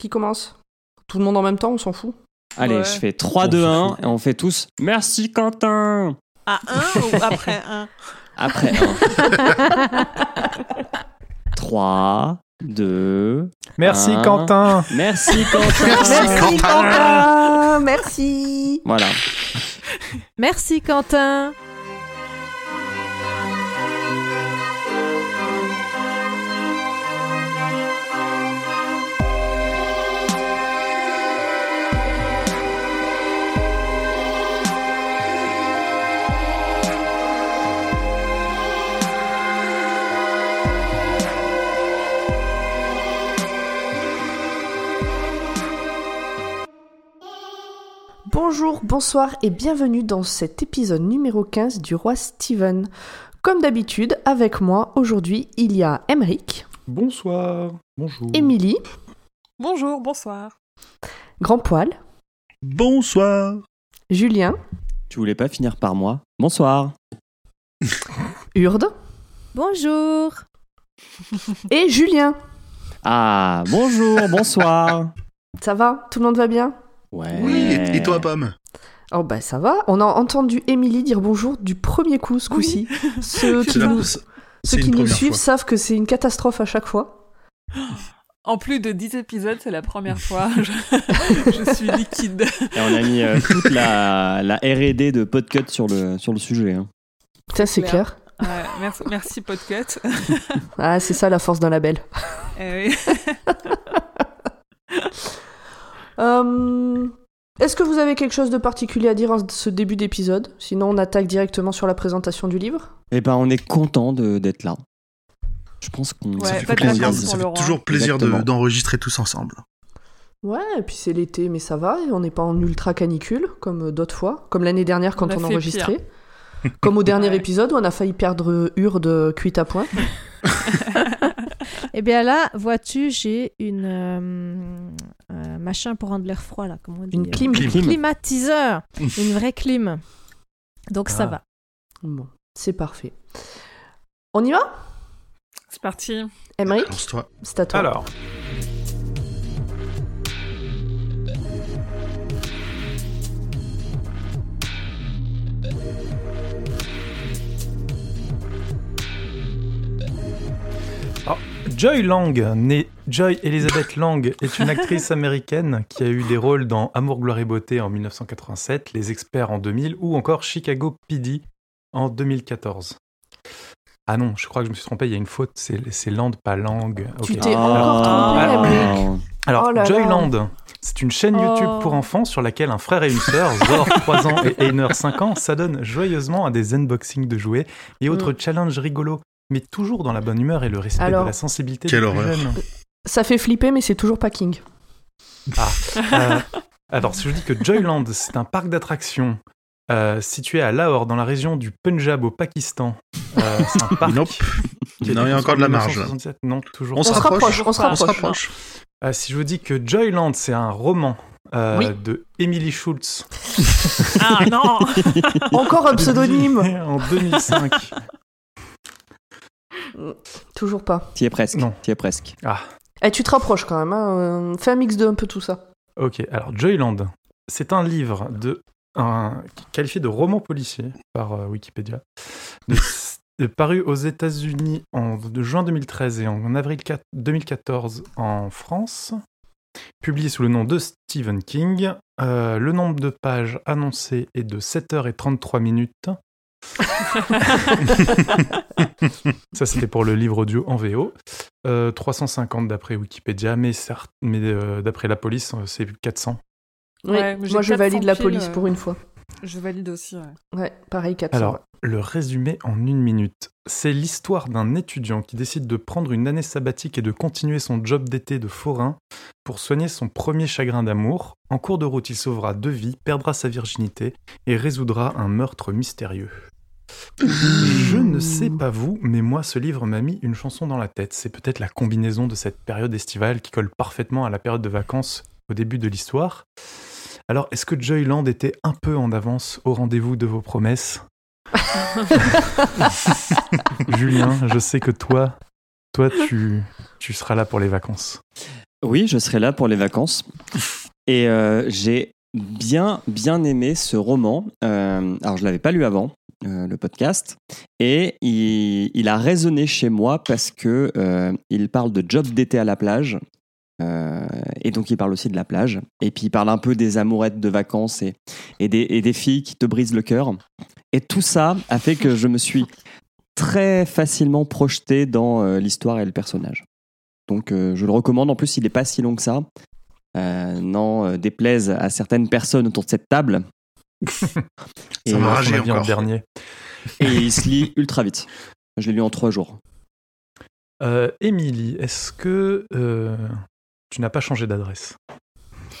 Qui commence? Tout le monde en même temps, on s'en fout? Allez, Ouais. je fais 3, 2, 1 et on fait tous Merci Quentin À un ou après un? Après 1. 3, 2. Merci Un. Quentin. Merci Quentin Merci Quentin Merci Voilà. Merci Quentin. Bonjour, bonsoir et bienvenue dans cet épisode numéro 15 du roi Steven. Comme d'habitude, avec moi aujourd'hui, il y a Emeric, Bonsoir. Bonjour. Émilie, Bonjour, bonsoir. Grand Poil, Bonsoir. Julien, Tu voulais pas finir par moi? Bonsoir. Urde Bonjour. et Julien. Ah, bonjour, bonsoir. Ça va? Tout le monde va bien? Ouais. Oui, et, et toi, Pomme? Oh bah ça va, on a entendu Émilie dire bonjour du premier coup ce coup-ci. Ceux qui nous, ceux qui suivent fois. savent que c'est une catastrophe à chaque fois. En plus de 10 épisodes, c'est la première fois. Je, je suis liquide. Et on a mis euh, toute la, la R&D de Podcut sur le, sur le sujet. hein. Ça c'est Clair. clair. Ouais, merci, merci Podcut. Ah c'est ça la force d'un label. Eh oui. Euh, Est-ce que vous avez quelque chose de particulier à dire en ce début d'épisode? Sinon, on attaque directement sur la présentation du livre. Eh ben, on est content de- d'être là. Je pense qu'on... Ouais, Ça fait, plaisir, ça fait toujours plaisir de- d'enregistrer tous ensemble. Ouais, et puis c'est l'été, mais ça va. et On n'est pas en ultra canicule, comme d'autres fois. Comme l'année dernière quand On a on, enregistrait. Comme au dernier Ouais. épisode où on a failli perdre Urde cuite à point. Eh bien là, vois-tu, j'ai une euh, euh, machin pour rendre l'air froid là, comment on dit Une euh, clim. Clim. Clim. climatiseur, une vraie clim. Donc ça Ah. va. Bon, c'est parfait. On y va? C'est parti. Emery, Lance-toi. c'est à toi. Alors. Alors, Joy Lang, née Joy Elizabeth Lang, est une actrice américaine qui a eu des rôles dans Amour, gloire et beauté en 1987, Les Experts en 2000 ou encore Chicago PD en 2014. Ah non, je crois que je me suis trompé, il y a une faute, c'est c'est Land, pas Lang. Tu t'es Ah. encore trompé, Ah. Alors, Oh là là. Joyland, c'est une chaîne YouTube Oh. pour enfants sur laquelle un frère et une sœur, Zor 3 ans et Einer 5 ans, s'adonnent joyeusement à des unboxings de jouets et autres challenges rigolos, mais toujours dans la bonne humeur et le respect Alors, de la sensibilité quelle des horreur. jeunes. Ça fait flipper, mais c'est toujours pas King. Euh, alors, si je dis que Joyland, c'est un parc d'attractions euh, situé à Lahore, dans la région du Punjab au Pakistan. Euh, c'est un parc. Nope. qui Non, il y a encore de la marge. 1967. Non, toujours On pas. se rapproche. on se On On se rapproche. rapproche. Euh, si je vous dis que Joyland, c'est un roman euh, Oui. de Emily Schultz. Ah non Encore un pseudonyme en 2005. Toujours pas. T'y es presque. Non. T'y es presque. Ah, Eh, tu te rapproches quand même. Hein. euh, Fais un mix de un peu tout ça. ok. Alors, Joyland, c'est un livre de, un, qualifié de roman policier par euh, Wikipédia, de- de- paru aux États-Unis en de juin 2013 et en avril 4 2014 en France, publié sous le nom de Stephen King. Euh, le nombre de pages annoncées est de 7h33 minutes. Ça, c'était pour le livre audio en VO. Euh, 350 d'après Wikipédia, mais, certes- mais euh, d'après la police, euh, c'est 400. Oui, Ouais, mais j'ai moi je 400 valide la police euh. pour une fois. Je valide aussi. ouais. Ouais, pareil, 400. Alors, le résumé en une minute. C'est l'histoire d'un étudiant qui décide de prendre une année sabbatique et de continuer son job d'été de forain pour soigner son premier chagrin d'amour. En cours de route, il sauvera deux vies, perdra sa virginité et résoudra un meurtre mystérieux. Je ne sais pas vous, mais moi, ce livre m'a mis une chanson dans la tête. C'est peut-être la combinaison de cette période estivale qui colle parfaitement à la période de vacances au début de l'histoire. Alors, est-ce que Joyland était un peu en avance au rendez-vous de vos promesses? Julien, je sais que toi, toi, tu, tu seras là pour les vacances. Oui, je serai là pour les vacances. Et euh, j'ai bien, bien aimé ce roman. Euh, alors, je l'avais pas lu avant, euh, le podcast. Et il, il a résonné chez moi parce que il parle de job d'été à la plage. Euh, et donc, il parle aussi de la plage. Et puis, il parle un peu des amourettes de vacances et, et, des, et des filles qui te brisent le cœur. Et tout ça a fait que je me suis très facilement projeté dans euh, l'histoire et le personnage. Donc euh, je le recommande. En plus, il n'est pas si long que ça. Euh, non, euh, déplaise à certaines personnes autour de cette table. et, Ça m'a en dernier. et il se lit ultra vite. Je l'ai lu en trois jours. Euh, Émilie, est-ce que euh, tu n'as pas changé d'adresse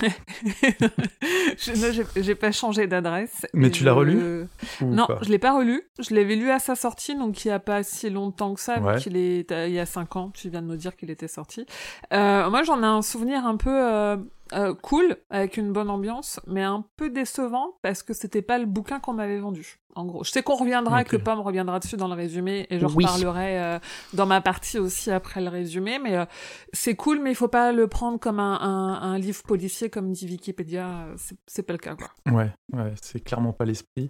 Je- non, j'ai- J'ai pas changé d'adresse. Mais tu l'as relu Non, pas je l'ai pas relu. Je l'avais lu à sa sortie, donc il y a pas si longtemps que ça, Ouais. qu'il est il y a cinq ans. Tu viens de nous dire qu'il était sorti. Euh, moi, j'en ai un souvenir un peu euh, euh, cool, avec une bonne ambiance, mais un peu décevant parce que c'était pas le bouquin qu'on m'avait vendu. En gros, je sais qu'on reviendra, Ok. que Pam reviendra dessus dans le résumé, et je Oui. reparlerai euh, dans ma partie aussi après le résumé. Mais euh, c'est cool, mais il faut pas le prendre comme un, un, un livre policier, comme dit Wikipédia. C'est- pas le cas, quoi. Ouais, ouais, c'est clairement pas l'esprit.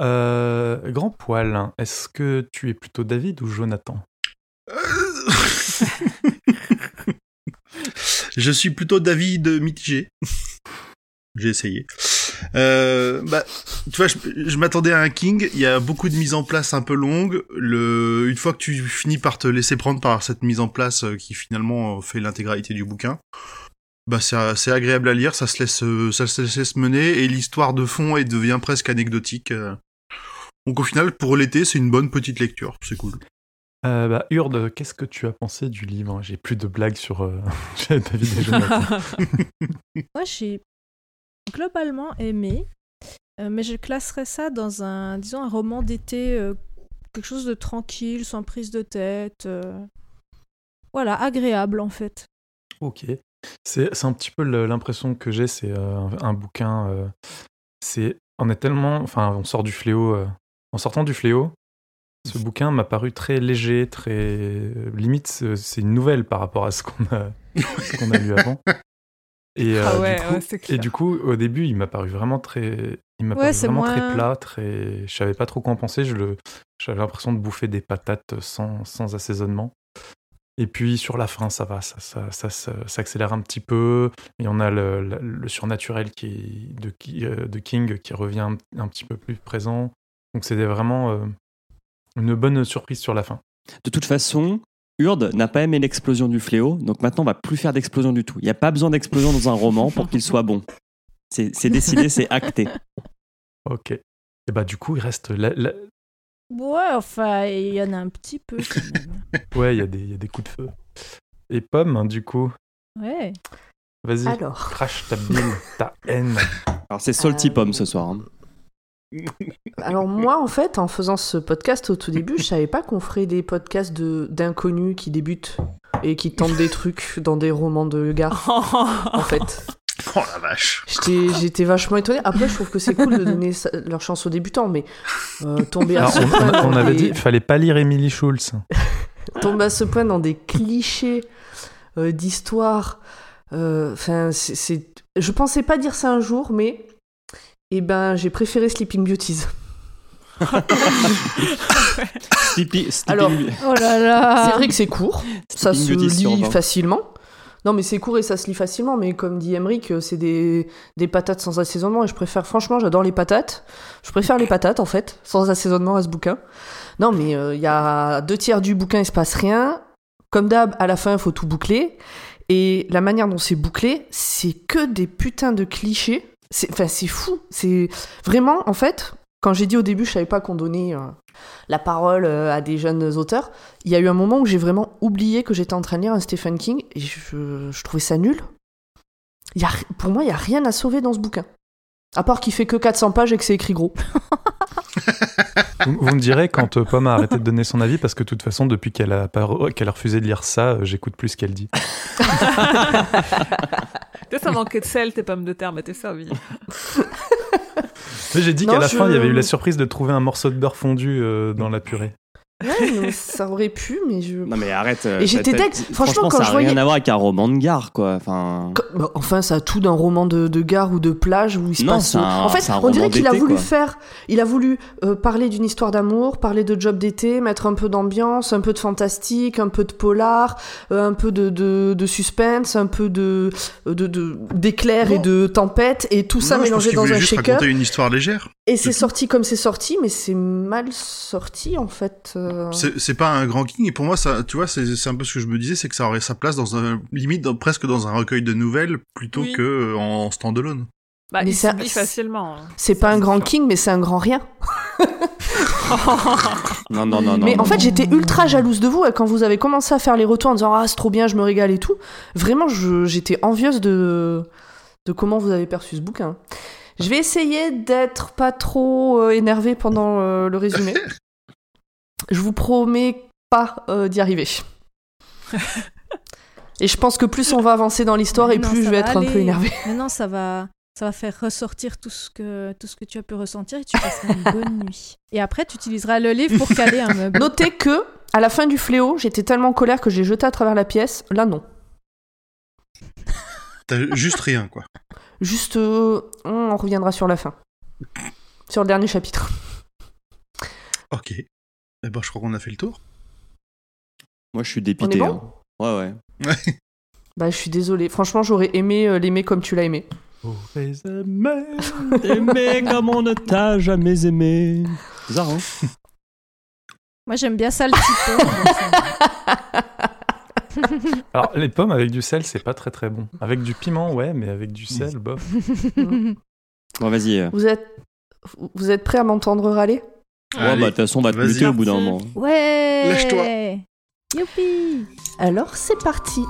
Euh, grand poil, est-ce que tu es plutôt David ou Jonathan? Je suis plutôt David mitigé. J'ai essayé. Euh, bah, tu vois, je, m'attendais à un King. Il y a beaucoup de mise en place un peu longue. Le, une fois que tu finis par te laisser prendre par cette mise en place euh, qui finalement euh, fait l'intégralité du bouquin, bah c'est agréable à lire. Ça se laisse, euh, ça se laisse mener et l'histoire de fond devient presque anecdotique. Donc au final, pour l'été, c'est une bonne petite lecture. C'est cool. Euh, bah, Urde, qu'est-ce que tu as pensé du livre? J'ai plus de blagues sur euh, David et Jonathan. Moi, j'ai globalement aimé, euh, mais je classerais ça dans un, disons, un roman d'été, euh, quelque chose de tranquille, sans prise de tête. euh, Voilà, agréable en fait. Ok. C'est un petit peu l'impression que j'ai, c'est un, bouquin. c'est on est tellement, enfin, on sort du fléau. en sortant du fléau, ce bouquin m'a paru très léger, très euh, limite. C'est c'est une nouvelle par rapport à ce qu'on a, ce a lu avant. Et, euh, Ah ouais, du coup, ouais, et du coup, au début, il m'a paru vraiment très, il m'a Ouais, vraiment moins- très plat, très. Je savais pas trop quoi en penser. Je le, j'avais l'impression de bouffer des patates sans, sans assaisonnement. Et puis sur la fin, ça va, ça, ça, ça, ça s'accélère un petit peu. Et on a le, le- le surnaturel qui de, euh, King qui revient un, un petit peu plus présent. Donc c'était vraiment euh, une bonne surprise sur la fin. De toute façon, Urde n'a pas aimé l'explosion du fléau, donc maintenant on va plus faire d'explosion du tout. Il n'y a pas besoin d'explosion dans un roman pour qu'il soit bon. C'est décidé, c'est acté. Ok. Et bah du coup, il reste. la- la- Ouais, enfin, il y en a un petit peu quand même. Ouais, il y, a des- il y a des coups de feu. Et Pomme, hein, du coup, Ouais. vas-y, Alors, crache ta bile, ta haine. Alors c'est Salty Euh, Pomme ce soir. hein. Alors moi, en fait, en faisant ce podcast au tout début, je savais pas qu'on ferait des podcasts de d'inconnus qui débutent et qui tentent des trucs dans des romans de gars. En fait, Oh la vache. j'étais j'étais vachement étonnée. Après, je trouve que c'est cool de donner sa- leur chance aux débutants, mais euh, tomber à Alors, ce on, point on- on dans avait des- dit, il fallait pas lire Emily Schultz. tomber à ce point dans des clichés euh, d'histoire. euh, Enfin, c'est- c'est. Je pensais pas dire ça un jour, mais eh ben, j'ai préféré Sleeping Beauties. Sleepy- Sleeping- Alors, Oh là là C'est vrai que c'est court, ça se Beauty lit facilement. Non, mais c'est court et ça se lit facilement. Mais comme dit Emmerich, euh, c'est des, des patates sans assaisonnement. Et je préfère, franchement, j'adore les patates. Je préfère les patates, en fait, sans assaisonnement à ce bouquin. Non, mais euh, il y a deux tiers du bouquin, il se passe rien. Comme d'hab, à la fin, il faut tout boucler. Et la manière dont c'est bouclé, c'est que des putains de clichés. C'est, enfin, c'est fou. C'est vraiment, en fait, quand j'ai dit au début, je savais pas qu'on donnait euh, la parole euh, à des jeunes auteurs. Il y a eu un moment où j'ai vraiment oublié que j'étais en train de lire un Stephen King et je, je trouvais ça nul. Il y a, pour moi, il n'y a rien à sauver dans ce bouquin. À part qu'il fait que 400 pages et que c'est écrit gros. Vous, vous me direz quand euh, Pomme a arrêté de donner son avis, parce que de toute façon, depuis qu'elle a, pas- qu'elle a refusé de lire ça, euh, j'écoute plus ce qu'elle dit. Peut-être ça manquait de sel, tes pommes de terre, mais t'es servi. Mais j'ai dit qu'à la je- fin, il y avait eu la surprise de trouver un morceau de beurre fondu euh, dans la purée. Ouais, ça aurait pu, mais je. Non mais arrête. euh, Et j'étais t'as- Franchement, quand ça je a rien voyais- à voir avec un roman de gare, quoi. Enfin. Bah, Enfin, ça a tout d'un roman de, de gare ou de plage où il se Non, passe. c'est un- en fait, c'est un on dirait roman qu'il a d'été, voulu quoi. faire. Il a voulu euh, parler d'une histoire d'amour, parler de job d'été, mettre un peu d'ambiance, un peu de fantastique, un peu de polar, euh, un peu de, de, de suspense, un peu de de- de- d'éclairs et Non. de tempêtes et tout ça Non, je pense mélangé qu'il dans voulait un juste shaker. raconter une histoire légère. Et c'est tout. sorti comme c'est sorti, mais c'est mal sorti en fait. euh. C'est c'est pas un grand king et pour moi ça, tu vois, c'est c'est un peu ce que je me disais, c'est que ça aurait sa place dans un limite dans- presque dans un recueil de nouvelles plutôt Oui. que euh, en standalone. Bah, Mais il ça- facilement. hein. C'est pas un grand sûr. king, mais c'est un grand rien. Non non non non. mais non, en fait, j'étais ultra jalouse de vous et quand vous avez commencé à faire les retours en disant ah c'est trop bien, je me régale et tout. Vraiment, j'étais envieuse de de comment vous avez perçu ce bouquin. Je vais essayer d'être pas trop euh, énervée pendant euh, le résumé. Je vous promets pas euh, d'y arriver. Et je pense que plus on va avancer dans l'histoire et Non, plus je vais va être un peu énervée. Mais non, ça va, ça va faire ressortir tout ce que tout ce que tu as pu ressentir et tu passeras une bonne nuit. Et après, tu utiliseras le livre pour caler un meuble. Notez que à la fin du fléau, j'étais tellement en colère que j'ai jeté à travers la pièce. Là, non. T'as juste rien quoi. Juste, euh, on reviendra sur la fin. Sur le dernier chapitre. Ok. Eh ben, je crois qu'on a fait le tour. Moi je suis On est dépité. bon hein. Ouais ouais. Bah, je suis désolée. Franchement, j'aurais aimé euh, l'aimer comme tu l'as aimé. Aurais aimé. Aimer comme on ne t'a jamais aimé. Bizarre hein. Moi, j'aime bien ça le petit peu. Alors, les pommes avec du sel, c'est pas très très bon. Avec du piment, ouais, mais avec du sel, bof. Bon vas-y. euh. Vous êtes, vous êtes prêts à m'entendre râler? Ouais bah de toute façon on va te muter au bout d'un moment. ouais. Lâche-toi. Youpi. Alors, c'est parti.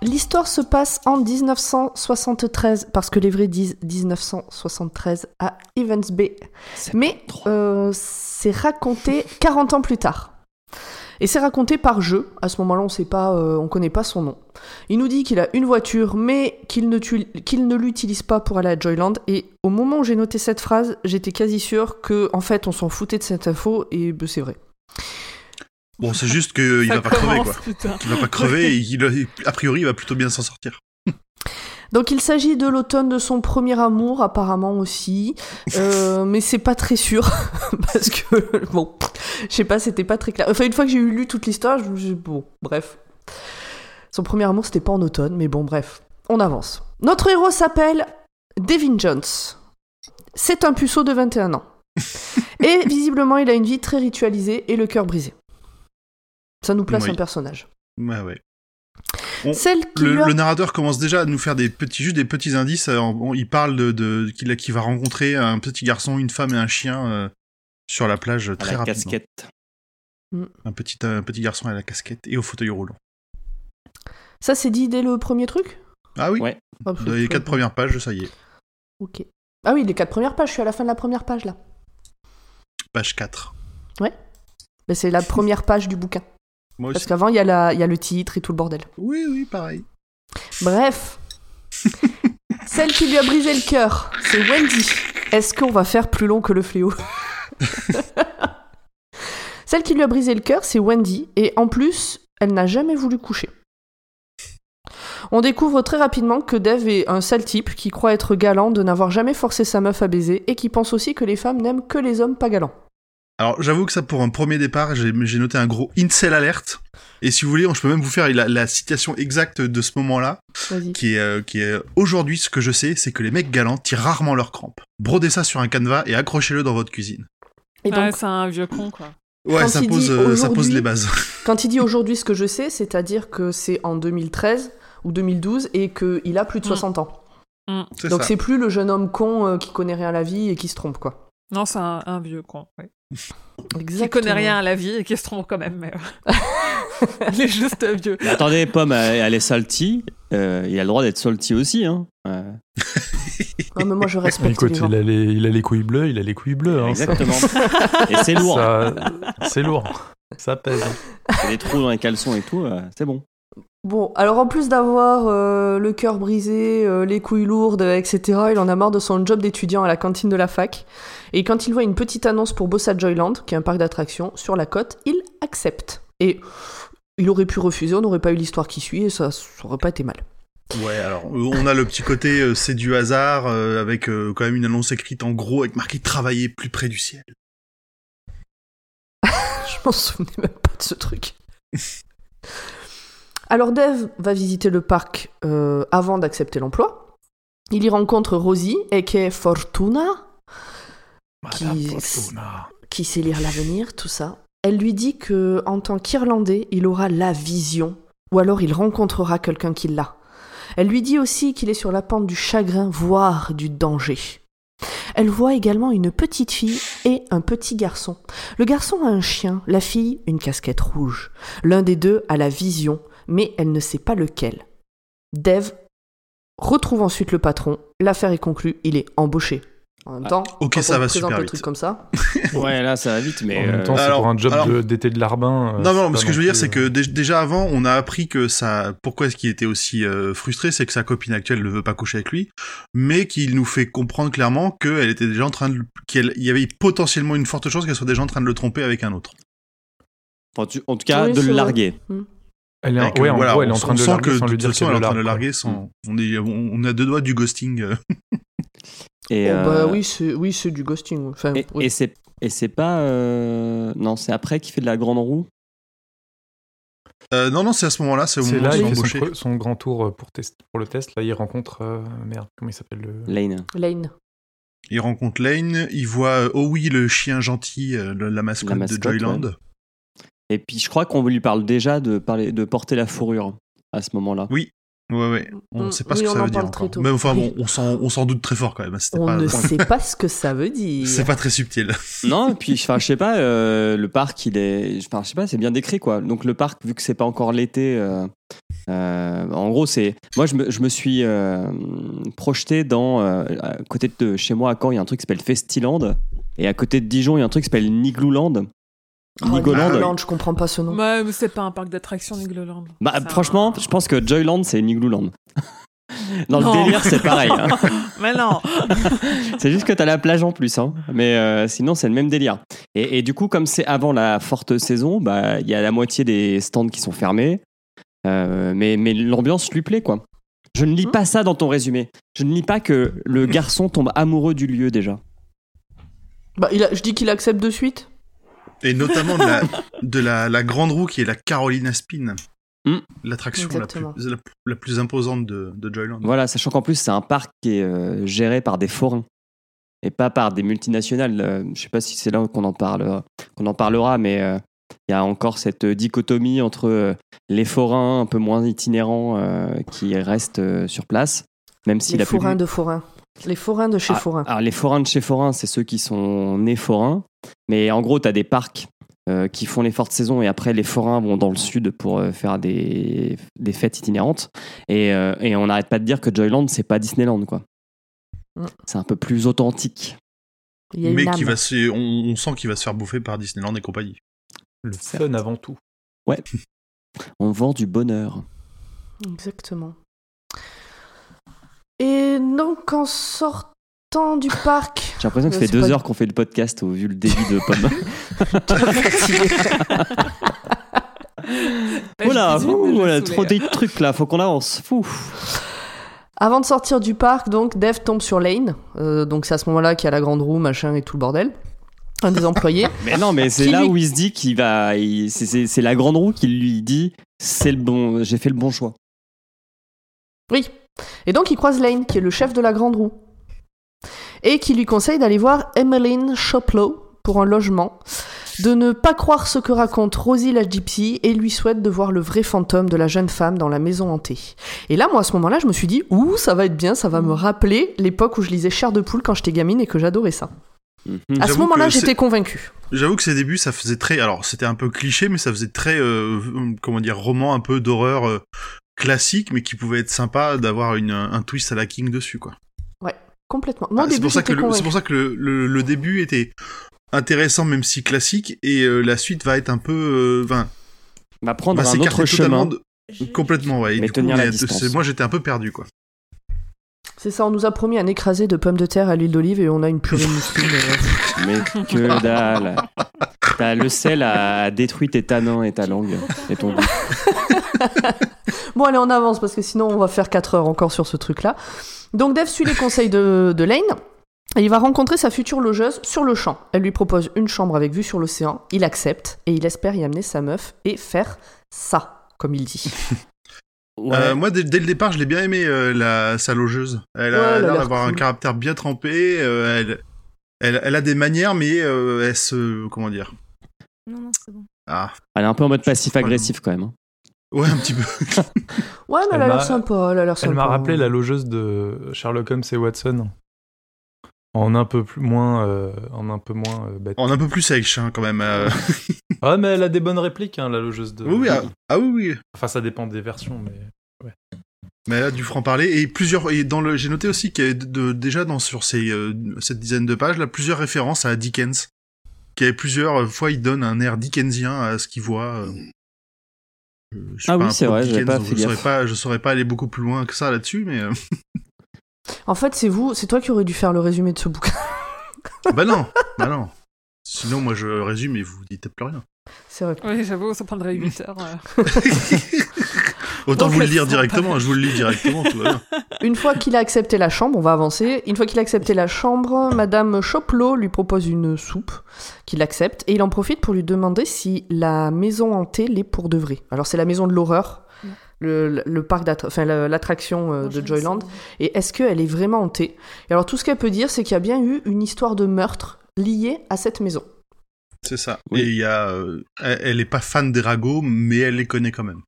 L'histoire se passe en 1973, parce que les vrais disent 1973 à Evans Bay. Mais euh, c'est raconté 40 ans plus tard. Et c'est raconté par jeu. À ce moment-là, on sait pas, euh, on connaît pas son nom. Il nous dit qu'il a une voiture, mais qu'il ne, tu- qu'il ne l'utilise pas pour aller à Joyland. Et au moment où j'ai noté cette phrase, j'étais quasi sûr que, en fait, on s'en foutait de cette info, et ben, c'est vrai. Bon, c'est juste qu'il va pas crever quoi. putain. Il va pas crever et il, a priori il va plutôt bien s'en sortir. Donc il s'agit de l'automne de son premier amour, apparemment aussi, Euh, mais c'est pas très sûr parce que bon, je sais pas, c'était pas très clair. Enfin une fois que j'ai eu lu toute l'histoire, je me suis bon, bref. Son premier amour c'était pas en automne, mais bon, bref, on avance. Notre héros s'appelle Devin Jones. C'est un puceau de 21 ans. Et visiblement, il a une vie très ritualisée et le cœur brisé. Ça nous place Oui. un personnage. Ouais, ouais. On- Celle qui Le, lui a- le narrateur commence déjà à nous faire des petits, juste des petits indices. euh, on- il parle de, de qu'il va rencontrer un petit garçon, une femme et un chien euh, sur la plage À très la rapidement. casquette. Un petit, un petit garçon à la casquette et au fauteuil roulant. Ça c'est dit dès le premier truc? Ah oui. Ouais. Dans les quatre premières pages, ça y est. Ok. Ah oui, les quatre premières pages, je suis à la fin de la première page là. Page 4. Mais c'est la première page du bouquin. Moi Parce qu'avant, il y, y a le titre et tout le bordel. Oui, oui, pareil. Bref. Celle qui lui a brisé le cœur, c'est Wendy. Est-ce qu'on va faire plus long que le fléau? Celle qui lui a brisé le cœur, c'est Wendy. Et en plus, elle n'a jamais voulu coucher. On découvre très rapidement que Dave est un sale type qui croit être galant de n'avoir jamais forcé sa meuf à baiser et qui pense aussi que les femmes n'aiment que les hommes pas galants. Alors, j'avoue que ça, pour un premier départ, j'ai noté un gros incel alerte. Et si vous voulez, je peux même vous faire la, la citation exacte de ce moment-là, Vas-y. qui est, euh, qui est aujourd'hui, ce que je sais, c'est que les mecs galants tirent rarement leurs crampes. Brodez ça sur un canevas et accrochez-le dans votre cuisine. Et donc, Ouais, c'est un vieux con, quoi. Ouais, Quand ça pose, euh, ça pose les bases. Quand il dit aujourd'hui ce que je sais, c'est-à-dire que c'est en 2013 ou 2012 et qu'il a plus de Mm. 60 ans. C'est Donc c'est plus le jeune homme con euh, qui connaît rien à la vie et qui se trompe, quoi. Non, c'est un, un vieux con. Ouais. Qui Exactement. connaît rien à la vie et qui se trompe quand même. Mais... euh, Il est juste vieux. Mais attendez, Pomme, elle, elle est salty. Euh, il a le droit d'être salty aussi. Hein. Euh, Ah, mais moi je respecte Écoute, les gens. il a les, il a les couilles bleues, il a les couilles bleues. hein, ça- exactement. Et c'est lourd. ça- C'est lourd. Ça pèse. Il y a des trous dans les caleçons et tout, euh, c'est bon. Bon, alors en plus d'avoir euh, le cœur brisé, euh, les couilles lourdes, etc., il en a marre de son job d'étudiant à la cantine de la fac. Et quand il voit une petite annonce pour bosser à Joyland, qui est un parc d'attractions, sur la côte, il accepte. Et il aurait pu refuser, on n'aurait pas eu l'histoire qui suit, et ça, ça aurait pas été mal. Ouais, alors euh, on a le petit côté euh, c'est du hasard avec quand même une annonce écrite en gros avec marqué travailler plus près du ciel. Je m'en souvenais même pas de ce truc. Alors Dave va visiter le parc euh, avant d'accepter l'emploi. Il y rencontre Rosie, aka Fortuna, Qui- Fortuna. qui sait lire l'avenir, tout ça. Elle lui dit que en tant qu'Irlandais, il aura la vision, ou alors il rencontrera quelqu'un qui l'a. Elle lui dit aussi qu'il est sur la pente du chagrin, voire du danger. Elle voit également une petite fille et un petit garçon. Le garçon a un chien, la fille une casquette rouge. L'un des deux a la vision, mais elle ne sait pas lequel. Dave retrouve ensuite le patron, l'affaire est conclue, il est embauché. En même temps, ok, quand ça on va super un vite. truc comme ça, Ouais, là, ça va vite, mais. En même euh, temps, c'est alors- pour un job alors- de- d'été de larbin. euh, non, non, ce que je veux dire, c'est euh, que dé- déjà avant, on a appris que ça, pourquoi est-ce qu'il était aussi euh, frustré, c'est que sa copine actuelle ne veut pas coucher avec lui, mais qu'il nous fait comprendre clairement qu'elle était déjà en train de, qu'il y avait potentiellement une forte chance qu'elle soit déjà en train de le tromper avec un autre. enfin, tu- en tout cas, Oui, de le larguer. Elle est, ouais, en voilà, gros, elle est on- en train de larguer que sans lui dire façon, qu'elle elle est le en train de larguer sans, on est, on a deux doigts du ghosting. Et, Oh, bah euh, oui, c'est oui, c'est du ghosting. Enfin, et, oui. et c'est et c'est pas euh, non c'est après qu'il fait de la grande roue Euh, non, non, c'est à ce moment-là, c'est au C'est moment là, où il fait son, grand tour pour, test, pour le test. Là, il rencontre. euh, merde, comment il s'appelle le... Lane Lane. Il rencontre Lane, il voit oui, le chien gentil, le- la mascotte, La mascotte, de Joyland. ouais. Et puis je crois qu'on lui parle déjà de parler de porter la fourrure à ce moment-là Ouais, ouais. On Mm, ne sait pas oui, ce que ça en veut dire encore. Mais enfin, Oui. bon, on s'en, doute très fort quand même. C'était On pas, ne sait pas ce que ça veut dire. c'est pas très subtil. non et puis enfin je sais pas euh, le parc il est enfin je sais pas c'est bien décrit quoi donc le parc vu que c'est pas encore l'été euh, euh, en gros c'est moi je me, je me suis euh, projeté dans euh, à côté de chez moi à Caen il y a un truc qui s'appelle Festiland et à côté de Dijon il y a un truc qui s'appelle Niglouland Nigoland. Nigoland, je comprends pas ce nom. Ouais, mais c'est pas un parc d'attractions Nigloland. Bah, franchement, je pense que Joyland, c'est Niglouland. Dans Non. le délire, c'est pareil. hein. mais non C'est juste que t'as la plage en plus. Hein. Mais euh, sinon, c'est le même délire. Et, et du coup, comme c'est avant la forte saison, bah, il y a la moitié des stands qui sont fermés. Euh, mais mais l'ambiance lui plaît, quoi. Je ne lis pas ça dans ton résumé. Je ne lis pas que le garçon tombe amoureux du lieu déjà. Bah, il a- je dis qu'il accepte de suite. Et notamment de, la, de la, la grande roue qui est la Carolina Spin. Mm. L'attraction la plus, Exactement. la, la plus imposante de, de Joyland. Voilà, sachant qu'en plus, c'est un parc qui est euh, géré par des forains et pas par des multinationales. Euh, je sais pas si c'est là qu'on en, parle, qu'on en parlera, mais euh, il y a encore cette dichotomie entre euh, les forains un peu moins itinérants euh, qui restent euh, sur place, même si les la forains de forains. Les forains de chez Ah, forains. Alors, les forains de chez forains, c'est ceux qui sont nés forains. Mais en gros, tu as des parcs euh, qui font les fortes saisons et après, les forains vont dans le sud pour euh, faire des, des fêtes itinérantes. Et, euh, et on n'arrête pas de dire que Joyland, c'est pas Disneyland, quoi. Mm. C'est un peu plus authentique. Il y a une Mais qui va se, on, on sent qu'il va se faire bouffer par Disneyland et compagnie. Le fun avant tout. On vend du bonheur. Exactement. Et donc, en sortant du parc. J'ai l'impression que ça Ouais, fait deux pas- heures qu'on fait le podcast au vu le débit de Pomme. Voilà, saoulais. trop de trucs là, faut qu'on avance. Fou. Avant de sortir du parc, donc, Dave tombe sur Lane. Euh, donc, c'est à ce moment-là qu'il y a la grande roue, machin et tout le bordel. Un des employés. Mais non, mais c'est là lui- où il se dit qu'il va. il- c'est- C'est c'est la grande roue qui lui dit c'est le bon, j'ai fait le bon choix. Oui. Et donc, il croise Lane, qui est le chef de la grande roue. Et qui lui conseille d'aller voir Emmeline Shoplow pour un logement, de ne pas croire ce que raconte Rosie la gypsy et lui souhaite de voir le vrai fantôme de la jeune femme dans la maison hantée. Et là, moi, à ce moment-là, je me suis dit, ouh, ça va être bien, ça va me rappeler l'époque où je lisais Chair de poule quand j'étais gamine et que j'adorais ça. Mhm. À ce moment-là, j'étais convaincue. J'avoue que ces débuts, ça faisait très. Alors, c'était un peu cliché, mais ça faisait très, euh, comment dire, roman un peu d'horreur euh, classique, mais qui pouvait être sympa d'avoir une, un twist à la King dessus, quoi. Complètement. Moi, au Ah, c'est pour ça que le, c'est pour ça que le, le, le début était intéressant même si classique et euh, la suite va être un peu euh, enfin Va prendre va un autre chemin. de- complètement ouais et Mais du coup, tenir la mais, distance. moi j'étais un peu perdu quoi C'est ça, on nous a promis un écrasé de pommes de terre à l'huile d'olive et on a une purée de mousseline. euh. Mais que dalle. T'as le sel a détruit tes tanins et ta langue et ton goût. Bon, allez, on avance parce que sinon on va faire 4 heures encore sur ce truc-là. Donc Dev suit les conseils de, de Lane. Et il va rencontrer sa future logeuse sur le champ. Elle lui propose une chambre avec vue sur l'océan. Il accepte et il espère y amener sa meuf et faire ça, comme il dit. Ouais. Euh, moi dès, dès le départ je l'ai bien aimé euh, la sa logeuse elle a l'air d'avoir un caractère bien trempé euh, elle, elle elle a des manières mais euh, elle se comment dire Non, non, c'est bon. ah Elle est un peu en mode passif-agressif quand même. Hein. ouais un petit peu Ouais, mais elle, Elle a l'air sympa. Elle a l'air Elle sympa. m'a rappelé la logeuse de Sherlock Holmes et Watson. En un peu plus moins, euh, en un peu moins euh, bête. a un peu plus avec chien quand même euh. Ah mais elle a des bonnes répliques, hein, la logeuse de. oui oui ah, ah oui oui Enfin ça dépend des versions, mais. Mais elle a du franc parler et plusieurs et dans le j'ai noté aussi qu'il y avait de, de- déjà dans sur ces euh, cette dizaine de pages là plusieurs références à Dickens. Qu'il y avait plusieurs fois il donne un air dickensien à ce qu'il voit. Euh. Je Ah pas oui, c'est vrai, Dickens, pas fait je saurais pas je saurais pas aller beaucoup plus loin que ça là-dessus mais euh, En fait, c'est vous, c'est toi qui aurais dû faire le résumé de ce bouquin. bah non bah non. Sinon moi je résume et vous dites plus rien. C'est vrai. Oui, j'avoue, ça prendrait 8 heures. euh. Autant Donc, vous le dire directement, pas- je vous le lis directement, tout va bien. Une fois qu'il a accepté la chambre, on va avancer. Une fois qu'il a accepté la chambre, Madame Choplot lui propose une soupe qu'il accepte et il en profite pour lui demander si la maison hantée l'est pour de vrai. Alors c'est la maison de l'horreur, le, le parc enfin la- l'attraction euh, de Joyland. Et est-ce qu'elle est vraiment hantée? Et alors tout ce qu'elle peut dire, c'est qu'il y a bien eu une histoire de meurtre liée à cette maison. C'est ça. Oui. Et il y a, euh, elle, elle est pas fan des ragots, mais elle les connaît quand même.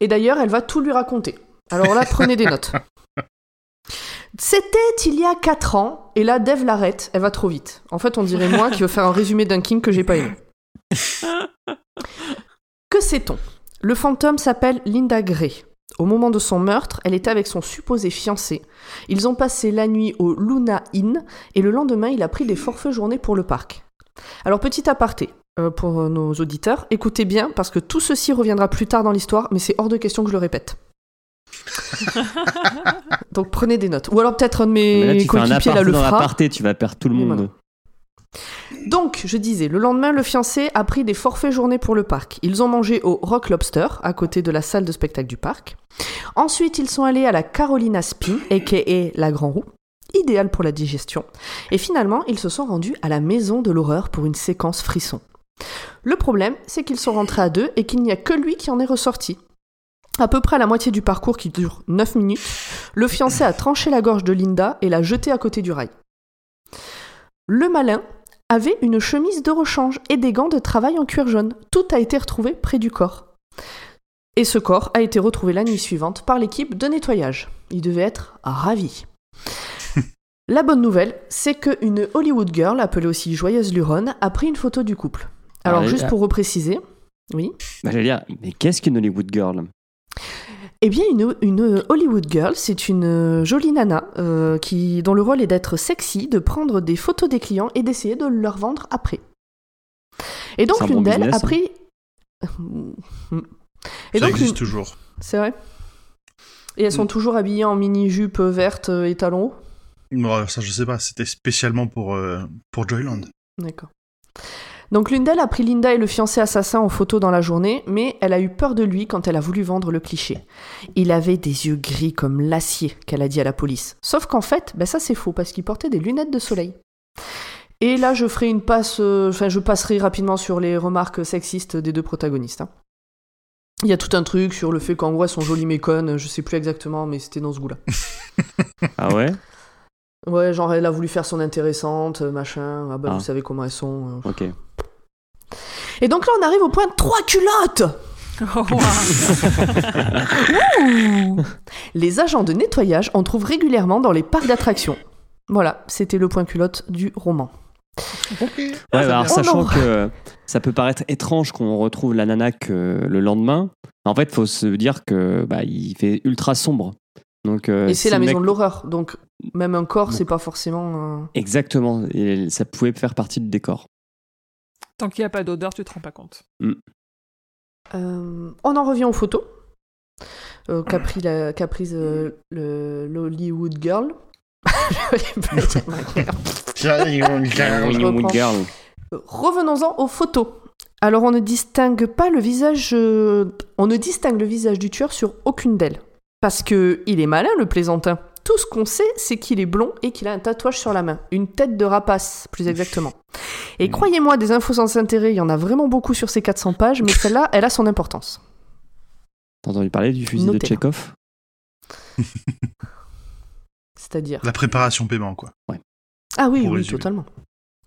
Et d'ailleurs, elle va tout lui raconter. Alors là, prenez des notes. C'était il y a 4 ans, et là, Dev l'arrête, elle va trop vite. En fait, on dirait moi qui veux faire un résumé d'un King que j'ai pas aimé. que sait-on? Le fantôme s'appelle Linda Gray. Au moment de son meurtre, elle était avec son supposé fiancé. Ils ont passé la nuit au Luna Inn, et le lendemain, il a pris des forfaits journées pour le parc. Alors, petit aparté, euh, pour nos auditeurs, écoutez bien parce que tout ceci reviendra plus tard dans l'histoire, mais c'est hors de question que je le répète. Donc prenez des notes. Ou alors peut-être un de mes tu fais un coéquipiers là aparté le fera. l'aparté, tu vas perdre tout le monde. voilà. Donc, je disais, le lendemain, le fiancé a pris des forfaits journées pour le parc. Ils ont mangé au Rock Lobster, à côté de la salle de spectacle du parc. Ensuite, ils sont allés à la Carolina Spin, a.k.a. la Grand Roue, idéal pour la digestion. Et finalement, ils se sont rendus à la Maison de l'Horreur pour une séquence frisson. Le problème, c'est qu'ils sont rentrés à deux et qu'il n'y a que lui qui en est ressorti. À peu près à la moitié du parcours qui dure 9 minutes, le fiancé a tranché la gorge de Linda et l'a jetée à côté du rail. Le malin avait une chemise de rechange et des gants de travail en cuir jaune. Tout a été retrouvé près du corps. Et ce corps a été retrouvé la nuit suivante par l'équipe de nettoyage. Il devait être ravi. La bonne nouvelle, c'est qu'une Hollywood girl, appelée aussi Joyeuse Luron, a pris une photo du couple. Alors, juste pour repréciser, oui. Bah, J'allais dire, mais qu'est-ce qu'une Hollywood Girl? Eh bien, une, une Hollywood girl, c'est une euh, jolie nana euh, qui, dont le rôle est d'être sexy, de prendre des photos des clients et d'essayer de leur vendre après. Et donc, l'une bon d'elles a hein. pris. Et ça donc, existe toujours. C'est vrai Et elles sont Mm. toujours habillées en mini-jupe verte euh, et talons hauts? Bon, ça, je sais pas, c'était spécialement pour, euh, pour Joyland. D'accord. Donc l'une d'elles a pris Linda et le fiancé assassin en photo dans la journée, mais elle a eu peur de lui quand elle a voulu vendre le cliché. Il avait des yeux gris comme l'acier, qu'elle a dit à la police. Sauf qu'en fait, ben ça c'est faux, parce qu'il portait des lunettes de soleil. Et là, je ferai une passe, euh, enfin, je passerai rapidement sur les remarques sexistes des deux protagonistes. hein. Il y a tout un truc sur le fait qu'en gros elles sont jolies mais connes, je sais plus exactement, mais c'était dans ce goût-là. Ah ouais? Ouais, genre elle a voulu faire son intéressante, machin, ah bah Ah. vous savez comment elles sont. euh. Ok. Et donc là on arrive au point 3 culottes Oh, wow. Les agents de nettoyage en trouvent régulièrement dans les parcs d'attractions. Voilà, c'était le point culotte du roman. Ouais, bah alors, sachant que ça peut paraître étrange qu'on retrouve la nana que le lendemain, en fait, faut se dire que bah, il fait ultra sombre. Donc, euh, Et c'est si la maison mec- de l'horreur, donc Même un corps, Bon. c'est pas forcément. Exactement. Et ça pouvait faire partie du décor. Tant qu'il n'y a pas d'odeur, tu te rends pas compte. Euh, on en revient aux photos euh, qu'a pris la- qu'a prise euh, le l'Hollywood Girl. Reprends. Girl. Revenons-en aux photos. Alors on ne distingue pas le visage, on ne distingue le visage du tueur sur aucune d'elles, parce que il est malin le plaisantin. Tout ce qu'on sait, c'est qu'il est blond et qu'il a un tatouage sur la main, une tête de rapace, plus exactement. Et croyez-moi, des infos sans intérêt, il y en a vraiment beaucoup sur ces 400 pages, mais celle-là, elle a son importance. T'as entendu parler du fusil de. Tchekhov C'est-à-dire. La préparation paiement, quoi. Ah oui, Pour oui, résumer. totalement.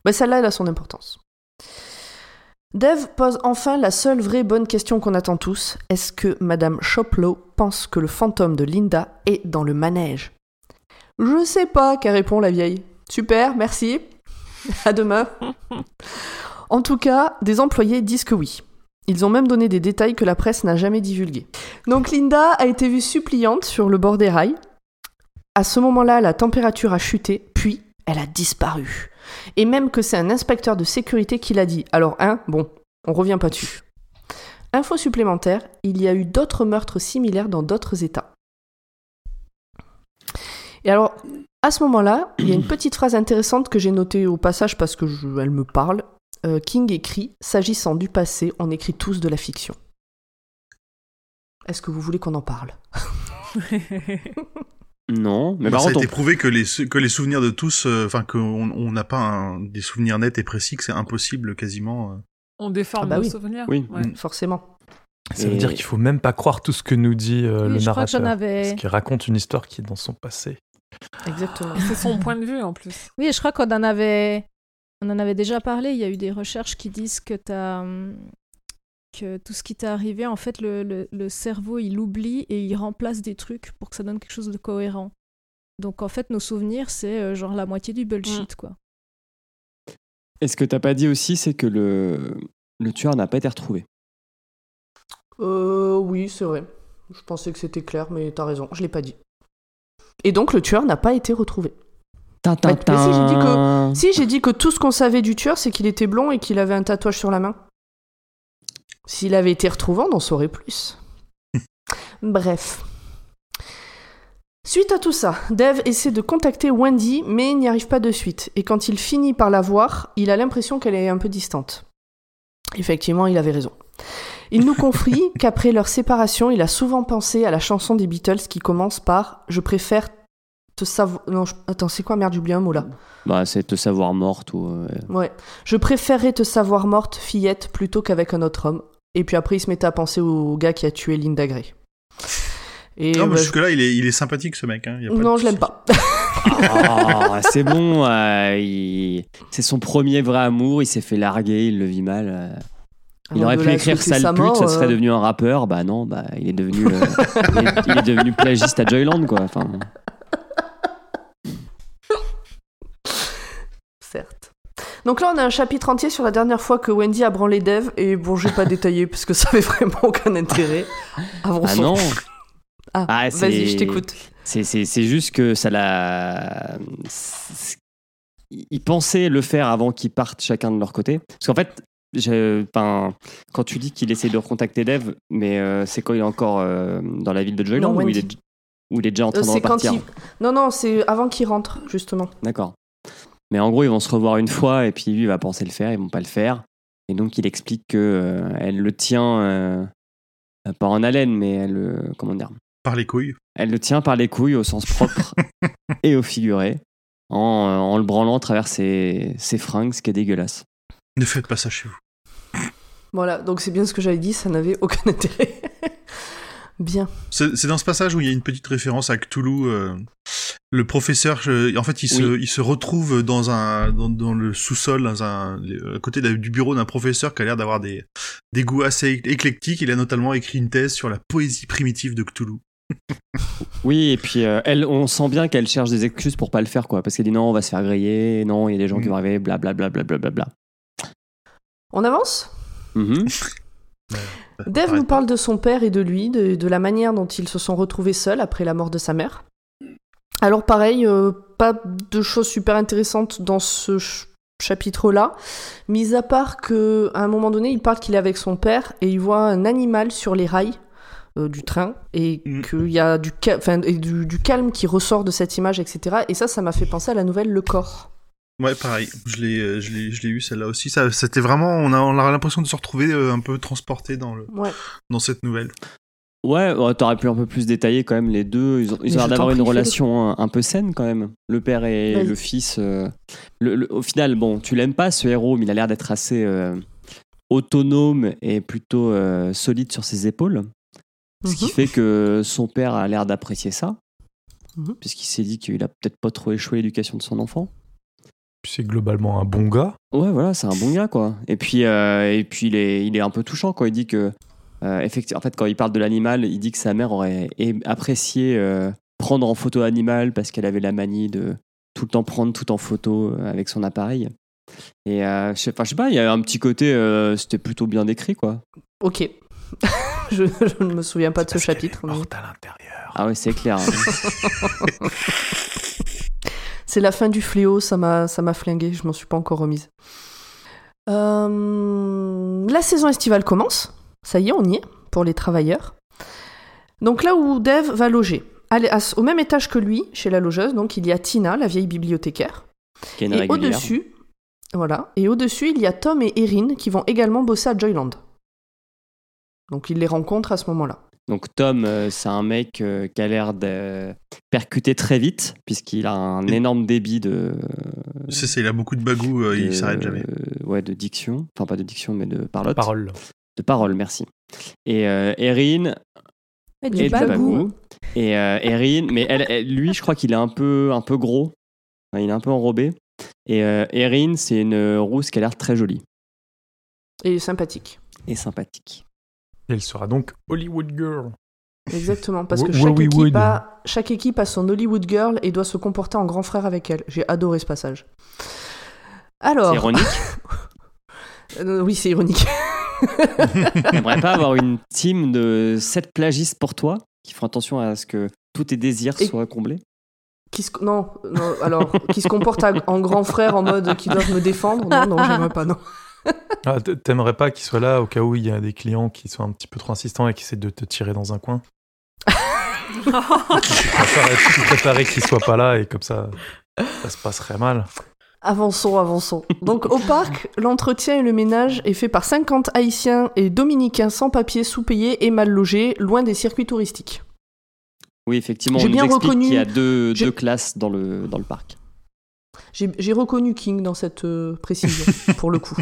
Mais celle-là, elle a son importance. Dev pose enfin la seule vraie bonne question qu'on attend tous. Est-ce que Madame Choplow pense que le fantôme de Linda est dans le manège? Je sais pas, qu'a répond la vieille. Super, merci. À demain. en tout cas, des employés disent que oui. Ils ont même donné des détails que la presse n'a jamais divulgués. Donc Linda a été vue suppliante sur le bord des rails. À ce moment-là, la température a chuté, puis elle a disparu. Et même que c'est un inspecteur de sécurité qui l'a dit. Alors, hein, bon, on revient pas dessus. Info supplémentaire, il y a eu d'autres meurtres similaires dans d'autres États. Et alors, à ce moment-là, il y a une petite phrase intéressante que j'ai notée au passage parce que je- elle me parle. Euh, King écrit S'agissant du passé, on écrit tous de la fiction. Est-ce que vous voulez qu'on en parle? Non, mais par ça a contre, été prouvé que les, que les souvenirs de tous, euh, enfin qu'on on n'a pas un- des souvenirs nets et précis, que c'est impossible quasiment. euh. On déforme Ah bah nos oui. souvenirs. Oui. Ouais. Forcément. Ça veut Et- dire qu'il faut même pas croire tout ce que nous dit euh, Oui, le je crois que j'en narrateur. avais. Parce qu'il raconte une histoire qui est dans son passé. Exactement. C'est son point de vue en plus. Oui, je crois qu'on en avait, on en avait déjà parlé. Il y a eu des recherches qui disent que t'as, hum, que tout ce qui t'est arrivé, en fait, le, le, le cerveau il oublie et il remplace des trucs pour que ça donne quelque chose de cohérent. Donc en fait, nos souvenirs, c'est euh, genre la moitié du bullshit, quoi. est-ce que t'as pas dit aussi, c'est que le, le tueur n'a pas été retrouvé Euh, oui, c'est vrai. Je pensais que c'était clair, mais t'as raison, je l'ai pas dit. Et donc le tueur n'a pas été retrouvé. Tintin, mais si, j'ai dit que- Si, j'ai dit que tout ce qu'on savait du tueur, c'est qu'il était blond et qu'il avait un tatouage sur la main. S'il avait été retrouvé, on en saurait plus. Bref. Suite à tout ça, Dave essaie de contacter Wendy, mais n'y arrive pas de suite. Et quand il finit par la voir, il a l'impression qu'elle est un peu distante. Effectivement, il avait raison. Il nous confie qu'après leur séparation, il a souvent pensé à la chanson des Beatles qui commence par Je préfère te savoir. Non, je- attends, c'est quoi merde, j'ai oublié un mot là. Bah, c'est te savoir morte ou. euh, Ouais. Je préférerais te savoir morte, fillette, plutôt qu'avec un autre homme. Et puis après, il se mettait à penser au gars qui a tué Linda Gray. Et non, mais bah, jusque-là, il est, il est sympathique ce mec. Hein. y a je- pas de non, je l'aime pas. Ah, c'est bon, euh, il- c'est son premier vrai amour, il s'est fait larguer, il le vit mal. euh. Il Avant aurait pu écrire sale sa pute, mort, ça serait euh, devenu un rappeur. Bah non, bah il est devenu, euh, il, est, il est devenu plagiste à Joyland quoi. Enfin, Certes. Donc là, on a un chapitre entier sur la dernière fois que Wendy a branlé Dave. Et bon, je vais pas détailler parce que ça avait vraiment aucun intérêt. ah Avançons. non, Ah, Ah, vas-y, je t'écoute. c'est juste que ça l'a. Ils pensaient le faire avant qu'ils partent chacun de leur côté. Parce qu'en fait, quand tu dis qu'il essaie de recontacter Dave, mais euh, c'est quand il est encore euh, dans la ville de Joyland Non, ou il, est, ou il est déjà en train Euh, de repartir il. Non, non, c'est avant qu'il rentre, justement. D'accord. Mais en gros, ils vont se revoir une fois et puis lui il va penser le faire, ils vont pas le faire. Et donc il explique que euh, elle le tient euh, pas en haleine, mais elle le- comment dire? Par les couilles. Elle le tient par les couilles au sens propre et au figuré, en, en le branlant à travers ses, ses fringues, ce qui est dégueulasse. Ne faites pas ça chez vous. Voilà, donc c'est bien ce que j'avais dit, ça n'avait aucun intérêt. bien. C'est c'est dans ce passage où il y a une petite référence à Cthulhu. euh, le professeur, je- en fait, il se, il se retrouve dans un, dans, dans le sous-sol, dans un, à côté du bureau d'un professeur qui a l'air d'avoir des, des goûts assez éclectiques. Il a notamment écrit une thèse sur la poésie primitive de Cthulhu. Oui, et puis euh, elle, on sent bien qu'elle cherche des excuses pour pas le faire, quoi. Parce qu'elle dit non, on va se faire griller, non, il y a des gens qui Mm. vont arriver, blablabla. Bla, bla, bla, bla, On avance Mhm. Dave nous parle de son père et de lui, de, de la manière dont ils se sont retrouvés seuls après la mort de sa mère. Alors pareil, euh, pas de choses super intéressantes dans ce ch- chapitre-là, mis à part que à un moment donné, il parle qu'il est avec son père et il voit un animal sur les rails euh, du train et Mm. qu'il y a du, ca- enfin, et du, du calme qui ressort de cette image, etc. Et ça, ça m'a fait penser à la nouvelle Le Corps. Ouais, pareil. Je l'ai, euh, je l'ai, je l'ai eu celle-là aussi. Ça, c'était vraiment, on a, on a l'impression de se retrouver euh, un peu transporté dans le, Ouais. dans cette nouvelle. Ouais, ouais, t'aurais pu un peu plus détailler quand même les deux. Ils ont, ils ont l'air d'avoir une relation un, un peu saine quand même. Le père et le fils. euh, le- le- au final, bon, tu l'aimes pas ce héros, mais il a l'air d'être assez euh, autonome et plutôt euh, solide sur ses épaules. Ce qui Mhm. fait que son père a l'air d'apprécier ça, Mhm. puisqu'il s'est dit qu'il a peut-être pas trop échoué l'éducation de son enfant. C'est globalement un bon gars. Ouais, voilà, c'est un bon gars, quoi. Et puis, euh, et puis il, est, il est un peu touchant quand il dit que, euh, effectivement, en fait, quand il parle de l'animal, il dit que sa mère aurait apprécié euh, prendre en photo l'animal parce qu'elle avait la manie de tout le temps prendre tout en photo avec son appareil. Et euh, je sais enfin, je sais pas, il y a un petit côté, euh, c'était plutôt bien décrit, quoi. Ok. je, je ne me souviens pas de ce chapitre. mais- morte à l'intérieur. Ah ouais, c'est clair. hein. C'est la fin du fléau, ça m'a, ça m'a flingué, je m'en suis pas encore remise. Euh, la saison estivale commence, ça y est, on y est, pour les travailleurs. Donc là où Dev va loger, au même étage que lui, chez la logeuse, donc il y a Tina, la vieille bibliothécaire. qui est une Et au-dessus, voilà, et au-dessus, il y a Tom et Erin qui vont également bosser à Joyland. Donc il les rencontre à ce moment-là. Donc Tom, euh, c'est un mec euh, qui a l'air de percuter très vite, puisqu'il a un énorme débit de, C'est ça, il a beaucoup de bagou, euh, de- il s'arrête jamais. ouais, de diction. Enfin, pas de diction, mais de parlotte. Parole. De parole, merci. Et euh, Erin Et du bagou. bagou. Et euh, Erin, mais elle, elle- lui, je crois qu'il est un peu, un peu gros. Enfin, il est un peu enrobé. Et euh, Erin, c'est une rousse qui a l'air très jolie Et sympathique. et sympathique. Et elle sera donc Hollywood Girl. Exactement, parce que chaque équipe, a, chaque équipe a son Hollywood Girl et doit se comporter en grand frère avec elle. J'ai adoré ce passage. Alors, C'est ironique. Euh, oui, c'est ironique. T'aimerais pas avoir une team de 7 plagistes pour toi qui font attention à ce que tous tes désirs Et- soient comblés? qui se, non, non, alors, qui se comporte en grand frère en mode qui doivent me défendre? Non, non, j'aimerais pas, non. Ah, T'aimerais pas qu'il soit là au cas où il y a des clients qui sont un petit peu trop insistants et qui essaient de te tirer dans un coin? Tu préférais qu'il soit pas là et comme ça, ça se passerait mal. Avançons, avançons. Donc, au parc, l'entretien et le ménage est fait par 50 Haïtiens et Dominicains sans papier, sous-payés et mal logés, loin des circuits touristiques. Oui, effectivement, J'ai on nous bien explique reconnu- qu'il y a deux, classes dans le, dans le parc. J'ai j'ai reconnu King dans cette euh, précision, pour le coup.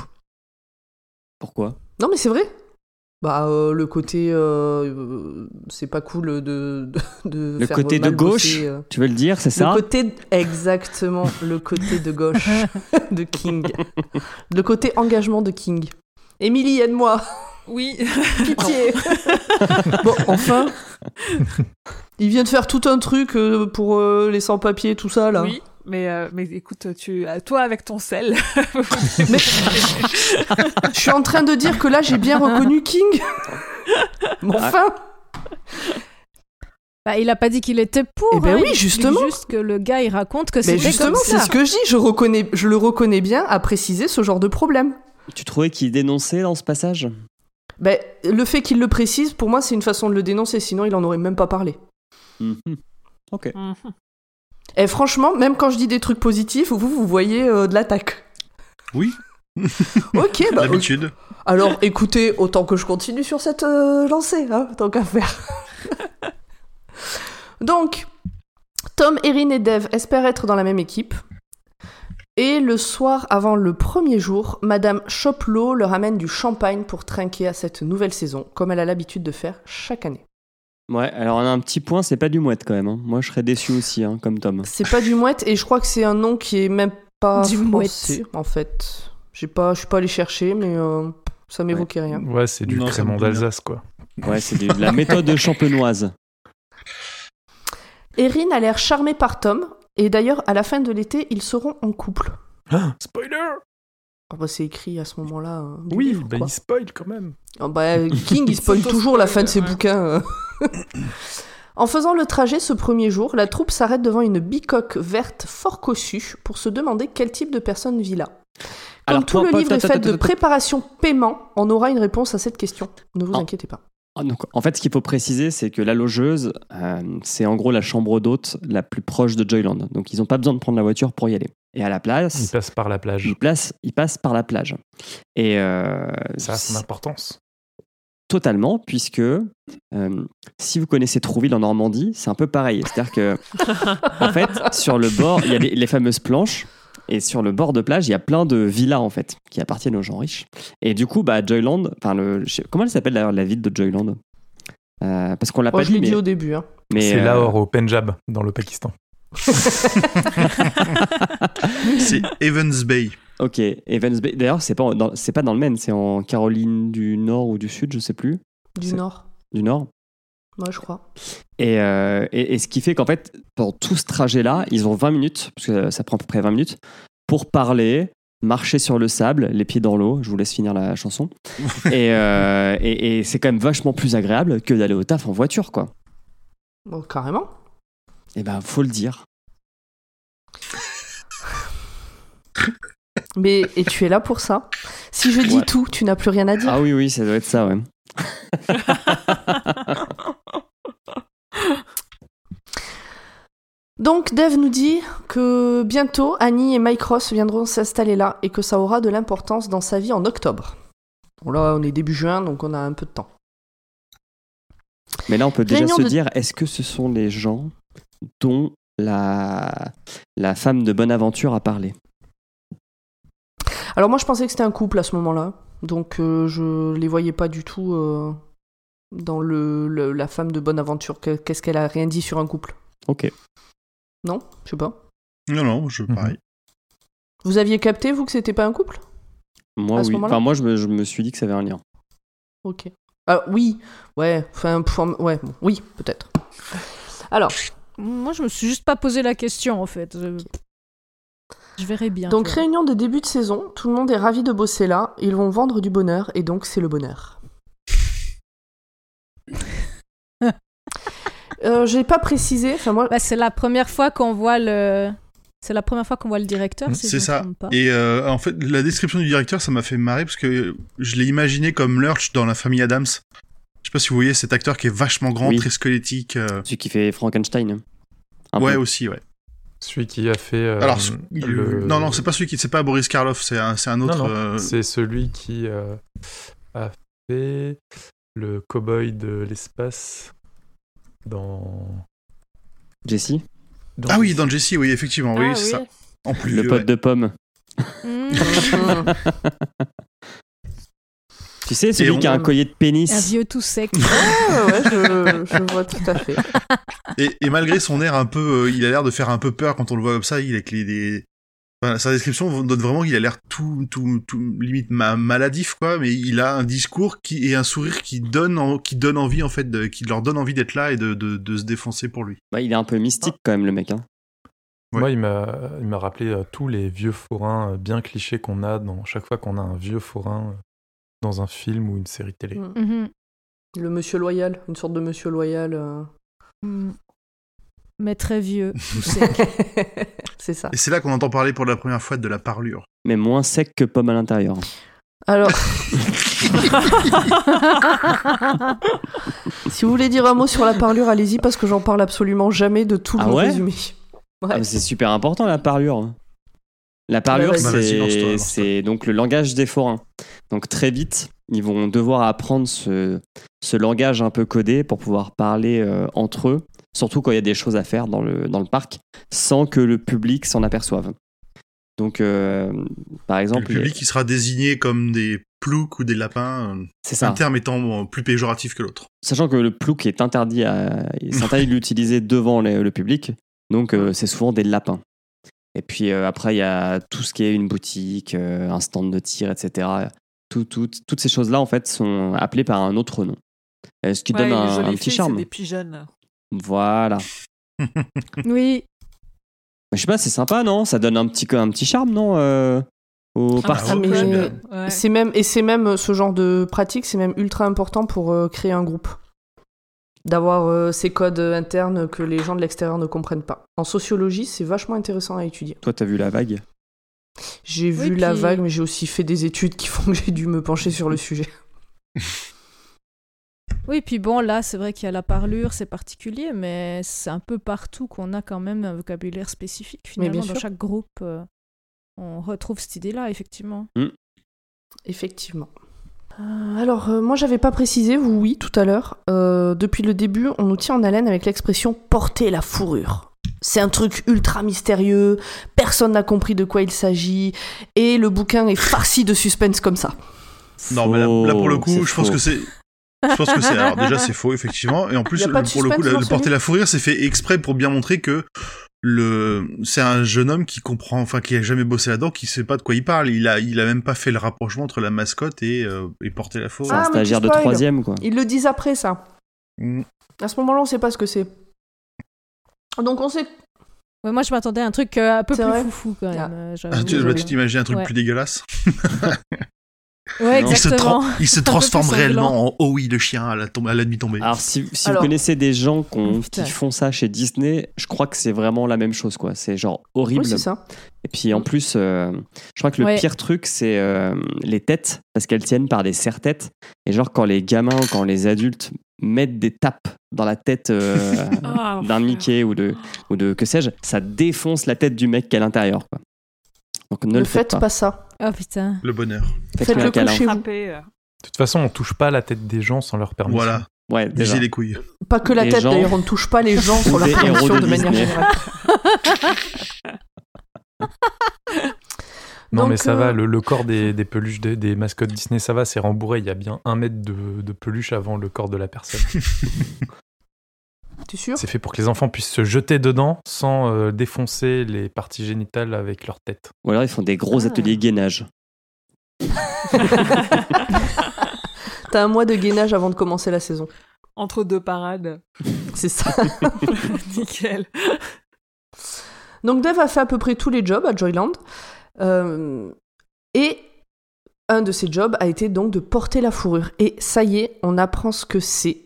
Pourquoi? Non, mais c'est vrai. Bah, euh, le côté. euh, euh, c'est pas cool de. de, de Le faire côté de gauche, bosser, euh. tu veux le dire, c'est ça? Le côté. Exactement, le côté de gauche de King. Le côté engagement de King. Émilie, aide-moi, Oui. pitié. bon, enfin. Il vient de faire tout un truc euh, pour les sans-papiers, tout ça, là. Oui. Mais, euh, mais écoute, tu, euh, toi avec ton sel. Mais- Je suis en train de dire que là, j'ai bien reconnu King. Mais enfin. Bah, il a pas dit qu'il était pour. Eh ben hein, oui, justement. Juste que le gars, il raconte que Mais c'était justement, comme c'est ça. ce que je dis. Je, reconnais, je le reconnais bien à préciser ce genre de problème. Tu trouvais qu'il dénonçait dans ce passage? Ben, le fait qu'il le précise, pour moi, c'est une façon de le dénoncer. Sinon, il en aurait même pas parlé. Mhm. Ok. Mhm. Et franchement, même quand je dis des trucs positifs, vous, vous voyez euh, de l'attaque. Oui, Ok, bah. d'habitude. Alors, écoutez, autant que je continue sur cette euh, lancée, hein, tant qu'à faire. Donc, Tom, Erin et Dev espèrent être dans la même équipe. Et le soir avant le premier jour, Madame Choplow leur amène du champagne pour trinquer à cette nouvelle saison, comme elle a l'habitude de faire chaque année. Ouais, alors on a un petit point, c'est pas du mouette quand même. hein. Moi, je serais déçu aussi, hein, comme Tom. C'est pas du mouette, et je crois que c'est un nom qui est même pas Du français, mouette. en fait. J'ai pas, je suis pas allé chercher, mais euh, ça m'évoquait rien. Ouais, c'est du Non, crémant d'Alsace, quoi. Ouais, c'est de la méthode champenoise. Erin a l'air charmée par Tom, et d'ailleurs, à la fin de l'été, ils seront en couple. Ah, spoiler Ah bah, c'est écrit à ce moment-là. du Oui, livre, bah, il spoil quand même. Ah bah, King, il spoil toujours la fin de ses ouais. bouquins. euh. En faisant le trajet ce premier jour, la troupe s'arrête devant une bicoque verte fort cossue pour se demander quel type de personne vit là. Comme Alors, tout toi, le livre est fait de préparation paiement, on aura une réponse à cette question. Ne vous Ah. inquiétez pas. Donc, en fait, ce qu'il faut préciser, c'est que la logeuse, euh, c'est en gros la chambre d'hôte la plus proche de Joyland. Donc, ils n'ont pas besoin de prendre la voiture pour y aller. Et à la Il place, passe par la plage. ils, placent- ils passent par la plage. Et euh, Ça a son importance. totalement, puisque euh, si vous connaissez Trouville en Normandie, c'est un peu pareil. C'est-à-dire que, en fait, sur le bord, il y a les, les fameuses planches. Et sur le bord de plage, il y a plein de villas en fait qui appartiennent aux gens riches. Et du coup, bah, Joyland, enfin le, je sais- comment elle s'appelle d'ailleurs la ville de Joyland? Euh, Parce qu'on l'a Bon, pas je l'ai dit, dit mais, au début. hein. mais, C'est euh, Lahore au Punjab, dans le Pakistan. C'est Evans Bay. Ok, Evans Bay. D'ailleurs, c'est pas dans, c'est pas dans le Maine, c'est en Caroline du Nord ou du Sud, je sais plus. Du C'est- Nord. Du Nord. Moi, je crois. Et, euh, et, et ce qui fait qu'en fait, pendant tout ce trajet-là, ils ont 20 minutes, parce que ça prend à peu près 20 minutes, pour parler, marcher sur le sable, les pieds dans l'eau. Je vous laisse finir la chanson. et euh, et, et c'est quand même vachement plus agréable que d'aller au taf en voiture, quoi. Bon, carrément. Et ben, faut le dire. Mais et tu es là pour ça? Si je dis Ouais. tout, tu n'as plus rien à dire. Ah oui, oui, ça doit être ça, ouais. Donc Dave nous dit que bientôt Annie et Mike Ross viendront s'installer là et que ça aura de l'importance dans sa vie en octobre. Bon là on est début juin donc on a un peu de temps. Mais là, on peut déjà se de- dire, est-ce que ce sont les gens dont la, la femme de Bonaventure a parlé Alors moi je pensais que c'était un couple à ce moment-là. Donc euh, je les voyais pas du tout euh, dans le, le- la femme de Bonaventure. Que- Qu'est-ce qu'elle a rien dit sur un couple? Ok. Non? Je sais pas. Non, non, je Mhm. pareil. Vous aviez capté vous que c'était pas un couple? Moi, À oui. Enfin, moi, je me, je me suis dit que ça avait un lien. Ok. Ah oui, ouais, enfin, pour- ouais, bon, oui, peut-être. Alors, Moi, je me suis juste pas posé la question, en fait. Je, je verrai bien. donc réunion de début de saison, tout le monde est ravi de bosser là, ils vont vendre du bonheur, et donc c'est le bonheur. euh, J'ai pas précisé, enfin moi, Bah, c'est la première fois qu'on voit le. C'est la première fois qu'on voit le directeur, si C'est me ça. pas. Et euh, en fait, la description du directeur, ça m'a fait marrer parce que je l'ai imaginé comme Lurch dans la famille Adams. Je sais pas si vous voyez cet acteur qui est vachement grand, Oui. très squelettique. euh, Celui qui fait Frankenstein. Un Ouais, peu. aussi, ouais. Celui qui a fait. euh, Alors, il- le- non, non, c'est pas celui qui, c'est pas Boris Karloff, c'est un, c'est un autre. non, euh, c'est celui qui euh, a fait le cowboy de l'espace dans. Jesse, dans- Ah oui, dans Jesse, oui, effectivement, oui, Ah c'est ça. En plus, le pote ouais. de pomme. Hmm, Tu sais, celui on- qui a un collier de un pénis. vieux tout sec. ouais, ouais, je, je vois tout à fait. Et, et malgré son air un peu, euh, il a l'air de faire un peu peur quand on le voit comme ça. Il avec les, des- enfin, sa description donne vraiment qu'il a l'air tout, tout, tout limite ma- maladif quoi. Mais il a un discours qui et un sourire qui donne, en- qui donne envie en fait, de, qui leur donne envie d'être là et de, de, de se défoncer pour lui. Bah, il est un peu mystique quand même, le mec. Hein. Ouais. Moi, il m'a, il m'a rappelé euh, tous les vieux forains euh, bien clichés qu'on a dans chaque fois qu'on a un vieux forain euh, dans un film ou une série télé. Mm. Mhm. Le monsieur loyal, une sorte de monsieur loyal. euh. Hmm. Mais très vieux, tout sec. c'est ça. Et c'est là qu'on entend parler pour la première fois de la parlure. Mais moins sec que pomme à l'intérieur. Alors, si vous voulez dire un mot sur la parlure, allez-y, parce que j'en parle absolument jamais de tout Ah le ouais résumé. Ouais. Ah, c'est super important la parlure. La parlure, Bah, c'est donc le langage des forains. Donc très vite, ils vont devoir apprendre ce, ce langage un peu codé pour pouvoir parler euh, entre eux, surtout quand il y a des choses à faire dans le, dans le parc, sans que le public s'en aperçoive. Donc, euh, par Le exemple, public qui sera désigné comme des ploucs ou des lapins, euh, c'est un ça. terme étant plus péjoratif que l'autre. Sachant que le plouc est interdit à, c'est interdit de l'utiliser devant les- le public, donc euh, c'est souvent des lapins. Et puis euh, après, il y a tout ce qui est une boutique, un stand de tir, etc. Tout, tout- toutes ces choses-là, en fait, sont appelées par un autre nom. Euh, ce qui Ouais, donne un, petit charme. C'est des pigeonnes. Voilà. oui, je sais pas, c'est sympa, non? Ça donne un petit, un petit charme, non euh, Au Ah, parc Ah, mais- ouais. C'est même et c'est même ce genre de pratique, c'est même ultra important pour euh, créer un groupe. d'avoir euh, ces codes internes que les gens de l'extérieur ne comprennent pas. En sociologie, c'est vachement intéressant à étudier. Toi, t'as vu la vague? J'ai vu la vague, mais j'ai aussi fait des études qui font que j'ai dû me pencher sur le sujet. Oui, puis bon, là, c'est vrai qu'il y a la parlure, c'est particulier, mais c'est un peu partout qu'on a quand même un vocabulaire spécifique. Finalement, bien dans sûr. chaque groupe, euh, on retrouve cette idée-là, effectivement. Effectivement. Euh, alors, euh, moi, j'avais pas précisé, vous, oui, tout à l'heure. Euh, depuis le début, on nous tient en haleine avec l'expression porter la fourrure. C'est un truc ultra mystérieux, personne n'a compris de quoi il s'agit, et le bouquin est farci de suspense comme ça. Non, mais là, là, pour le coup, c'est je pense que c'est. Je pense que c'est. Alors déjà, c'est faux, effectivement. Et en plus, de pour le coup, le, le porter la fourrure, c'est fait exprès pour bien montrer que le c'est un jeune homme qui comprend, enfin, qui a jamais bossé là-dedans, qui sait pas de quoi il parle. Il a, il a même pas fait le rapprochement entre la mascotte et, euh, et porter la C'est fourrure. un Ah, stagiaire de troisième, quoi. Ils le disent après, ça. Mm. À ce moment-là, on sait pas ce que c'est. Donc, on sait. Ouais, moi, je m'attendais à un truc euh, un peu plus foufou, quand même. Ah. euh, Ah, tu t'imagines un truc Ouais. plus dégueulasse Ouais, Non. Il se, exactement. il se transforme réellement en oh oui le chien à la, tombe- à la demi tombée. Alors, si, si Alors- vous connaissez des gens qu'on- Oh, qui font ça chez Disney, je crois que c'est vraiment la même chose, quoi. C'est genre horrible. Oui, c'est ça. Et puis en Mm. plus, euh, je crois que le Ouais. pire truc, c'est euh, les têtes, parce qu'elles tiennent par des serre-têtes. Et genre, quand les gamins ou quand les adultes mettent des tapes dans la tête euh, Ah, d'un Mickey ou de, ou de que sais-je, ça défonce la tête du mec qui est à l'intérieur. Quoi. Donc ne Ne le faites faites pas ça. Oh putain. Le bonheur. Faites-le un câlin. coucher. chez vous. Frappé, euh. De toute façon, on touche pas la tête des gens sans leur permission. Voilà. Ouais, déjà. Visez les couilles. Pas que la Les tête, gens- d'ailleurs, on ne touche pas les gens sur leur permission de de manière Disney. générale. Non, Donc, mais ça euh, va, le, le corps des, des peluches des, des mascottes Disney, ça va, c'est rembourré. Il y a bien un mètre de, de peluche avant le corps de la personne. T'es sûr? C'est fait pour que les enfants puissent se jeter dedans sans euh, défoncer les parties génitales avec leur tête. Ou alors ils font des gros Ah. ateliers gainage. T'as un mois de gainage avant de commencer la saison. Entre deux parades. C'est ça. Nickel. Donc Dave a fait à peu près tous les jobs à Joyland. Euh, et un de ses jobs a été donc de porter la fourrure. Et ça y est, on apprend ce que c'est.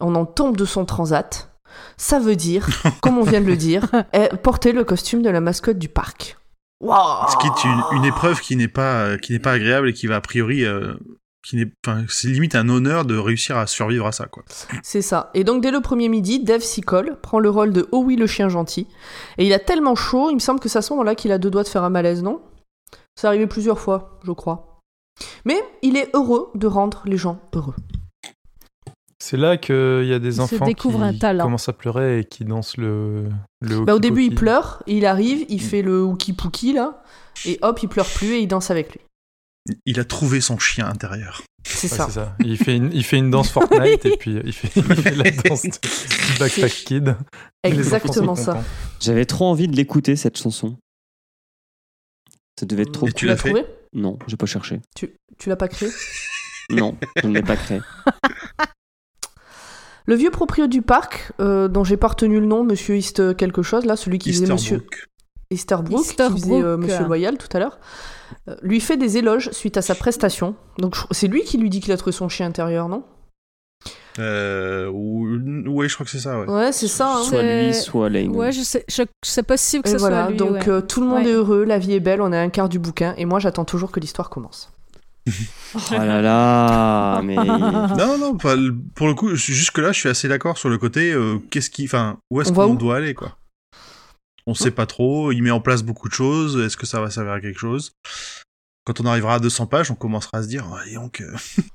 On en tombe de son transat. Ça veut dire, comme on vient de le dire, eh, porter le costume de la mascotte du parc. Waouh Ce qui est une, une épreuve qui n'est pas euh, qui n'est pas agréable et qui va a priori euh, qui n'est enfin c'est limite un honneur de réussir à survivre à ça quoi. C'est ça. Et donc dès le premier midi, Dave s'y colle, prend le rôle de Oh oui le chien gentil. Et il a tellement chaud, il me semble que c'est à ce moment-là qu'il a deux doigts de faire un malaise, non? C'est arrivé plusieurs fois, je crois. Mais il est heureux de rendre les gens heureux. C'est là qu'il y a des enfants découvre qui un talent. commencent à pleurer et qui dansent le, le Bah, au début, il pleure, il arrive, il fait le hooky pooky là, et hop, il pleure plus et il danse avec lui. Il a trouvé son chien intérieur. C'est Ouais, ça. Il fait une, il fait une danse Fortnite et puis il fait, il fait la danse du Backpack Kid. Exactement ça. J'avais trop envie de l'écouter cette chanson. Ça devait être trop Et cool. tu l'as trouvé Non, j'ai pas cherché. Tu, tu l'as pas créé Non, je ne l'ai pas créé. Le vieux proprio du parc, euh, dont j'ai pas retenu le nom, Monsieur East quelque chose, là, celui qui faisait Monsieur Easterbrook. Easterbrook, qui faisait euh, Monsieur Loyal tout à l'heure, euh, lui fait des éloges suite à sa prestation. Donc c'est lui qui lui dit qu'il a trouvé son chien intérieur, non? Euh, ou- ouais, je crois que c'est ça. Ouais. Ouais, c'est ça. hein. Soit lui, soit Lane. Ouais, je sais, je, c'est possible que ce voilà, soit lui. donc ouais. euh, tout le monde Ouais. est heureux, la vie est belle, on est à un quart du bouquin, et moi j'attends toujours que l'histoire commence. Oh là là, mais. Non, non, pas le- pour le coup, jusque là, je suis assez d'accord sur le côté. euh, qu'est-ce qui, enfin, où est-ce qu'on doit aller, quoi On sait pas trop. Il met en place beaucoup de choses. Est-ce que ça va servir à quelque chose? Quand on arrivera à 200 pages, on commencera à se dire, oh, donc, euh,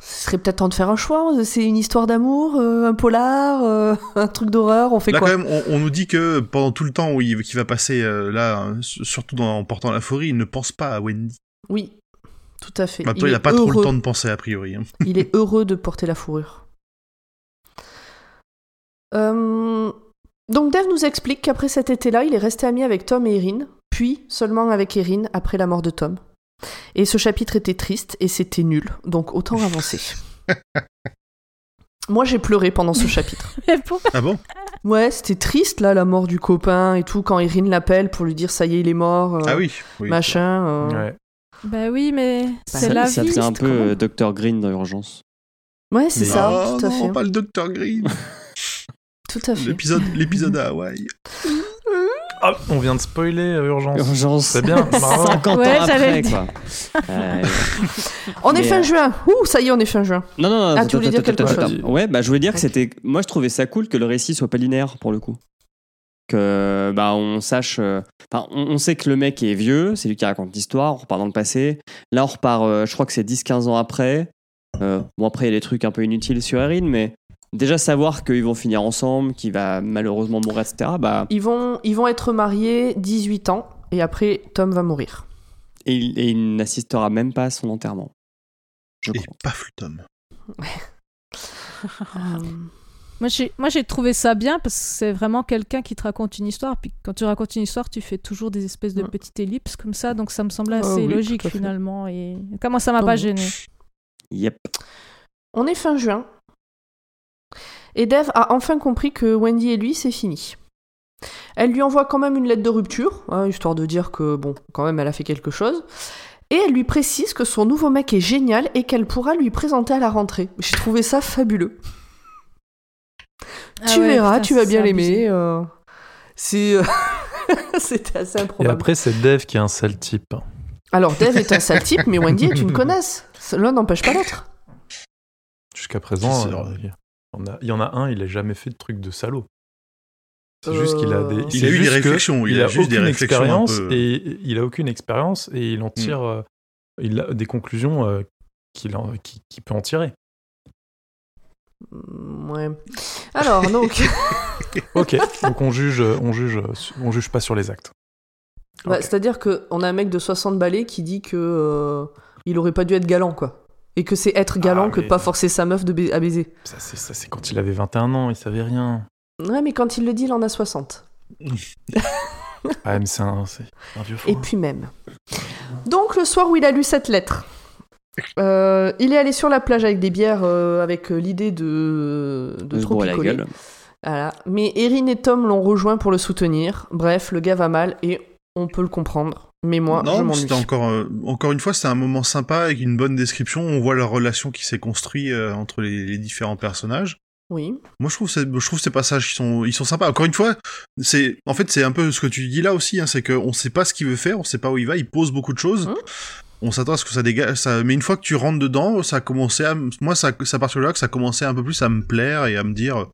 Ce serait peut-être temps de faire un choix. C'est une histoire d'amour, euh, un polar, euh, un truc d'horreur. On fait Là, quoi? quand même, on, on nous dit que pendant tout le temps où il, qu'il va passer euh, là, hein, surtout dans, en portant la forêt, il ne pense pas à Wendy. Oui, tout à fait. Maintenant, il, est a pas trop le heureux. temps de penser a priori. hein. Il est heureux de porter la fourrure. Euh, Donc Dave nous explique qu'après cet été-là, il est resté ami avec Tom et Erin, puis seulement avec Erin après la mort de Tom. Et ce chapitre était triste et c'était nul, donc autant avancer. Moi j'ai pleuré pendant ce chapitre. Ah bon? Ouais, c'était triste là, la mort du copain et tout, quand Erin l'appelle pour lui dire ça y est, il est mort, euh, Ah oui. oui. machin. euh. Ouais. Bah oui, mais c'est ça, la ça vie. faisait un c'est peu euh, Dr Green dans Urgence. Ouais, c'est Mais- ça, oh tout à non, fait. pas le Dr Green. Tout à fait. L'épisode, l'épisode à Hawaï. Ah, on vient de spoiler euh, Urgence. Urgence. C'est bien, bravo. 50 Ouais, ans après, quoi. Euh, On est Mais, fin euh, juin. Ouh, ça y est, on est fin juin. Non, non, non. Ah, attends, tu voulais dire attends, quelque attends, chose. Ouais, bah, je voulais dire que c'était. Moi, je trouvais ça cool que le récit soit pas linéaire pour le coup. Que, bah, on sache. euh, Enfin, on, on sait que le mec est vieux, c'est lui qui raconte l'histoire, on repart dans le passé. Là, on repart, euh, je crois que c'est 10-15 ans après. Euh, bon, après, il y a des trucs un peu inutiles sur Erin, mais déjà savoir qu'ils vont finir ensemble, qu'il va malheureusement mourir, etc. Bah, Ils vont, ils vont être mariés 18 ans et après Tom va mourir. et il, et il n'assistera même pas à son enterrement. Je Et crois. tome. Euh, Moi, j'ai, moi, j'ai trouvé ça bien parce que c'est vraiment quelqu'un qui te raconte une histoire. Puis quand tu racontes une histoire, tu fais toujours des espèces de petites ellipses comme ça. Donc ça me semblait Ah assez oui, logique finalement. Et comment ça m'a pas gêné Yep. On est fin juin. Et Dave a enfin compris que Wendy et lui, c'est fini. Elle lui envoie quand même une lettre de rupture, hein, histoire de dire que, bon, quand même, elle a fait quelque chose. Et elle lui précise que son nouveau mec est génial et qu'elle pourra lui présenter à la rentrée. J'ai trouvé ça fabuleux. Ah tu ouais, verras, putain, tu vas c'est bien l'aimer. euh, C'est. euh, C'était assez Et improbable. après, c'est Dave qui est un sale type. Alors, Dave est un sale type, mais Wendy est une connasse. L'un n'empêche pas l'autre. Jusqu'à présent, C'est euh, il, y en a, il y en a un, il a jamais fait de truc de salaud. C'est juste qu'il a des. Euh, Il c'est a eu des réflexions, il a juste des aucune réflexions peu- Hmm. et il a aucune expérience et il en tire, euh, il a des conclusions euh, qu'il en- qui, qui peut en tirer. Mm, Ouais. Alors, donc. Ok, donc on juge, on juge, on juge pas sur les actes. Bah. C'est-à-dire qu'on a un mec de 60 balais qui dit que euh, il aurait pas dû être galant, quoi. Et que c'est être galant Ah, que de pas forcer sa meuf de ba- à baiser. Ça, c'est ça, c'est quand il avait 21 ans, il savait rien. Ouais, mais quand il le dit, il en a 60. Ah, mais c'est un, un vieux fou. Et puis même. Donc, le soir où il a lu cette lettre, euh, il est allé sur la plage avec des bières, euh, avec euh, l'idée de, trop picoler. Voilà. Mais Erin et Tom l'ont rejoint pour le soutenir. Bref, le gars va mal et on peut le comprendre. Mais moi, je non, m'ennuie. c'était encore, euh, encore une fois, c'était un moment sympa avec une bonne description. On voit la relation qui s'est construite euh, entre les, les différents personnages. Oui. Moi, je trouve, ces- je trouve ces passages, ils sont, ils sont sympas. Encore une fois, c'est, en fait, c'est un peu ce que tu dis là aussi, hein, c'est qu'on sait pas ce qu'il veut faire, on sait pas où il va, il pose beaucoup de choses. Hein on s'attend à ce que ça dégage, mais une fois que tu rentres dedans, ça a commencé à, moi, ça, ça part de là que ça a commencé un peu plus à me plaire et à me dire,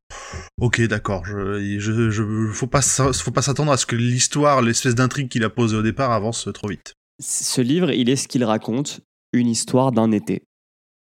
ok, d'accord, je, je, faut pas, faut pas s'attendre à ce que l'histoire, l'espèce d'intrigue qu'il a posée au départ avance trop vite. Ce livre, il est ce qu'il raconte, une histoire d'un été.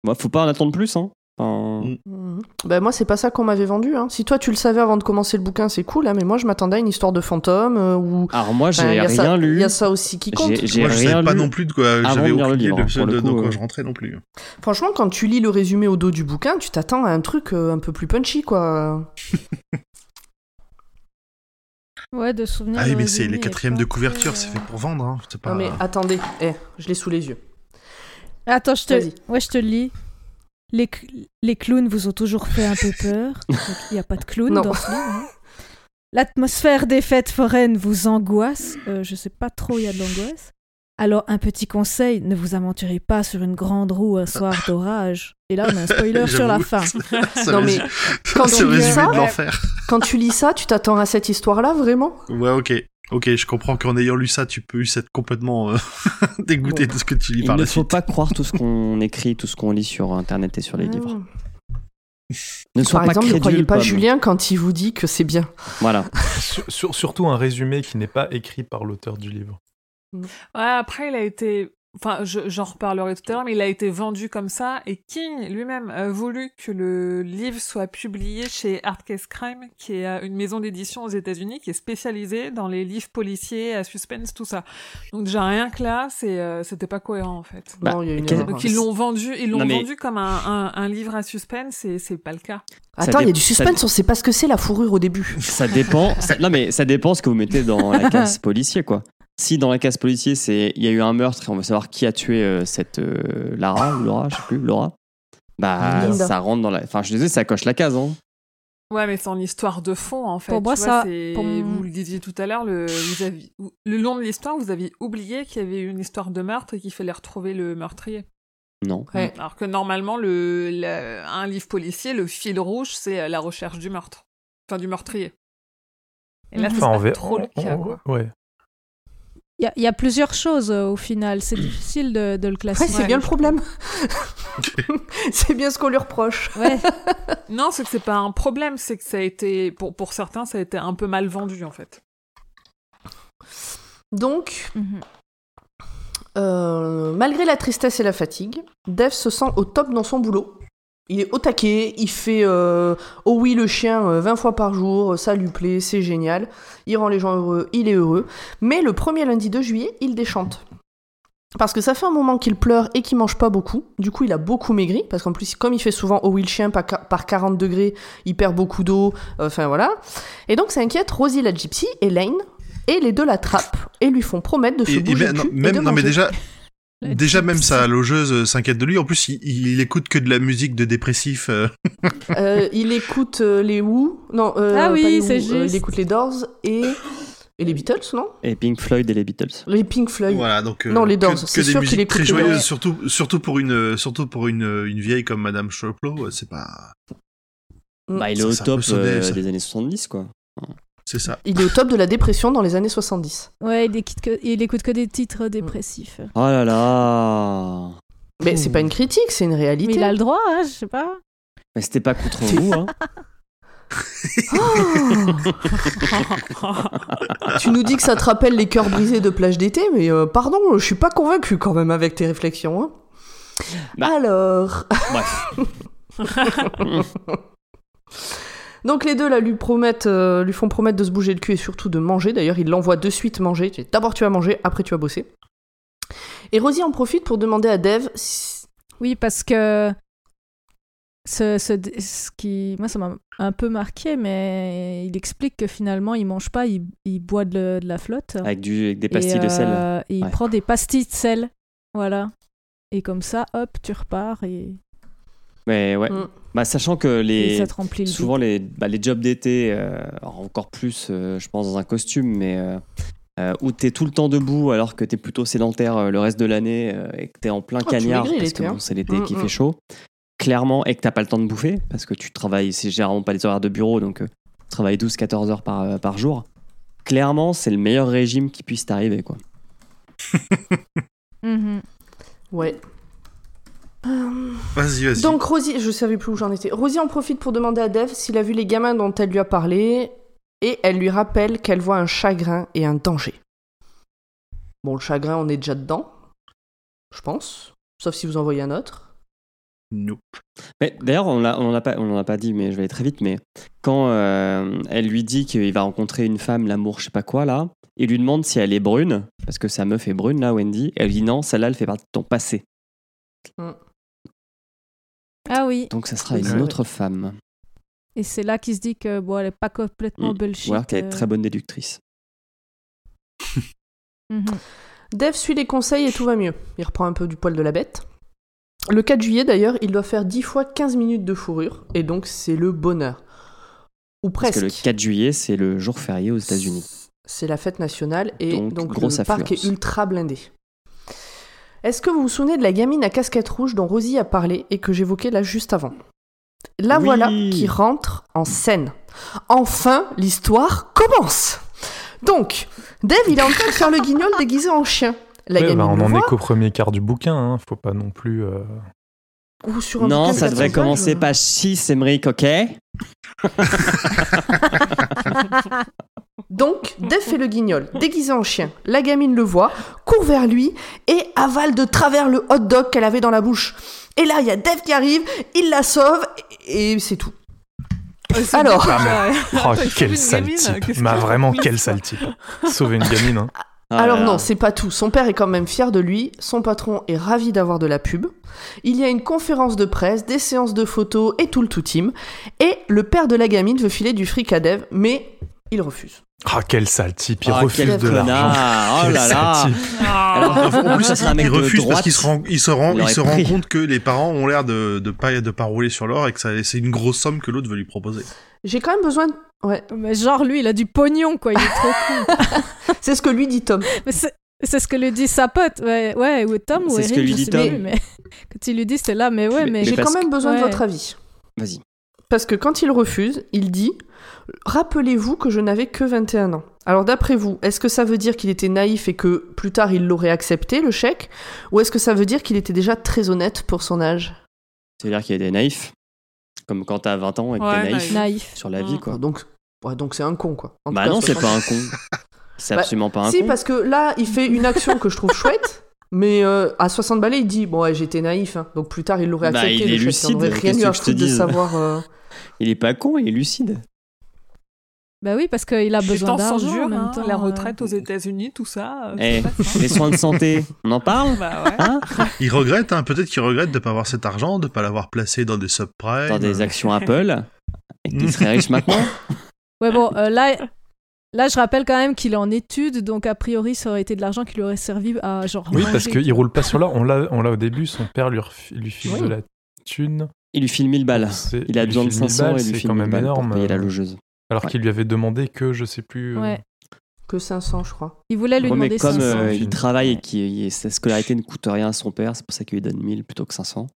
Moi, faut pas en attendre plus, hein. Enfin, Mm. Bah moi c'est pas ça qu'on m'avait vendu. Hein. Si toi tu le savais avant de commencer le bouquin c'est cool, hein, mais moi je m'attendais à une histoire de fantôme euh, ou Alors moi, j'ai Enfin, il y a rien ça- lu. Il y a ça aussi qui compte. J'ai- moi, je rien savais pas lu. non plus de quoi, avant j'avais lire le livre, le de- de coup, quoi euh. je rentrais non plus. Franchement quand tu lis le résumé au dos du bouquin, tu t'attends à un truc euh, un peu plus punchy quoi. Ouais, de souvenirs. Ah oui, mais c'est les quatrièmes pas de couverture, c'est euh, fait pour vendre, hein. Pas. Non mais attendez, eh, je l'ai sous les yeux. Attends, je te, Vas-y. ouais, je te le lis. Les, cl- les clowns vous ont toujours fait un peu peur. Il n'y a pas de clown Non. dans ce livre. hein. L'atmosphère des fêtes foraines vous angoisse. Euh, je sais pas trop, il y a de l'angoisse. Alors, un petit conseil, ne vous aventurez pas sur une grande roue un soir d'orage. Et là, on a un spoiler sur la fin. Non, mais quand tu lis ça-. Quand tu lis ça, tu t'attends à cette histoire-là vraiment? Ouais, ok. Ok, je comprends qu'en ayant lu ça, tu peux être complètement euh, dégoûté de ce que tu lis Il par ne la faut suite. pas croire tout ce qu'on écrit, tout ce qu'on lit sur Internet et sur les livres. Ne sois Par pas exemple, ne croyez pas. Julien quand il vous dit que c'est bien. Voilà. Sur- sur- surtout un résumé qui n'est pas écrit par l'auteur du livre. Ouais, après, il a été. Enfin, je- j'en reparlerai tout à l'heure, mais il a été vendu comme ça. Et King lui-même a voulu que le livre soit publié chez Hardcase Crime, qui est euh, une maison d'édition aux États-Unis qui est spécialisée dans les livres policiers, à suspense, tout ça. Donc déjà rien que là, c'est euh, c'était pas cohérent en fait. Bah, non, il y a une. Donc ils l'ont vendu, ils l'ont mais- vendu comme un, un, un livre à suspense, et c'est pas le cas. Attends, il y a du ça- suspense, on sait pas ce que c'est la fourrure au début. Ça dépend. ça- non, mais ça dépend ce que vous mettez dans la case policier, quoi. Si dans la case policier, c'est il y a eu un meurtre et on veut savoir qui a tué euh, cette euh, Lara ou Laura, je sais plus, Laura. Bah, Linda. ça rentre dans la. Enfin, je suis désolé, ça coche la case, hein. Ouais, mais c'est en histoire de fond, en fait. Pour moi, Tu vois, ça- pour Vous le disiez tout à l'heure, le... vous aviez- le long de l'histoire, vous aviez oublié qu'il y avait une histoire de meurtre et qu'il fallait retrouver le meurtrier. Non. Ouais. Alors que normalement, le, le- un livre policier, le fil rouge, c'est euh, la recherche du meurtre. Enfin, du meurtrier. Et là, Mhm. c'est Enfin, on trop le on- cas, on- quoi. ouais. Il y, a- il y a plusieurs choses euh, au final. C'est difficile de, de le classer. Ouais, c'est bien le problème. c'est bien ce qu'on lui reproche. Ouais. Non, c'est que c'est pas un problème, c'est que ça a été, pour, pour certains, ça a été un peu mal vendu, en fait. Donc, Mhm. euh, malgré la tristesse et la fatigue, Dev se sent au top dans son boulot. Il est au taquet, il fait euh, Oh oui le chien euh, 20 fois par jour, ça lui plaît, c'est génial. Il rend les gens heureux, il est heureux. Mais le premier lundi de juillet, il déchante. Parce que ça fait un moment qu'il pleure et qu'il mange pas beaucoup. Du coup, il a beaucoup maigri. Parce qu'en plus, comme il fait souvent Oh oui le chien par, par 40 degrés, il perd beaucoup d'eau. Enfin voilà. Et donc, ça inquiète Rosie la gypsy et Lane. Et les deux l'attrapent et lui font promettre de se Et, bouger même, non, cul et même- de non, mais déjà, déjà même sa logeuse euh, s'inquiète de lui. En plus, il, il écoute que de la musique de dépressif. euh. Euh, il écoute euh, les Who. Non, euh, Ah oui, c'est euh, juste. il écoute les Doors et, et les Beatles, non? Et Pink Floyd et les Beatles. Les Pink Floyd. Voilà, donc euh, Non, les que- Doors, c'est sûr qu'il musiques écoute très joyeuses, surtout surtout pour une surtout pour une une vieille comme Madame Choplo, c'est pas Mm. Bah, il est au top euh, des années 70, quoi. C'est ça. Il est au top de la dépression dans les années 70. Ouais, il écoute, que, il écoute que des titres dépressifs. Oh là là Mais c'est pas une critique, c'est une Mais réalité. il a le droit, hein, je sais pas. Mais c'était pas contre vous, hein. tu nous dis que ça te rappelle les cœurs brisés de plage d'été, mais euh, pardon, je suis pas convaincu quand même avec tes réflexions. hein. Bah. Alors. Bref. Donc les deux là lui promettent, euh, lui font promettre de se bouger le cul et surtout de manger. D'ailleurs, il l'envoie de suite manger. D'abord tu vas manger, après tu vas bosser. Et Rosie en profite pour demander à Dev si- Oui, parce que ce, ce, ce qui, moi, ça m'a un peu marqué, mais il explique que finalement, il mange pas, il, il boit de, de la flotte. Avec, du, avec des Et, pastilles de sel. euh, et il prend des pastilles de sel. Voilà. Et comme ça, hop, tu repars et, Mais ouais. Mm. Bah, sachant que les. le Souvent, les, bah, les jobs d'été, euh, encore plus, euh, je pense, dans un costume, mais euh, où t'es tout le temps debout alors que t'es plutôt sédentaire euh, le reste de l'année euh, et que t'es en plein Ah, tu cagnard parce que l'été, bon, hein. c'est l'été Mm, qui mm. fait chaud. Clairement, et que t'as pas le temps de bouffer parce que tu travailles, c'est généralement pas les horaires de bureau, donc euh, tu travailles 12-14 heures par, euh, par jour. Clairement, c'est le meilleur régime qui puisse t'arriver, quoi. Mhm. Ouais. Euh, Vas-y, vas-y. Donc Rosie, je savais plus où j'en étais. Rosie en profite pour demander à Dev s'il a vu les gamins dont elle lui a parlé et elle lui rappelle qu'elle voit un chagrin et un danger. Bon, le chagrin, on est déjà dedans, je pense. Sauf si vous en voyez un autre. Nope. Mais D'ailleurs, on n'en a, pas- on en a pas dit, mais je vais aller très vite. Mais quand euh, elle lui dit qu'il va rencontrer une femme, l'amour, je sais pas quoi, là, il lui demande si elle est brune, parce que sa meuf est brune, là, Wendy. Elle lui dit non, celle-là, elle fait partie de ton passé. Ah oui. Donc ça sera Oui, une autre femme. Et c'est là qu'il se dit que bon, elle est pas complètement Mm. bullshit. Ou alors qu'elle est euh. très bonne déductrice. Mhm. Dev suit les conseils et tout va mieux. Il reprend un peu du poil de la bête. Le 4 juillet, d'ailleurs, il doit faire 10 fois 15 minutes de fourrure, et donc c'est le bonheur. Ou Parce presque. que le 4 juillet, c'est le jour férié aux États-Unis. C'est la fête nationale et Donc, donc, le parc est ultra blindé. Est-ce que vous vous souvenez de la gamine à casquette rouge dont Rosie a parlé et que j'évoquais là juste avant? La Oui. voilà qui rentre en scène. Enfin, l'histoire commence. Donc, Dave, il est en train de faire le guignol déguisé en chien. La Ouais, gamine bah, on en voit, est qu'au premier quart du bouquin, hein. faut pas non plus. euh, ou sur un Non, ça devrait 400 pages, commencer euh, page 6, Emmerich, ok Donc, Dave fait le guignol, déguisé en chien. La gamine le voit, court vers lui et avale de travers le hot dog qu'elle avait dans la bouche. Et là, il y a Dave qui arrive, il la sauve et c'est tout. Alors, Ah, mais- Oh, quel sale type Bah vraiment, quel sale type Sauver une gamine, hein. Ah alors là là. non, c'est pas tout. Son père est quand même fier de lui. Son patron est ravi d'avoir de la pub. Il y a une conférence de presse, des séances de photos et tout le tout team. Et le père de la gamine veut filer du fric à Dave, mais il refuse. Ah, quel sale type, il Ah, refuse quel de l'argent. Oh Quel là sale là type. Alors, en plus, ça serait un mec il de refuse parce droite. qu'il se rend, il se rend, Il se rend compte que les parents ont l'air de, de pas, de pas rouler sur l'or et que ça, c'est une grosse somme que l'autre veut lui proposer. J'ai quand même besoin de... Ouais, Mais genre, lui, il a du pognon, quoi. Il est trop con. c'est ce que lui dit Tom. Mais c'est- C'est ce que lui dit sa pote, ouais, ouais ou Tom ou C'est Eric, ce que lui je dit sais Tom. plus, mais quand il lui dit, c'était là, mais ouais, Mais- mais, J'ai parce quand même besoin de ouais. votre avis. Vas-y. Parce que quand il refuse, il dit Rappelez-vous que je n'avais que 21 ans. Alors d'après vous, est-ce que ça veut dire qu'il était naïf et que plus tard il l'aurait accepté, le chèque? Ou est-ce que ça veut dire qu'il était déjà très honnête pour son âge? C'est-à-dire qu'il y a des naïfs. Comme quand t'as 20 ans et que Ouais, t'es naïf naïf. sur la vie, quoi. Donc ouais, donc c'est un con, quoi. En Bah cas, non, c'est 60. pas un con. C'est Bah, absolument pas un Si, con. parce que là, il fait une action que je trouve chouette. Mais euh, à 60 balais, il dit Bon, ouais, j'étais naïf. hein. Donc plus tard, il l'aurait Bah, accepté. il est lucide, rien eu à que je te foutre de savoir. euh, Il est pas con, il est lucide. Bah oui, parce qu'il a besoin d'argent en durs, même hein, temps. la euh. retraite aux États-Unis, tout ça. Eh, les soins de santé, on en parle Bah ouais. Hein Il regrette, hein, peut-être qu'il regrette de ne pas avoir cet argent, de ne pas l'avoir placé dans des subprimes. Dans des actions Apple, et qu'il serait riche maintenant Ouais, bon, euh, là, là, je rappelle quand même qu'il est en études, donc a priori, ça aurait été de l'argent qui lui aurait servi à genre. Oui, manger. parce qu'il roule pas sur l'or. On l'a on l'a au début, son père lui, ref- lui file Oui. de la thune. Il lui file 1000 balles. C'est- Il a besoin de file 1000 500 balles, et il lui c'est file quand 1000 même balles énorme. pour payer la logeuse. Alors Ouais. qu'il lui avait demandé que, je sais plus. euh, Ouais. que 500, je crois. Il voulait lui Ouais, mais demander comme 500. euh, il travaille et que sa scolarité ne coûte rien à son père, c'est pour ça qu'il lui donne 1000 plutôt que 500.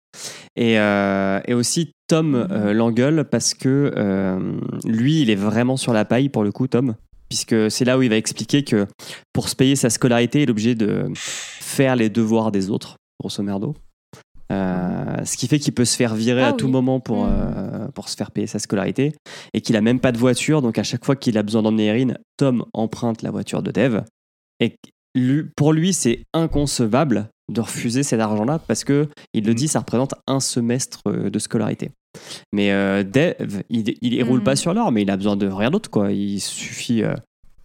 Et, euh, et aussi, Tom euh, l'engueule parce que euh, lui, il est vraiment sur la paille pour le coup, Tom. Puisque c'est là où il va expliquer que pour se payer sa scolarité, il est obligé de faire les devoirs des autres, grosso merdo. Euh, ce qui fait qu'il peut se faire virer Ah à tout oui. moment pour, Mm. euh, pour se faire payer sa scolarité et qu'il a même pas de voiture. Donc à chaque fois qu'il a besoin d'emmener Erin, Tom emprunte la voiture de Dev. Et lui- pour lui, c'est inconcevable de refuser cet argent-là parce que il le dit, ça représente un semestre euh, de scolarité. Mais euh, Dev, il, il, roule pas sur l'or, mais il a besoin de rien d'autre, quoi. Il suffit euh,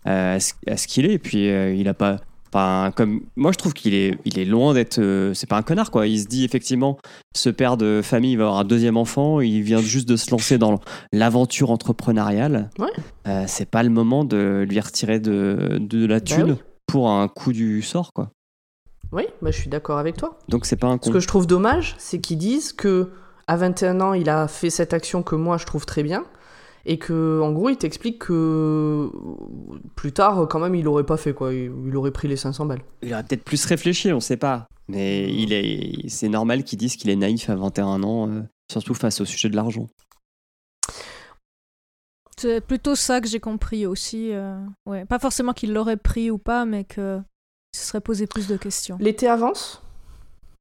à, ce, à ce qu'il est, et puis euh, il a pas. Enfin, comme moi, je trouve qu'il est, il est loin d'être. euh, c'est pas un connard, quoi. Il se dit effectivement, ce père de famille il va avoir un deuxième enfant. Il vient juste de se lancer dans l'aventure entrepreneuriale. Ouais. Euh, c'est pas le moment de lui retirer de, de la thune oui. pour un coup du sort, quoi. Oui, bah, je suis d'accord avec toi. Donc c'est pas un Ce con. que je trouve dommage, c'est qu'ils disent que à 21 ans, il a fait cette action que moi je trouve très bien. Et que, en gros, il t'explique que plus tard, quand même, il aurait pas fait quoi. Il, il aurait pris les 500 balles. Il aurait peut-être plus réfléchi, on sait pas. Mais il est, c'est normal qu'ils disent qu'il est naïf à 21 ans, euh, surtout face au sujet de l'argent. C'est plutôt ça que j'ai compris aussi. euh, Ouais. Pas forcément qu'il l'aurait pris ou pas, mais que se serait posé plus de questions. L'été avance.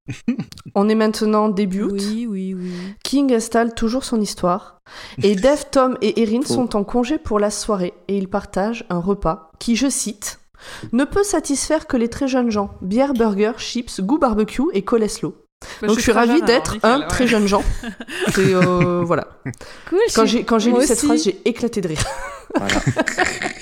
On est maintenant début août. Oui, oui, oui. King installe toujours son histoire. Et Dev, Tom et Erin Faux. sont en congé pour la soirée et ils partagent un repas qui, je cite, ne peut satisfaire que les très jeunes gens. Bière, burger, chips, goût barbecue et coleslaw. Bah, Donc je suis ravie jeune, d'être un très jeune gens. C'est, euh, voilà. Cool. Quand j'ai quand j'ai lu cette phrase, j'ai éclaté de rire. Voilà.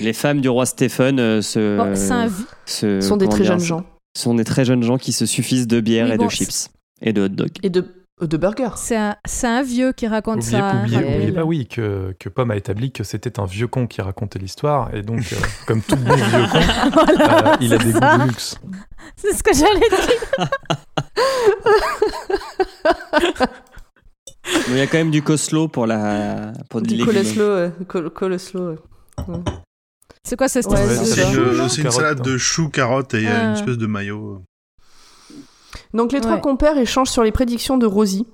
Les femmes du roi Stephen euh, se, Bon, sont des très jeunes gens sont des très jeunes gens qui se suffisent de bière Oui, et bon, de chips et de hot dog. et de euh, de burgers. C'est un, vieux qui raconte Oubliez, ça. oubliez- pas, oui, que, que Pomme a établi que c'était un vieux con qui racontait l'histoire, et donc, euh, comme tout bon vieux con, Voilà, euh, il a des ça. goûts de luxe. C'est ce que j'allais dire. Il y a quand même du coslo pour la pour Du euh, col- coleslaw. ouais. C'est quoi cette Ouais, c'est une, salade hein. de choux, carottes et euh, Ah. une espèce de maillot. Donc les trois Ouais. compères échangent sur les prédictions de Rosie.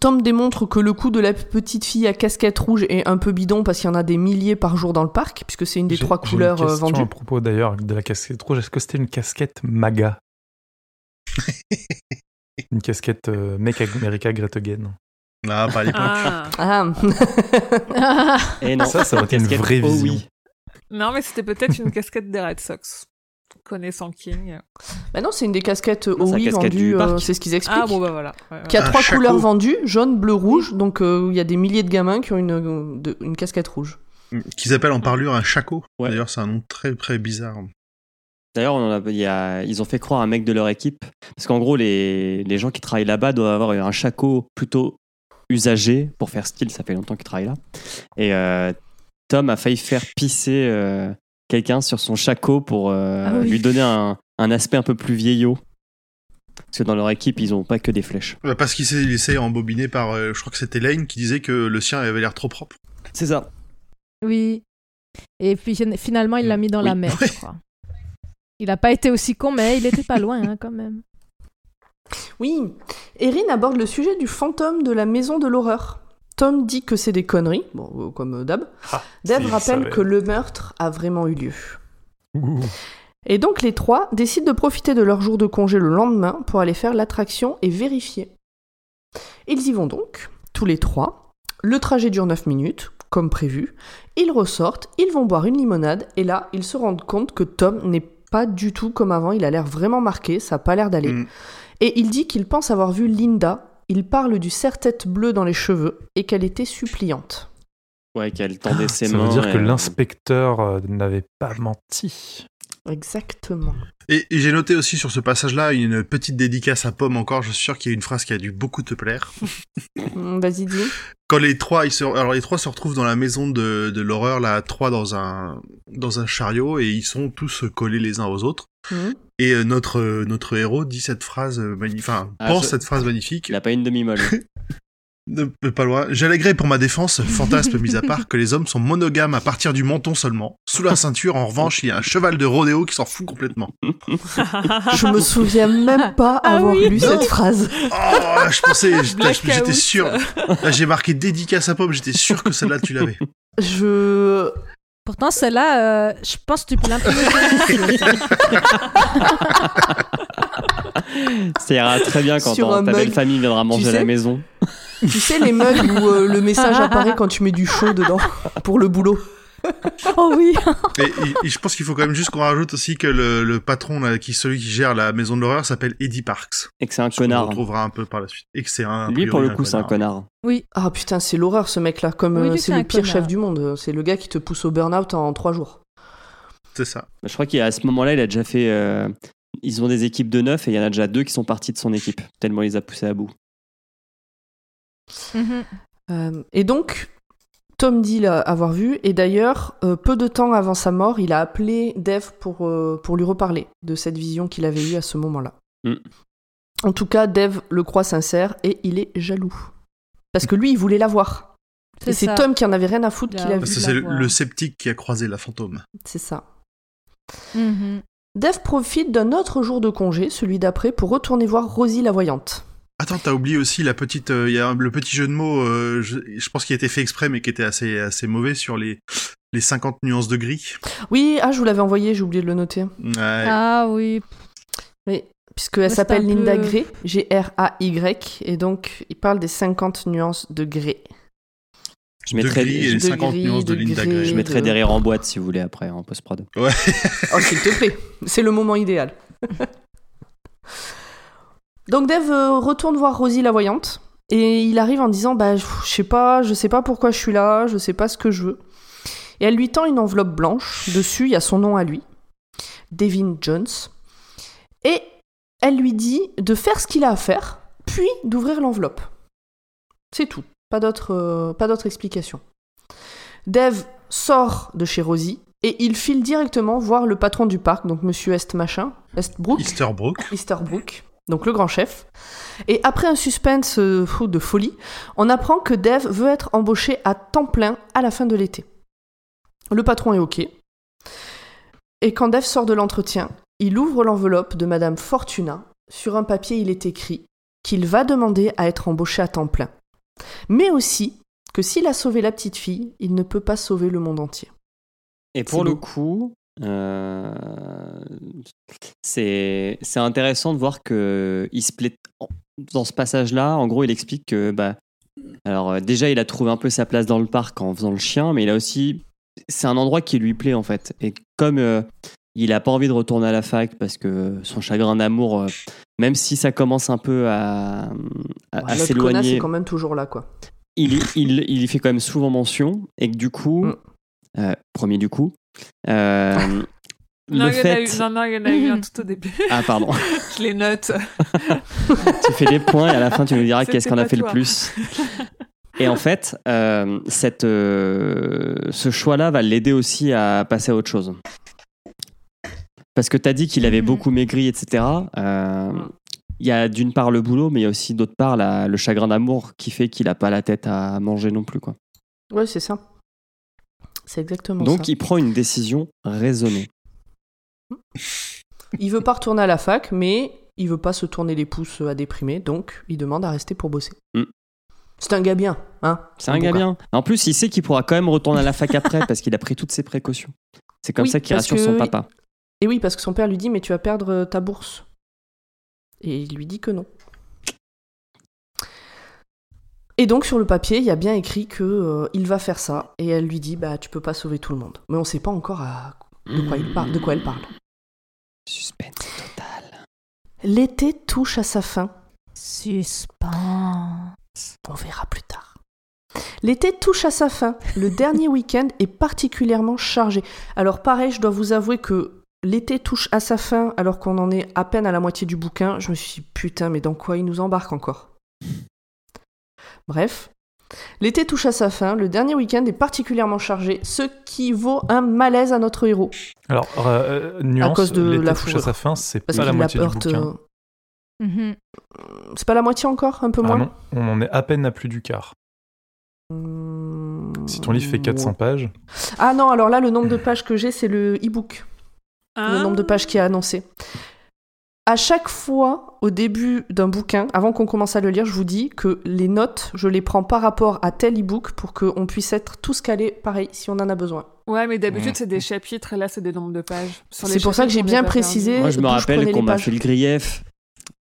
Tom démontre que le coup de la petite fille à casquette rouge est un peu bidon parce qu'il y en a des milliers par jour dans le parc, puisque c'est une des trois couleurs une euh, question vendues. à propos d'ailleurs de la casquette rouge. Est-ce que c'était une casquette MAGA? Une casquette euh, Make America Great Again. Ah, pas à l'époque. Ah. Ah. Ah, Et non, Ça, ça aurait été une vraie oh vision. oui. Non, mais c'était peut-être une casquette des Red Sox. Connaissant King. bah non, c'est une des casquettes la OI casquette vendues, du euh, c'est ce qu'ils expliquent. Ah bon, bah voilà. Ouais, ouais. Qui a Un trois couleurs vendues, jaune, bleu, rouge. Donc euh, il y a des milliers de gamins qui ont une, euh, de- une casquette rouge. Qu'ils appellent en parlure un chaco. Ouais. D'ailleurs, c'est un nom très très bizarre. D'ailleurs, on a- y a- ils ont fait croire à un mec de leur équipe. Parce qu'en gros, les, les gens qui travaillent là-bas doivent avoir un chaco plutôt usagé pour faire style. Ça fait longtemps qu'ils travaillent là. Et euh, Tom a failli faire pisser euh, quelqu'un sur son chaco pour euh, Ah oui. lui donner un, un aspect un peu plus vieillot. Parce que dans leur équipe, ils ont pas que des flèches. Bah, Parce qu'il s'est laissé embobiner par, euh, je crois que c'était Lane qui disait que le sien avait l'air trop propre. C'est ça. oui. Et puis finalement, il l'a mis dans la mer, Ouais. je crois. Il a pas été aussi con, mais il était pas loin hein, quand même. Oui, Erin aborde le sujet du fantôme de la maison de l'horreur. Tom dit que c'est des conneries, bon, euh, comme euh, d'hab. Ah, rappelle que le meurtre a vraiment eu lieu. Ouh. Et donc les trois décident de profiter de leur jour de congé le lendemain pour aller faire l'attraction et vérifier. Ils y vont donc, tous les trois. Le trajet dure 9 minutes, comme prévu. Ils ressortent, ils vont boire une limonade, et là, ils se rendent compte que Tom n'est pas du tout comme avant, il a l'air vraiment marqué, ça n'a pas l'air d'aller. Mm. Et il dit qu'il pense avoir vu Linda, il parle du serre-tête bleu dans les cheveux, et qu'elle était suppliante. Ouais, qu'elle tendait ses Ah, Ça mains. veut dire que l'inspecteur euh, n'avait pas menti. Exactement. Et, et j'ai noté aussi sur ce passage-là une petite dédicace à Pomme encore. Je suis sûr qu'il y a une phrase qui a dû beaucoup te plaire. Vas-y, dis. Quand les trois, ils se, alors les trois se retrouvent dans la maison de, de l'horreur, là, trois dans un, dans un chariot, et ils sont tous collés les uns aux autres. Mm. Et euh, notre, euh, notre héros dit cette phrase, euh, magni- enfin, Ah, pense je- cette phrase magnifique. Il a pas une demi-molle. Ne- pas loin. J'alléguerai pour ma défense, fantasme mis à part, que les hommes sont monogames à partir du menton seulement. Sous la ceinture, en revanche, il y a un cheval de rodéo qui s'en fout complètement. Je me souviens même pas Ah avoir oui. lu Non. cette phrase. Oh, je pensais, j'étais sûr. Là, j'ai marqué dédicace à Pomme, j'étais sûr que celle-là, tu l'avais. Je. Pourtant, celle-là, euh, je pense que tu peux l'imprimer. Ça ira très bien quand Sur ton- un ta mug. belle famille viendra manger à sais la maison. Tu sais, les mugs où euh, le message apparaît quand tu mets du chaud dedans pour le boulot. oh oui. Et, et- et je pense qu'il faut quand même juste qu'on rajoute aussi que le, le patron, là, qui, celui qui gère la maison de l'horreur, s'appelle Eddie Parks. Et que c'est un Ce connard. retrouvera un peu par la suite. Et que c'est un. Lui, pour le coup, c'est un connard. Ah putain, c'est l'horreur ce mec-là. Comme Oui, euh, c'est le pire connard. chef du monde. C'est le gars qui te pousse au burn-out en trois jours. C'est ça. Je crois qu'à ce moment-là, il a déjà fait. euh, Ils ont des équipes de neuf et il y en a déjà deux qui sont partis de son équipe, tellement il les a poussés à bout. Mhm. Euh, et donc, Tom dit l'a- avoir vu. Et d'ailleurs, euh, peu de temps avant sa mort, il a appelé Dave pour, euh, pour lui reparler de cette vision qu'il avait eue à ce moment-là. Mm. En tout cas, Dave le croit sincère et il est jaloux. Parce que lui, il voulait la voir. Et c'est. Tom qui en avait rien à foutre qu'il a vu. Parce que de c'est le, sceptique qui a croisé la fantôme. C'est ça. Mhm. Dave profite d'un autre jour de congé, celui d'après, pour retourner voir Rosie la voyante. Attends, t'as oublié aussi la petite, euh, il y a le petit jeu de mots, euh, je, je pense qu'il a été fait exprès, mais qui était assez, assez mauvais sur les, les 50 nuances de gris. Oui, ah, je vous l'avais envoyé, j'ai oublié de le noter. Ouais. Ah oui. Oui, puisqu'elle c'est s'appelle Linda peu- Gray, G-R-A-Y, et donc il parle des 50 nuances de gré. Je de mettrai, gris et les de 50 gris, nuances de, de Linda gris. Gray. je de- mettrai des rires en boîte si vous voulez après en post-prod. Oh, s'il te plaît, c'est le moment idéal. donc Dave euh, retourne voir Rosie la voyante, et il arrive en disant bah, je sais pas, je sais pas pourquoi je suis là, je sais pas ce que je veux. Et elle lui tend une enveloppe blanche, dessus il y a son nom à lui, Devin Jones, et elle lui dit de faire ce qu'il a à faire, puis d'ouvrir l'enveloppe. C'est tout, pas d'autre euh, pas d'autre explication. Dave sort de chez Rosie et il file directement voir le patron du parc, donc Monsieur Est machin, Estbrook, Easterbrook. Easterbrook, donc le grand chef. Et après un suspense euh, de folie, on apprend que Dave veut être embauché à temps plein à la fin de l'été. Le patron est OK. Et quand Dave sort de l'entretien, il ouvre l'enveloppe de Madame Fortuna. Sur un papier, il est écrit qu'il va demander à être embauché à temps plein. Mais aussi que s'il a sauvé la petite fille, il ne peut pas sauver le monde entier. Et pour le coup, c'est c'est intéressant de voir que il se plaît dans ce passage-là. En gros, il explique que bah, alors euh, déjà, il a trouvé un peu sa place dans le parc en faisant le chien, mais il a aussi c'est un endroit qui lui plaît en fait. Et comme euh, il a pas envie de retourner à la fac parce que son chagrin d'amour, euh, même si ça commence un peu à, à, s'éloigner, quand même toujours là, quoi. il, y- il, il y fait quand même souvent mention et que du coup, Mm. euh, premier du coup, euh, Non, le il y en a fait. eu, non, non, il y en a eu un tout au début. Ah, pardon. Je les note. tu fais des points et à la fin, tu nous diras qu'est-ce qu'on a fait le plus. Et en fait, euh, cette, euh, ce choix-là va l'aider aussi à passer à autre chose. Parce que tu as dit qu'il avait Mhm. beaucoup maigri, etc. Euh, Il y a d'une part le boulot, mais il y a aussi d'autre part la- le chagrin d'amour qui fait qu'il n'a pas la tête à manger non plus. Quoi. Ouais, c'est ça. C'est exactement Donc ça. il prend une décision raisonnée. Il veut pas retourner à la fac, mais il veut pas se tourner les pouces à déprimer, donc il demande à rester pour bosser. Mm. C'est un gars bien, hein C'est un gars bien. En plus, il sait qu'il pourra quand même retourner à la fac après parce qu'il a pris toutes ses précautions. C'est comme Oui, ça qu'il rassure son papa. Et oui, parce que son père lui dit mais tu vas perdre ta bourse. Et il lui dit que non. Et donc sur le papier, il y a bien écrit que euh, il va faire ça et elle lui dit bah tu peux pas sauver tout le monde. Mais on sait pas encore à- de quoi il parle, de quoi elle parle. Suspense total. L'été touche à sa fin. Suspens. On verra plus tard. L'été touche à sa fin. Le dernier week-end est particulièrement chargé. Alors pareil, je dois vous avouer que l'été touche à sa fin alors qu'on en est à peine à la moitié du bouquin. Je me suis dit, putain, mais dans quoi il nous embarque encore? Bref. L'été touche à sa fin, le dernier week-end est particulièrement chargé, ce qui vaut un malaise à notre héros. Alors, euh, euh, nuance, cause de l'été la touche à sa fin, c'est pas la moitié du bouquin. euh, Mhm. C'est pas la moitié encore Un peu Ah moins non, on en est à peine à plus du quart. Mmh, Si ton livre fait 400 pages, Ah non, alors là, le nombre de pages que j'ai, c'est le e-book. le Ah. nombre de pages qui est annoncé. À chaque fois, au début d'un bouquin, avant qu'on commence à le lire, je vous dis que les notes, je les prends par rapport à tel e-book pour qu'on puisse être tous calés pareil si on en a besoin. Ouais, mais d'habitude, c'est des chapitres et là, c'est des nombres de pages. C'est pour ça que j'ai bien précisé. Moi, je me rappelle qu'on m'a fait le grief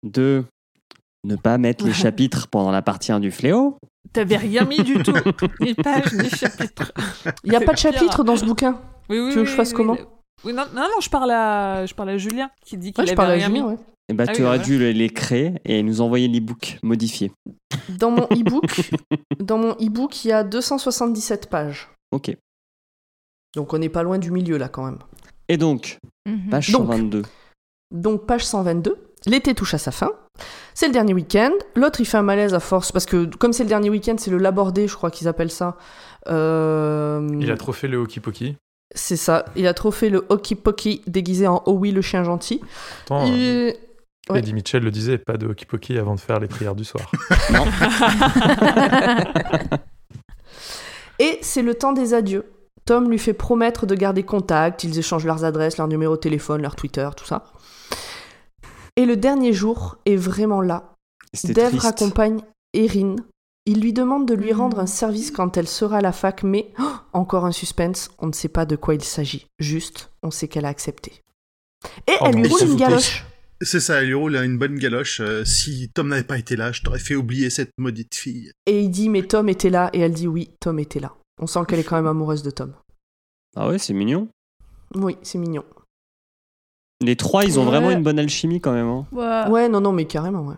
de ne pas mettre les chapitres pendant la partie 1 du fléau. T'avais rien mis du tout. ni pages, ni chapitres. Il n'y a pas de pire. chapitre dans ce bouquin. Oui, oui, Tu veux que je fasse oui, comment oui. Non, non, non, je parle à, je parle à Julien qui dit qu'il Ouais, je avait parle à rien Julien, mis. ouais. Et bah, Ah tu oui, aurais dû les- les créer et nous envoyer l'e-book modifié. Dans mon e-book, dans mon e-book, il y a 277 pages. Ok. Donc on n'est pas loin du milieu là quand même. Et donc, Mhm. page Donc. 122. Donc page 122, l'été touche à sa fin. C'est le dernier week-end. L'autre il fait un malaise à force parce que comme c'est le dernier week-end, c'est le labordé, je crois qu'ils appellent ça. Euh, il a trop fait le hockey pokey. C'est ça. Il a trop fait le hockey pokey déguisé en oh oui le chien gentil. Euh, Et- ouais. Eddie Mitchell le disait, pas de hockey pokey avant de faire les prières du soir. Et c'est le temps des adieux. Tom lui fait promettre de garder contact, ils échangent leurs adresses, leurs numéros de téléphone, leur Twitter, tout ça. Et le dernier jour est vraiment là. C'était Dev triste. raccompagne Erin. Il lui demande de lui Mhm. rendre un service quand elle sera à la fac, mais oh, encore un suspense, on ne sait pas de quoi il s'agit. Juste, on sait qu'elle a accepté. Et Oh elle non, lui roule une galoche. C'est ça, il lui roule une bonne galoche. Euh, si Tom n'avait pas été là, je t'aurais fait oublier cette maudite fille. Et il dit, mais Tom était là. Et elle dit, oui, Tom était là. On sent qu'elle est quand même amoureuse de Tom. Ah ouais, c'est mignon. Oui, c'est mignon. Les trois, ils ont Ouais. vraiment une bonne alchimie quand même. hein. Ouais. Ouais, non, non, mais carrément, ouais.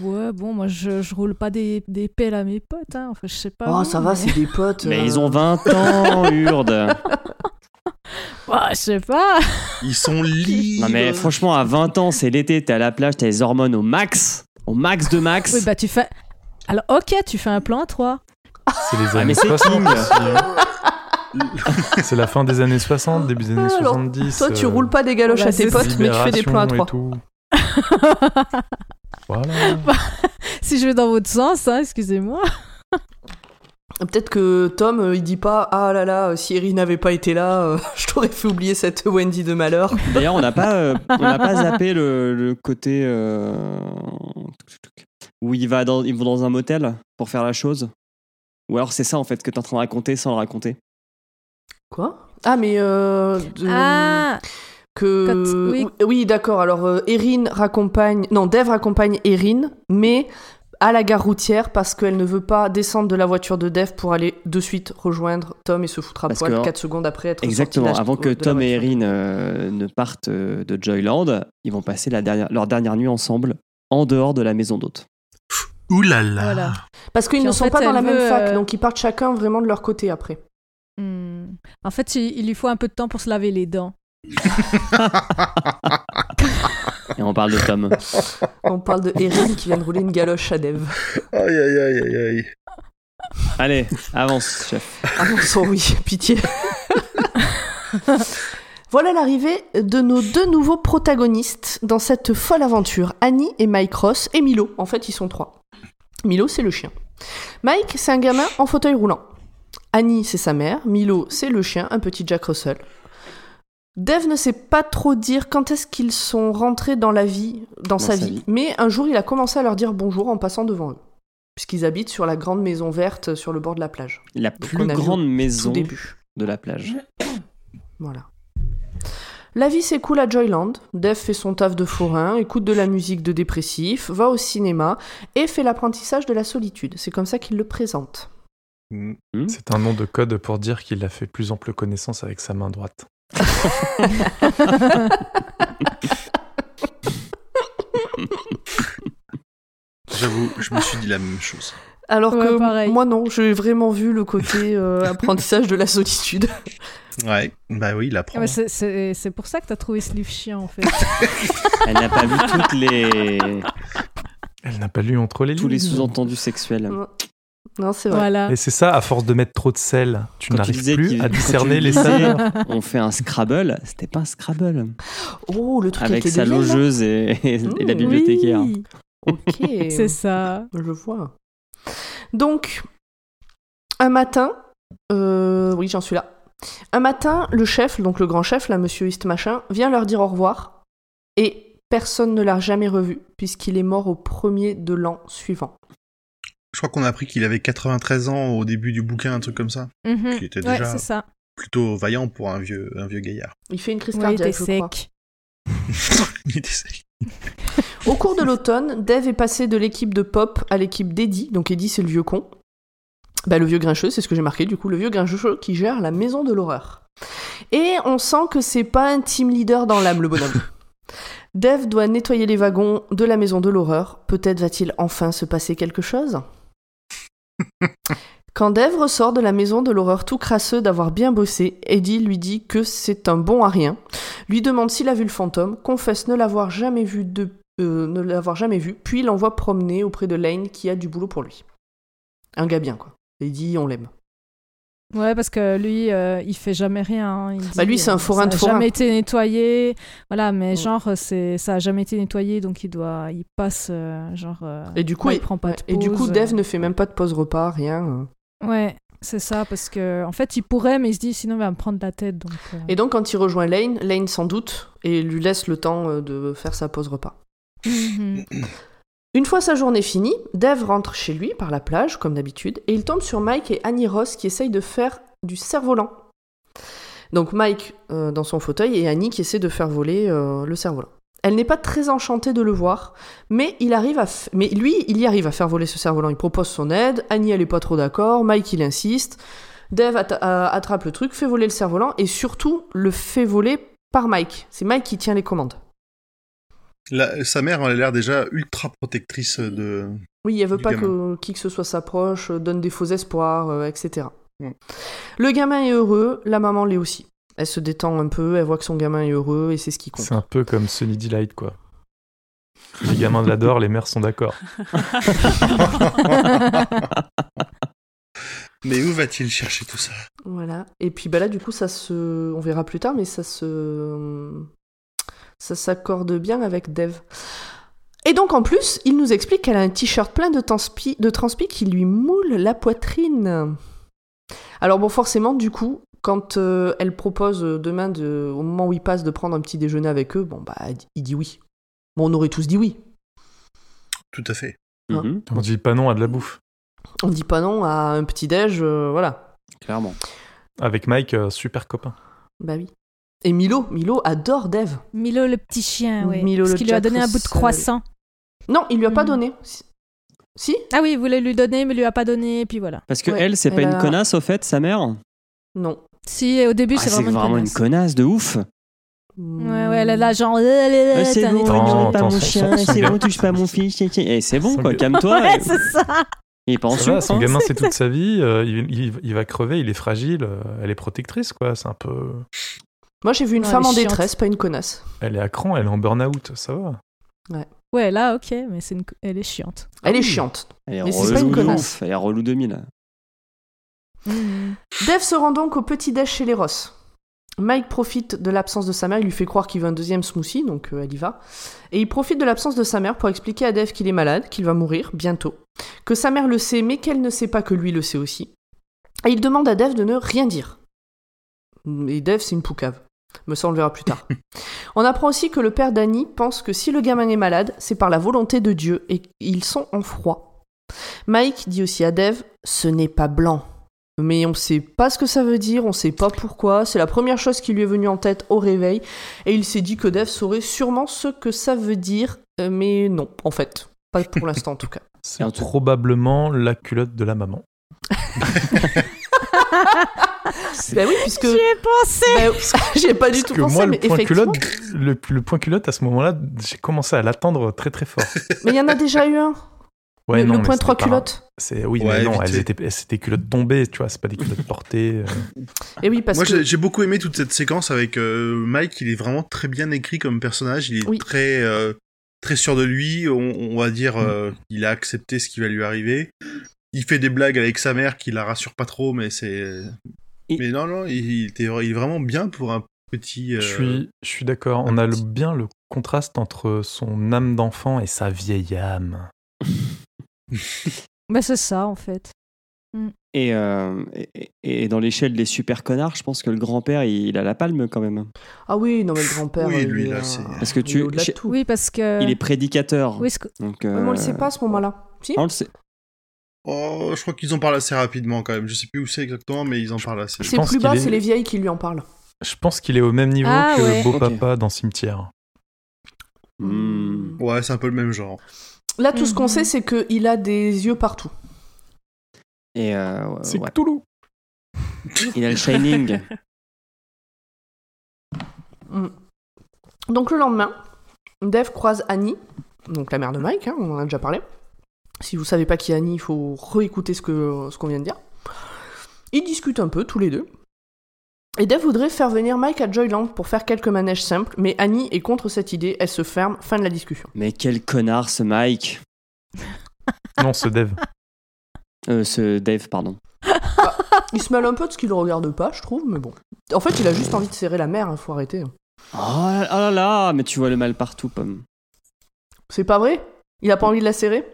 Ouais, bon, moi je, roule pas des, pelles à mes potes, hein. enfin je sais pas. Oh, ça va, c'est des potes. mais euh. ils ont 20 ans, Urde bah, je sais pas. Ils sont libres. Non, mais franchement, à 20 ans, c'est l'été, t'es à la plage, t'as les hormones au max. Au max de max. oui, bah, tu fais. Alors, ok, tu fais un plan à 3. C'est les ah, années ah, hein. 60. c'est la fin des années 60, début des années Alors, 70. Toi, tu euh, roules pas des galoches à tes potes, mais tu fais des plans à 3. Voilà. Si je vais dans votre sens, hein, excusez-moi. Peut-être que Tom, euh, il dit pas Ah là là, si Erie n'avait pas été là, euh, je t'aurais fait oublier cette Wendy de malheur. D'ailleurs, on n'a pas, euh, pas zappé le, le côté où il va ils vont dans un motel pour faire la chose. Ou alors c'est ça en fait que t'es en train de raconter sans le raconter. Quoi? Ah, mais. Ah que... Quand- oui. oui, d'accord. Alors, euh, Erin raccompagne. Non, Dev raccompagne Erin, mais à la gare routière parce qu'elle ne veut pas descendre de la voiture de Dev pour aller de suite rejoindre Tom et se foutre à Parce poil que- 4 secondes après être Exactement. Avant que Tom et. Erin euh, ne partent euh, de Joyland, ils vont passer la dernière, leur dernière nuit ensemble en dehors de la maison d'hôte. Ouh là là. voilà. Parce qu'ils ne sont fait, pas dans la même veut, fac, euh, donc ils partent chacun vraiment de leur côté après. Hmm. En fait, il lui faut un peu de temps pour se laver les dents. Et on parle de Tom. On parle de Erin qui vient de rouler une galoche à Dev. Aïe aïe aïe aïe aïe. Allez, avance, chef. Ah non, sans oui, pitié. voilà l'arrivée de nos deux nouveaux protagonistes dans cette folle aventure. Annie et Mike Ross et Milo. En fait, ils sont trois. Milo, c'est le chien. Mike, c'est un gamin en fauteuil roulant. Annie, c'est sa mère. Milo, c'est le chien, un petit Jack Russell. Dev ne sait pas trop dire quand est-ce qu'ils sont rentrés dans la vie, dans, sa, sa vie. vie. mais un jour il a commencé à leur dire bonjour en passant devant eux, puisqu'ils habitent sur la grande maison verte sur le bord de la plage. La Donc, plus grande maison début. de la plage. Voilà. La vie s'écoule à Joyland. Dev fait son taf de forain, écoute de la musique de dépressif, va au cinéma et fait l'apprentissage de la solitude. C'est comme ça qu'il le présente. Mm. C'est un nom de code pour dire qu'il a fait plus ample connaissance avec sa main droite. J'avoue, je me suis dit la même chose. Alors Ouais, que pareil. moi non, j'ai vraiment vu le côté euh, apprentissage de la solitude. Ouais, bah oui, il apprend. Ah, c'est- pour ça que t'as trouvé ce livre chiant en fait. Elle n'a pas vu toutes les, Elle n'a pas lu entre les tous les sous-entendus sexuels. Non, c'est vrai. voilà. Et c'est ça, à force de mettre trop de sel, tu n'arrives plus à discerner les saveurs. On fait un Scrabble, c'était pas un Scrabble. Oh, le truc avec, Avec les sa deviens, logeuse et, et- et la Mmh, bibliothécaire. Oui, Ok. c'est ça. Je vois. Donc, un matin, euh, oui, j'en suis là. Un matin, le chef, donc le grand chef, là, monsieur East Machin, vient leur dire au revoir et personne ne l'a jamais revu puisqu'il est mort au premier de l'an suivant. Je crois qu'on a appris qu'il avait 93 ans au début du bouquin, un truc comme ça. Mhm. Qui était Ouais, déjà c'est ça. plutôt vaillant pour un vieux, un vieux gaillard. Il fait une crise Ouais, il était cardiaque, je crois. sec. Il était sec. Au cours de l'automne, Dave est passé de l'équipe de Pop à l'équipe d'Eddie. Donc Eddie, c'est le vieux con. Bah, le vieux grincheux, c'est ce que j'ai marqué du coup, le vieux grincheux qui gère la maison de l'horreur. Et on sent que c'est pas un team leader dans l'âme, le bonhomme. Dave doit nettoyer les wagons de la maison de l'horreur. Peut-être va-t-il enfin se passer quelque chose? Quand Dave ressort de la maison de l'horreur tout crasseux d'avoir bien bossé, Eddie lui dit que c'est un bon à rien, lui demande s'il a vu le fantôme, confesse ne l'avoir jamais vu de euh, ne l'avoir jamais vu, puis l'envoie promener auprès de Lane qui a du boulot pour lui. Un gars bien, quoi. Eddie, on l'aime. Ouais, parce que lui, euh, il fait jamais rien. hein. Il Bah, dit, lui, c'est un euh, forain ça de a forain. jamais été nettoyé. Voilà, mais genre, c'est ça a jamais été nettoyé, donc il doit, il passe, euh, genre. euh, Et du coup, ouais, il- il prend pas de Et du coup, euh. ne fait même pas de pause repas, rien. Ouais, c'est ça, parce que en fait, il pourrait, mais il se dit sinon il va me prendre la tête. Donc, euh, Et donc, quand il rejoint Lane, Lane s'en doute et lui laisse le temps de faire sa pause repas. Une fois sa journée finie, Dave rentre chez lui par la plage, comme d'habitude, et il tombe sur Mike et Annie Ross qui essayent de faire du cerf-volant. Donc Mike euh, dans son fauteuil et Annie qui essaie de faire voler euh, le cerf-volant. Elle n'est pas très enchantée de le voir, mais, il arrive à lui, il y arrive à faire voler ce cerf-volant. Il propose son aide, Annie, elle est pas trop d'accord, Mike, il insiste. Dave attrape le truc, fait voler le cerf-volant, et surtout le fait voler par Mike. C'est Mike qui tient les commandes. La- sa mère, elle a l'air déjà ultra protectrice de. Oui, elle veut pas gamin. que qui que ce soit s'approche, euh, donne des faux espoirs, euh, etc. Mm. Le gamin est heureux, la maman l'est aussi. Elle se détend un peu, elle voit que son gamin est heureux et c'est ce qui compte. C'est un peu comme Sunny Delight, quoi. Les gamins l'adorent, les mères sont d'accord. Mais où va-t-il chercher tout ça? Voilà. Et puis bah là, du coup, ça se, on verra plus tard, mais ça se, ça s'accorde bien avec Dev. Et donc en plus, il nous explique qu'elle a un t-shirt plein de transpi, de transpi qui lui moule la poitrine. Alors bon, forcément, du coup, quand euh, elle propose demain, de, au moment où il passe, de prendre un petit déjeuner avec eux, bon bah, il dit oui. Bon, on aurait tous dit oui. Tout à fait. Hein. Mhm, On dit pas non à de la bouffe. On dit pas non à un petit déj, euh, voilà. clairement. Avec Mike, euh, super copain. Bah oui. Et Milo, Milo adore Dev. Milo le petit chien, ouais. Milo parce qu'il lui a donné un bout de croissant. Non, il lui a pas Mhm. donné. Si- Ah oui, il voulait lui donner, mais il lui a pas donné, et puis voilà. Parce que Ouais, elle, c'est pas elle une a- connasse au fait, sa mère? Non. Si, au début, Ah, c'est vraiment, une connasse. une connasse de ouf. Ouais, ouais, elle est là, genre. euh, Ah, t'es c'est un bon, touche pas attends, mon chien, c'est bon, touche pas mon fils. tchè. Eh, c'est bon quoi, calme-toi. Ouais, c'est ça. Il est pas en son gamin, c'est toute sa vie. euh, il, il- il va crever, il est fragile. euh, elle est protectrice, quoi. C'est un peu. Moi, j'ai vu une Ouais, femme en chiante. détresse, pas une connasse. Elle est à cran, elle est en burn-out, ça va. Ouais, là, ok, mais c'est une... elle est chiante. Elle Ah est oui. chiante. Elle est Mais c'est pas une connasse. ouf. Elle est relou 2000. Mhm. Dev se rend donc au petit déj chez les Ross. Mike profite de l'absence de sa mère, il lui fait croire qu'il veut un deuxième smoothie, donc euh, elle y va. Et il profite de l'absence de sa mère pour expliquer à Dev qu'il est malade, qu'il va mourir bientôt, que sa mère le sait, mais qu'elle ne sait pas que lui le sait aussi. Et il demande à Dev de ne rien dire. Et Dev, c'est une poucave. Mais ça, on le verra plus tard. on apprend aussi que le père d'Annie pense que si le gamin est malade, c'est par la volonté de Dieu et ils sont en froid. Mike dit aussi à Dev Ce n'est pas blanc. Mais on sait pas ce que ça veut dire, on sait pas pourquoi. C'est la première chose qui lui est venue en tête au réveil. Et il s'est dit que Dev saurait sûrement ce que ça veut dire. euh, Mais non, en fait. Pas pour l'instant en tout cas. C'est probablement la culotte de la maman. Bah oui, puisque. J'y ai pensé J'y ai pas du Parce tout que pensé, moi, mais le point, effectivement. culotte, le, le point culotte, à ce moment-là, j'ai commencé à l'attendre très très fort. Mais il y en a déjà eu un. Ouais, le, non, le mais point c'était 3 pas- culottes. C'est oui, Ouais, mais non, elles étaient, c'était des culottes tombées, tu vois, c'est pas des culottes portées. euh. Et oui, parce Moi, que. j'ai j'ai beaucoup aimé toute cette séquence avec euh, Mike. Il est vraiment très bien écrit comme personnage. Il est Oui. très euh, très sûr de lui. On, on va dire, euh, il a accepté ce qui va lui arriver. Il fait des blagues avec sa mère qui la rassure pas trop, mais c'est. Et- Mais non, non, il, il était, il est vraiment bien pour un petit. euh, Je suis, je suis d'accord. On a le, bien le contraste entre son âme d'enfant et sa vieille âme. Bah, c'est ça, en fait. Et, euh, et, et dans l'échelle des super connards, je pense que le grand-père, il, il a la palme quand même. Ah oui, non, mais le grand-père. Oui, il lui, est, là, c'est- Parce que il tu- est de j'ai- tout. Oui, parce que. Il est prédicateur. Oui, que- Donc, mais on le euh, sait pas à ce moment-là. Si on le sait. Oh, je crois qu'ils en parlent assez rapidement quand même. Je sais plus où c'est exactement, mais ils en parlent assez. C'est pense plus bas, qu'il est- c'est les vieilles qui lui en parlent. Je pense qu'il est au même niveau Ah, que ouais. le beau papa dans Cimetière. Hmm. Ouais, c'est un peu le même genre. Là, tout ce qu'on Mhm. sait, c'est qu'il a des yeux partout. Et euh, ouais, C'est ouais. Cthulhu. il a le Shining. Mm. Donc le lendemain, Dev croise Annie, donc la mère de Mike, hein, on en a déjà parlé. Si vous savez pas qui est Annie, il faut réécouter ce que ce qu'on vient de dire. Ils discutent un peu tous les deux. Et Dev voudrait faire venir Mike à Joyland pour faire quelques manèges simples, mais Annie est contre cette idée, elle se ferme, fin de la discussion. Mais quel connard ce Mike. Non, ce dev. Euh, ce Dave, pardon. Il se mêle un peu de ce qu'il regarde pas, je trouve, mais bon. En fait, il a juste envie de serrer la mère, hein, faut arrêter. Oh là, oh là là, mais tu vois le mal partout, Pomme. C'est pas vrai? Il a pas envie de la serrer?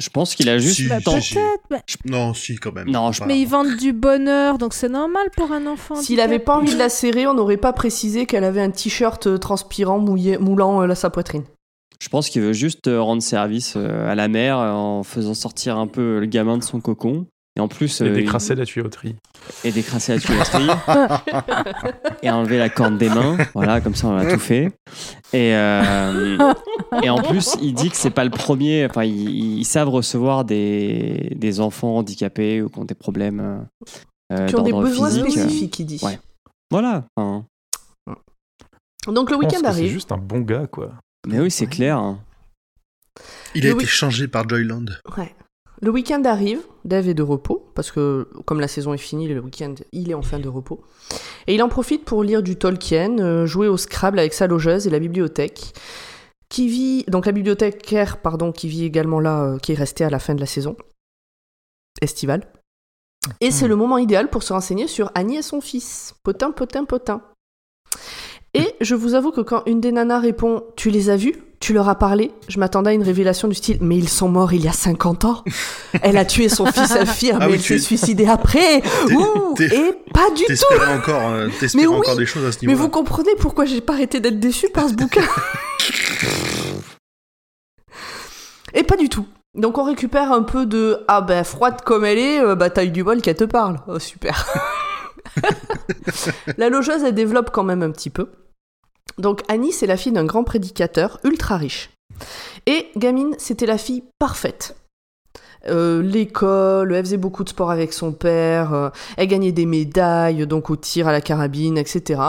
Je pense qu'il a juste Si, si. bah, Non, si, quand même. Non, je-. Mais ils vendent du bonheur, donc c'est normal pour un enfant. S'il avait pas envie de la serrer, on n'aurait pas précisé qu'elle avait un t-shirt euh, transpirant mouillé, moulant euh, là, sa poitrine. Je pense qu'il veut juste euh, rendre service à la mère en faisant sortir un peu le gamin de son cocon. Et en plus, Et euh, décrasser la tuyauterie. et décrasser la tuyauterie. et enlever la corde des mains. Voilà, comme ça on a tout fait. Et, euh, et en plus, il dit que c'est pas le premier. Enfin, ils, ils savent recevoir des, des enfants handicapés ou qui ont des problèmes. euh, qui ont des besoins physique. spécifiques, il dit. Ouais. Voilà. Donc le week-end que c'est arrive. juste un bon gars, quoi. mais oui, c'est Ouais. clair. hein. Il a Le été changé par Joyland. Ouais. Le week-end arrive, Dave est de repos, parce que comme la saison est finie, le week-end, il est en fin de repos. Et il en profite pour lire du Tolkien, euh, jouer au Scrabble avec sa logeuse et la bibliothèque, qui vit, donc la bibliothécaire, pardon, qui vit également là, euh, qui est restée à la fin de la saison estivale. Et c'est Hmm. le moment idéal pour se renseigner sur Annie et son fils. Potin, potin, potin. Et je vous avoue que quand une des nanas répond Tu les as vus Tu leur as parlé? Je m'attendais à une révélation du style Mais ils sont morts il y a 50 ans Elle a tué son fils infirme Ah et oui, elle s'est suicidée après Ouh, Et pas du tout encore, euh, Mais oui, encore des choses à ce Mais niveau-là. vous comprenez pourquoi j'ai pas arrêté d'être déçu par ce bouquin Et pas du tout. Donc on récupère un peu de ah ben froide comme elle est, euh, bah t'as eu du bol qu'elle te parle. Oh super. la logeuse elle développe quand même un petit peu. Donc Annie c'est la fille d'un grand prédicateur ultra riche. Et Gamine c'était la fille parfaite. Euh, L'école, elle faisait beaucoup de sport avec son père, euh, elle gagnait des médailles donc au tir à la carabine, etc.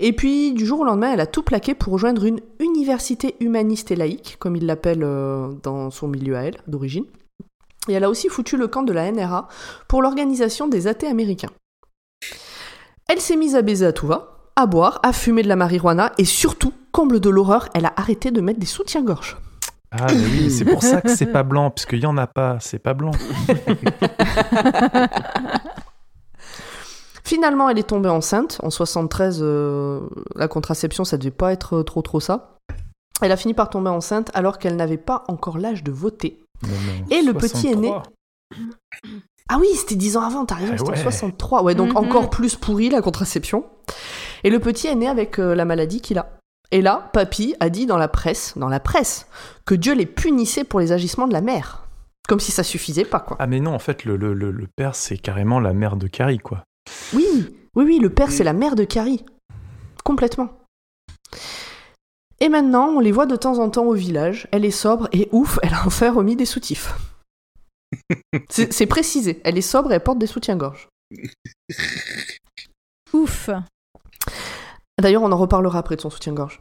Et puis du jour au lendemain, elle a tout plaqué pour rejoindre une université humaniste et laïque, comme il l'appelle euh, dans son milieu à elle, d'origine. Et elle a aussi foutu le camp de la NRA pour l'organisation des athées américains. Elle s'est mise à baiser à tout va, à boire, à fumer de la marijuana et surtout, comble de l'horreur, elle a arrêté de mettre des soutiens-gorge. Ah, mais oui, c'est pour ça que c'est pas blanc, puisqu'il y en a pas, c'est pas blanc. Finalement, elle est tombée enceinte. En 73, euh, la contraception, ça devait pas être trop trop ça. Elle a fini par tomber enceinte alors qu'elle n'avait pas encore l'âge de voter. Non, Et le petit est né- 63. Ah oui, c'était 10 ans avant, t'as raison, Eh c'était en ouais. 63. Ouais, donc Mhm. encore plus pourri la contraception. Et le petit est né avec euh, la maladie qu'il a. Et là, papy a dit dans la presse, dans la presse, que Dieu les punissait pour les agissements de la mère. Comme si ça suffisait pas, quoi. Ah mais non, en fait, le, le, le, le père, c'est carrément la mère de Carrie, quoi. Oui, oui, oui, le père, c'est la mère de Carrie. Complètement. Et maintenant, on les voit de temps en temps au village. Elle est sobre et ouf, elle a enfin remis des soutifs. C'est c'est précisé. Elle est sobre et elle porte des soutiens-gorge. Ouf. D'ailleurs, on en reparlera après de son soutien-gorge.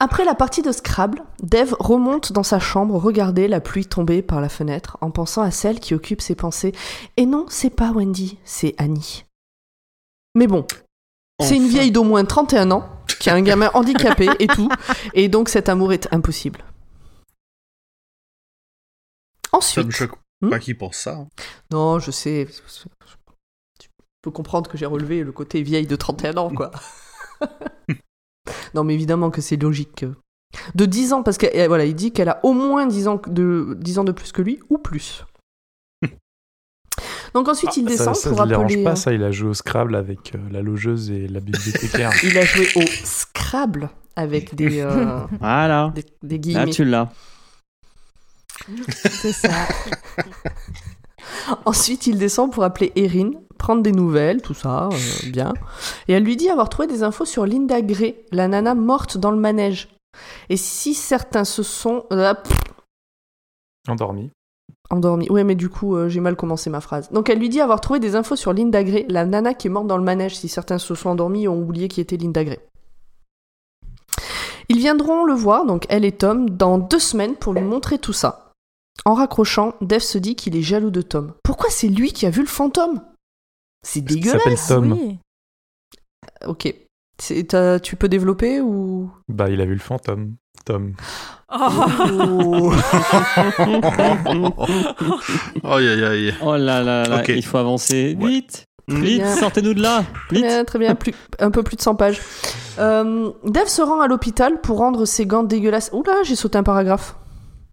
Après la partie de Scrabble, Dev remonte dans sa chambre regarder la pluie tomber par la fenêtre en pensant à celle qui occupe ses pensées. Et non, c'est pas Wendy, c'est Annie. Mais bon, c'est une vieille d'au moins 31 ans qui a un gamin handicapé et tout, et donc cet amour est impossible. Ça Ensuite, me choque Hmm pas qu'il pense ça. hein. non, je sais, tu peux comprendre que j'ai relevé le côté vieille de 31 ans, quoi. non, mais évidemment que c'est logique. De 10 ans, parce que voilà, il dit qu'elle a au moins 10 ans de, 10 ans de plus que lui, ou plus. Donc ensuite, il ça descend ça pour ne dérange appeler... pas, euh, ça, il a joué au Scrabble avec euh, la logeuse et la bibliothécaire. Il a joué au Scrabble avec des, euh, Voilà. des, des Là, guillemets. tu l'as. C'est ça. Ensuite, il descend pour appeler Erin, prendre des nouvelles, tout ça, euh, bien. Et elle lui dit avoir trouvé des infos sur Linda Gray, la nana morte dans le manège. Et si certains se sont euh, pff, Endormi. endormis. Ouais, mais du coup, euh, j'ai mal commencé ma phrase. Donc, elle lui dit avoir trouvé des infos sur Linda Gray, la nana qui est morte dans le manège. Si certains se sont endormis et ont oublié qui était Linda Gray. Ils viendront le voir, donc elle et Tom, dans deux semaines pour lui montrer tout ça. En raccrochant, Dev se dit qu'il est jaloux de Tom. Pourquoi c'est lui qui a vu le fantôme? C'est dégueulasse. s'appelle Tom. Oui. Ok. C'est- t'as- Tu peux développer ou? Bah, il a vu le fantôme. Tom. Oh. Aïe aïe aïe. Oh là là là, Ok. il faut avancer. Ouais. Vite. Vite, sortez-nous de là Très Vite bien, très bien. Plus, un peu plus de 100 pages. Euh, Dev se rend à l'hôpital pour rendre ses gants dégueulasses. Oula, j'ai sauté un paragraphe.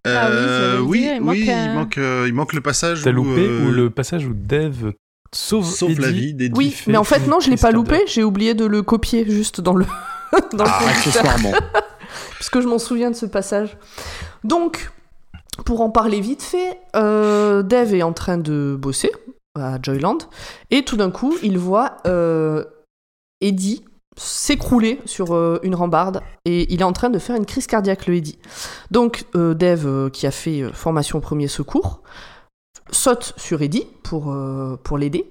Ah oui, Euh, le oui, dire, il oui, manque il, un- manque, euh, il manque le passage T'as loupé euh, ou le passage où Dev sauve, sauve la Eddie vie d'Eddie. Oui, mais en fait, non, je l'ai pas loupé. J'ai oublié de le copier juste dans le. dans Ah, accessoirement. parce que je m'en souviens de ce passage. Donc, pour en parler vite fait, euh, Dev est en train de bosser à Joyland, et tout d'un coup, il voit euh, Eddie s'écrouler sur euh, une rambarde, et il est en train de faire une crise cardiaque, le Eddie. Donc, euh, Dev, euh, qui a fait euh, formation premier secours, saute sur Eddie pour, euh, pour l'aider.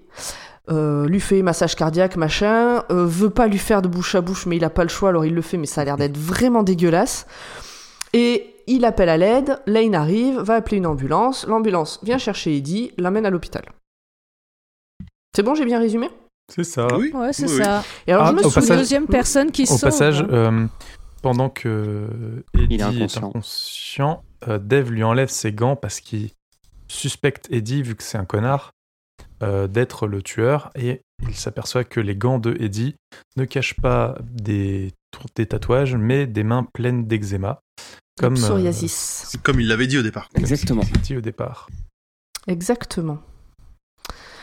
euh, lui fait massage cardiaque, machin, euh, veut pas lui faire de bouche à bouche, mais il a pas le choix, alors il le fait, mais ça a l'air d'être vraiment dégueulasse. Et il appelle à l'aide, Lane arrive, va appeler une ambulance, l'ambulance vient chercher Eddie, l'amène à l'hôpital. C'est bon, j'ai bien résumé? C'est ça. Oui, Ouais, c'est oui, oui. ça. Et alors Ah, je me au souviens... passage- Deuxième personne qui Au sauve. passage, hein. euh, pendant que Eddie Il est est inconscient. inconscient, euh, Dev lui enlève ses gants parce qu'il suspecte Eddie, vu que c'est un connard, euh, d'être le tueur. Et il s'aperçoit que les gants de Eddie ne cachent pas des, des tatouages, mais des mains pleines d'eczéma. Comme euh, Psoriasis. Comme il l'avait dit au départ. Exactement. c'est dit au départ. Exactement.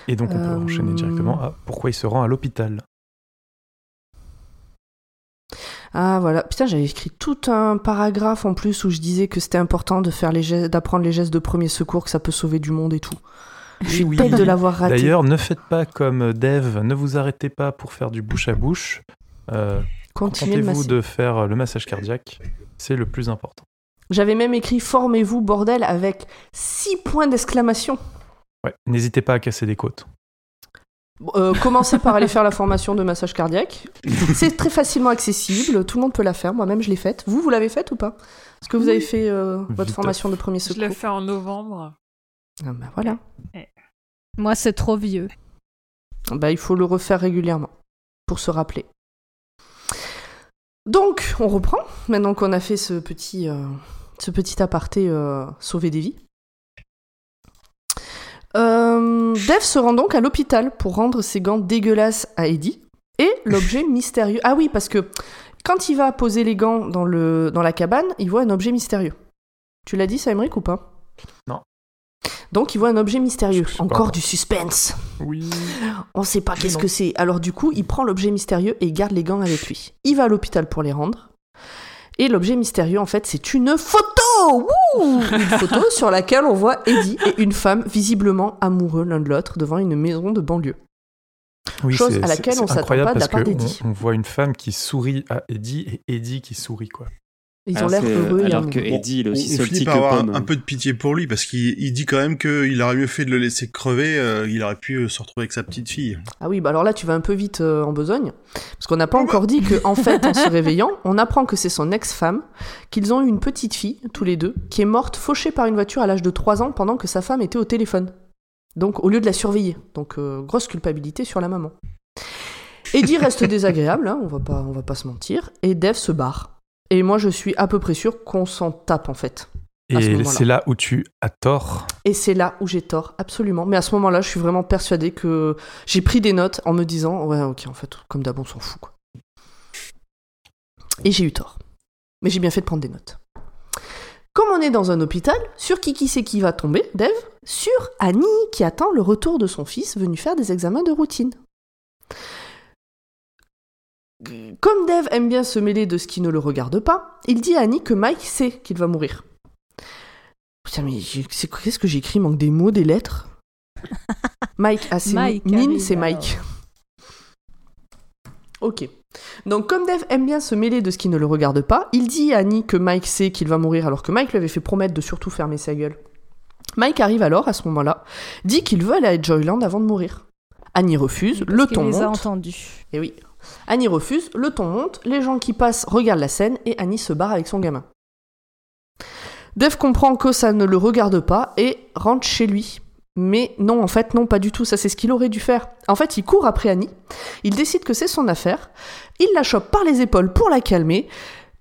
Et donc on peut Euh, enchaîner directement à pourquoi il se rend à l'hôpital. Ah voilà, putain j'avais écrit tout un paragraphe en plus où je disais que c'était important de faire les gestes, d'apprendre les gestes de premier secours, que ça peut sauver du monde et tout. Je suis oui. de l'avoir raté. D'ailleurs, ne faites pas comme Dev, ne vous arrêtez pas pour faire du bouche à bouche. Euh, Contentez-vous de faire le massage cardiaque, c'est le plus important. J'avais même écrit formez-vous bordel avec 6 points d'exclamation. Ouais. N'hésitez pas à casser des côtes. Euh, commencez par aller faire la formation de massage cardiaque. C'est très facilement accessible, tout le monde peut la faire. Moi-même, je l'ai faite. Vous, vous l'avez faite ou pas? Est-ce que vous avez fait euh, votre Vite. formation de premier Je secours? l'ai fait en novembre. Ah bah voilà. Moi, c'est trop vieux. Bah, il faut le refaire régulièrement pour se rappeler. Donc, on reprend, maintenant qu'on a fait ce petit, euh, ce petit aparté euh, sauver des vies. Euh, Dev se rend donc à l'hôpital pour rendre ses gants dégueulasses à Eddie et l'objet mystérieux. Ah oui, parce que quand il va poser les gants dans, le, dans la cabane, il voit un objet mystérieux. Tu l'as dit, ça, Emmerich, ou pas? Non. Donc il voit un objet mystérieux. Encore du suspense. Oui. On sait pas qu'est-ce que c'est. Alors du coup, il prend l'objet mystérieux et il garde les gants avec lui. Il va à l'hôpital pour les rendre. Et l'objet mystérieux, en fait, c'est une photo Wouh Une photo sur laquelle on voit Eddie et une femme visiblement amoureux l'un de l'autre devant une maison de banlieue. Oui, Chose c'est- à laquelle on s'attend incroyable pas de la parce part que d'Eddie. On, on voit une femme qui sourit à Eddie et Eddie qui sourit, quoi. Ils ont l'air heureux et alors que Eddie, il est aussi on, on finit que avoir Pomme. un, peu de pitié pour lui parce qu'il il dit quand même qu'il aurait mieux fait de le laisser crever. euh, il aurait pu euh, se retrouver avec sa petite fille. Ah oui, bah alors là, tu vas un peu vite euh, en besogne. Parce qu'on n'a pas encore dit que, en fait, en se réveillant, on apprend que c'est son ex-femme, qu'ils ont eu une petite fille, tous les deux, qui est morte fauchée par une voiture à l'âge de 3 ans pendant que sa femme était au téléphone. Donc, au lieu de la surveiller. Donc, euh, grosse culpabilité sur la maman. Eddie reste désagréable, hein, on, va pas, on va pas se mentir, et Dev se barre. Et moi, je suis à peu près sûr qu'on s'en tape, en fait. Et c'est là où tu as tort. Et c'est là où j'ai tort, absolument. Mais à ce moment-là, je suis vraiment persuadée que j'ai pris des notes en me disant, ouais, ok, en fait, comme d'hab, on s'en fout, quoi. Et j'ai eu tort. Mais j'ai bien fait de prendre des notes. Comme on est dans un hôpital, sur qui qui c'est qui va tomber, Dev? Sur Annie, qui attend le retour de son fils venu faire des examens de routine. Comme Dev aime bien se mêler de ce qui ne le regarde pas, il dit à Annie que Mike sait qu'il va mourir. Putain, mais qu'est-ce que Il manque des mots, des lettres? Mike, ah, c'est Mike Mine, c'est Mike. Ok. Donc, comme Dev aime bien se mêler de ce qui ne le regarde pas, il dit à Annie que Mike sait qu'il va mourir alors que Mike lui avait fait promettre de surtout fermer sa gueule. Mike arrive alors, à ce moment-là, dit qu'il veut aller à Joyland avant de mourir. Annie refuse, Parce le ton les a monte. entendus. Et oui. Annie refuse, le ton monte, les gens qui passent regardent la scène et Annie se barre avec son gamin. Dev comprend que ça ne le regarde pas et rentre chez lui. Mais non, en fait, non, pas du tout. Ça, c'est ce qu'il aurait dû faire. En fait, il court après Annie. Il décide que c'est son affaire. Il la chope par les épaules pour la calmer.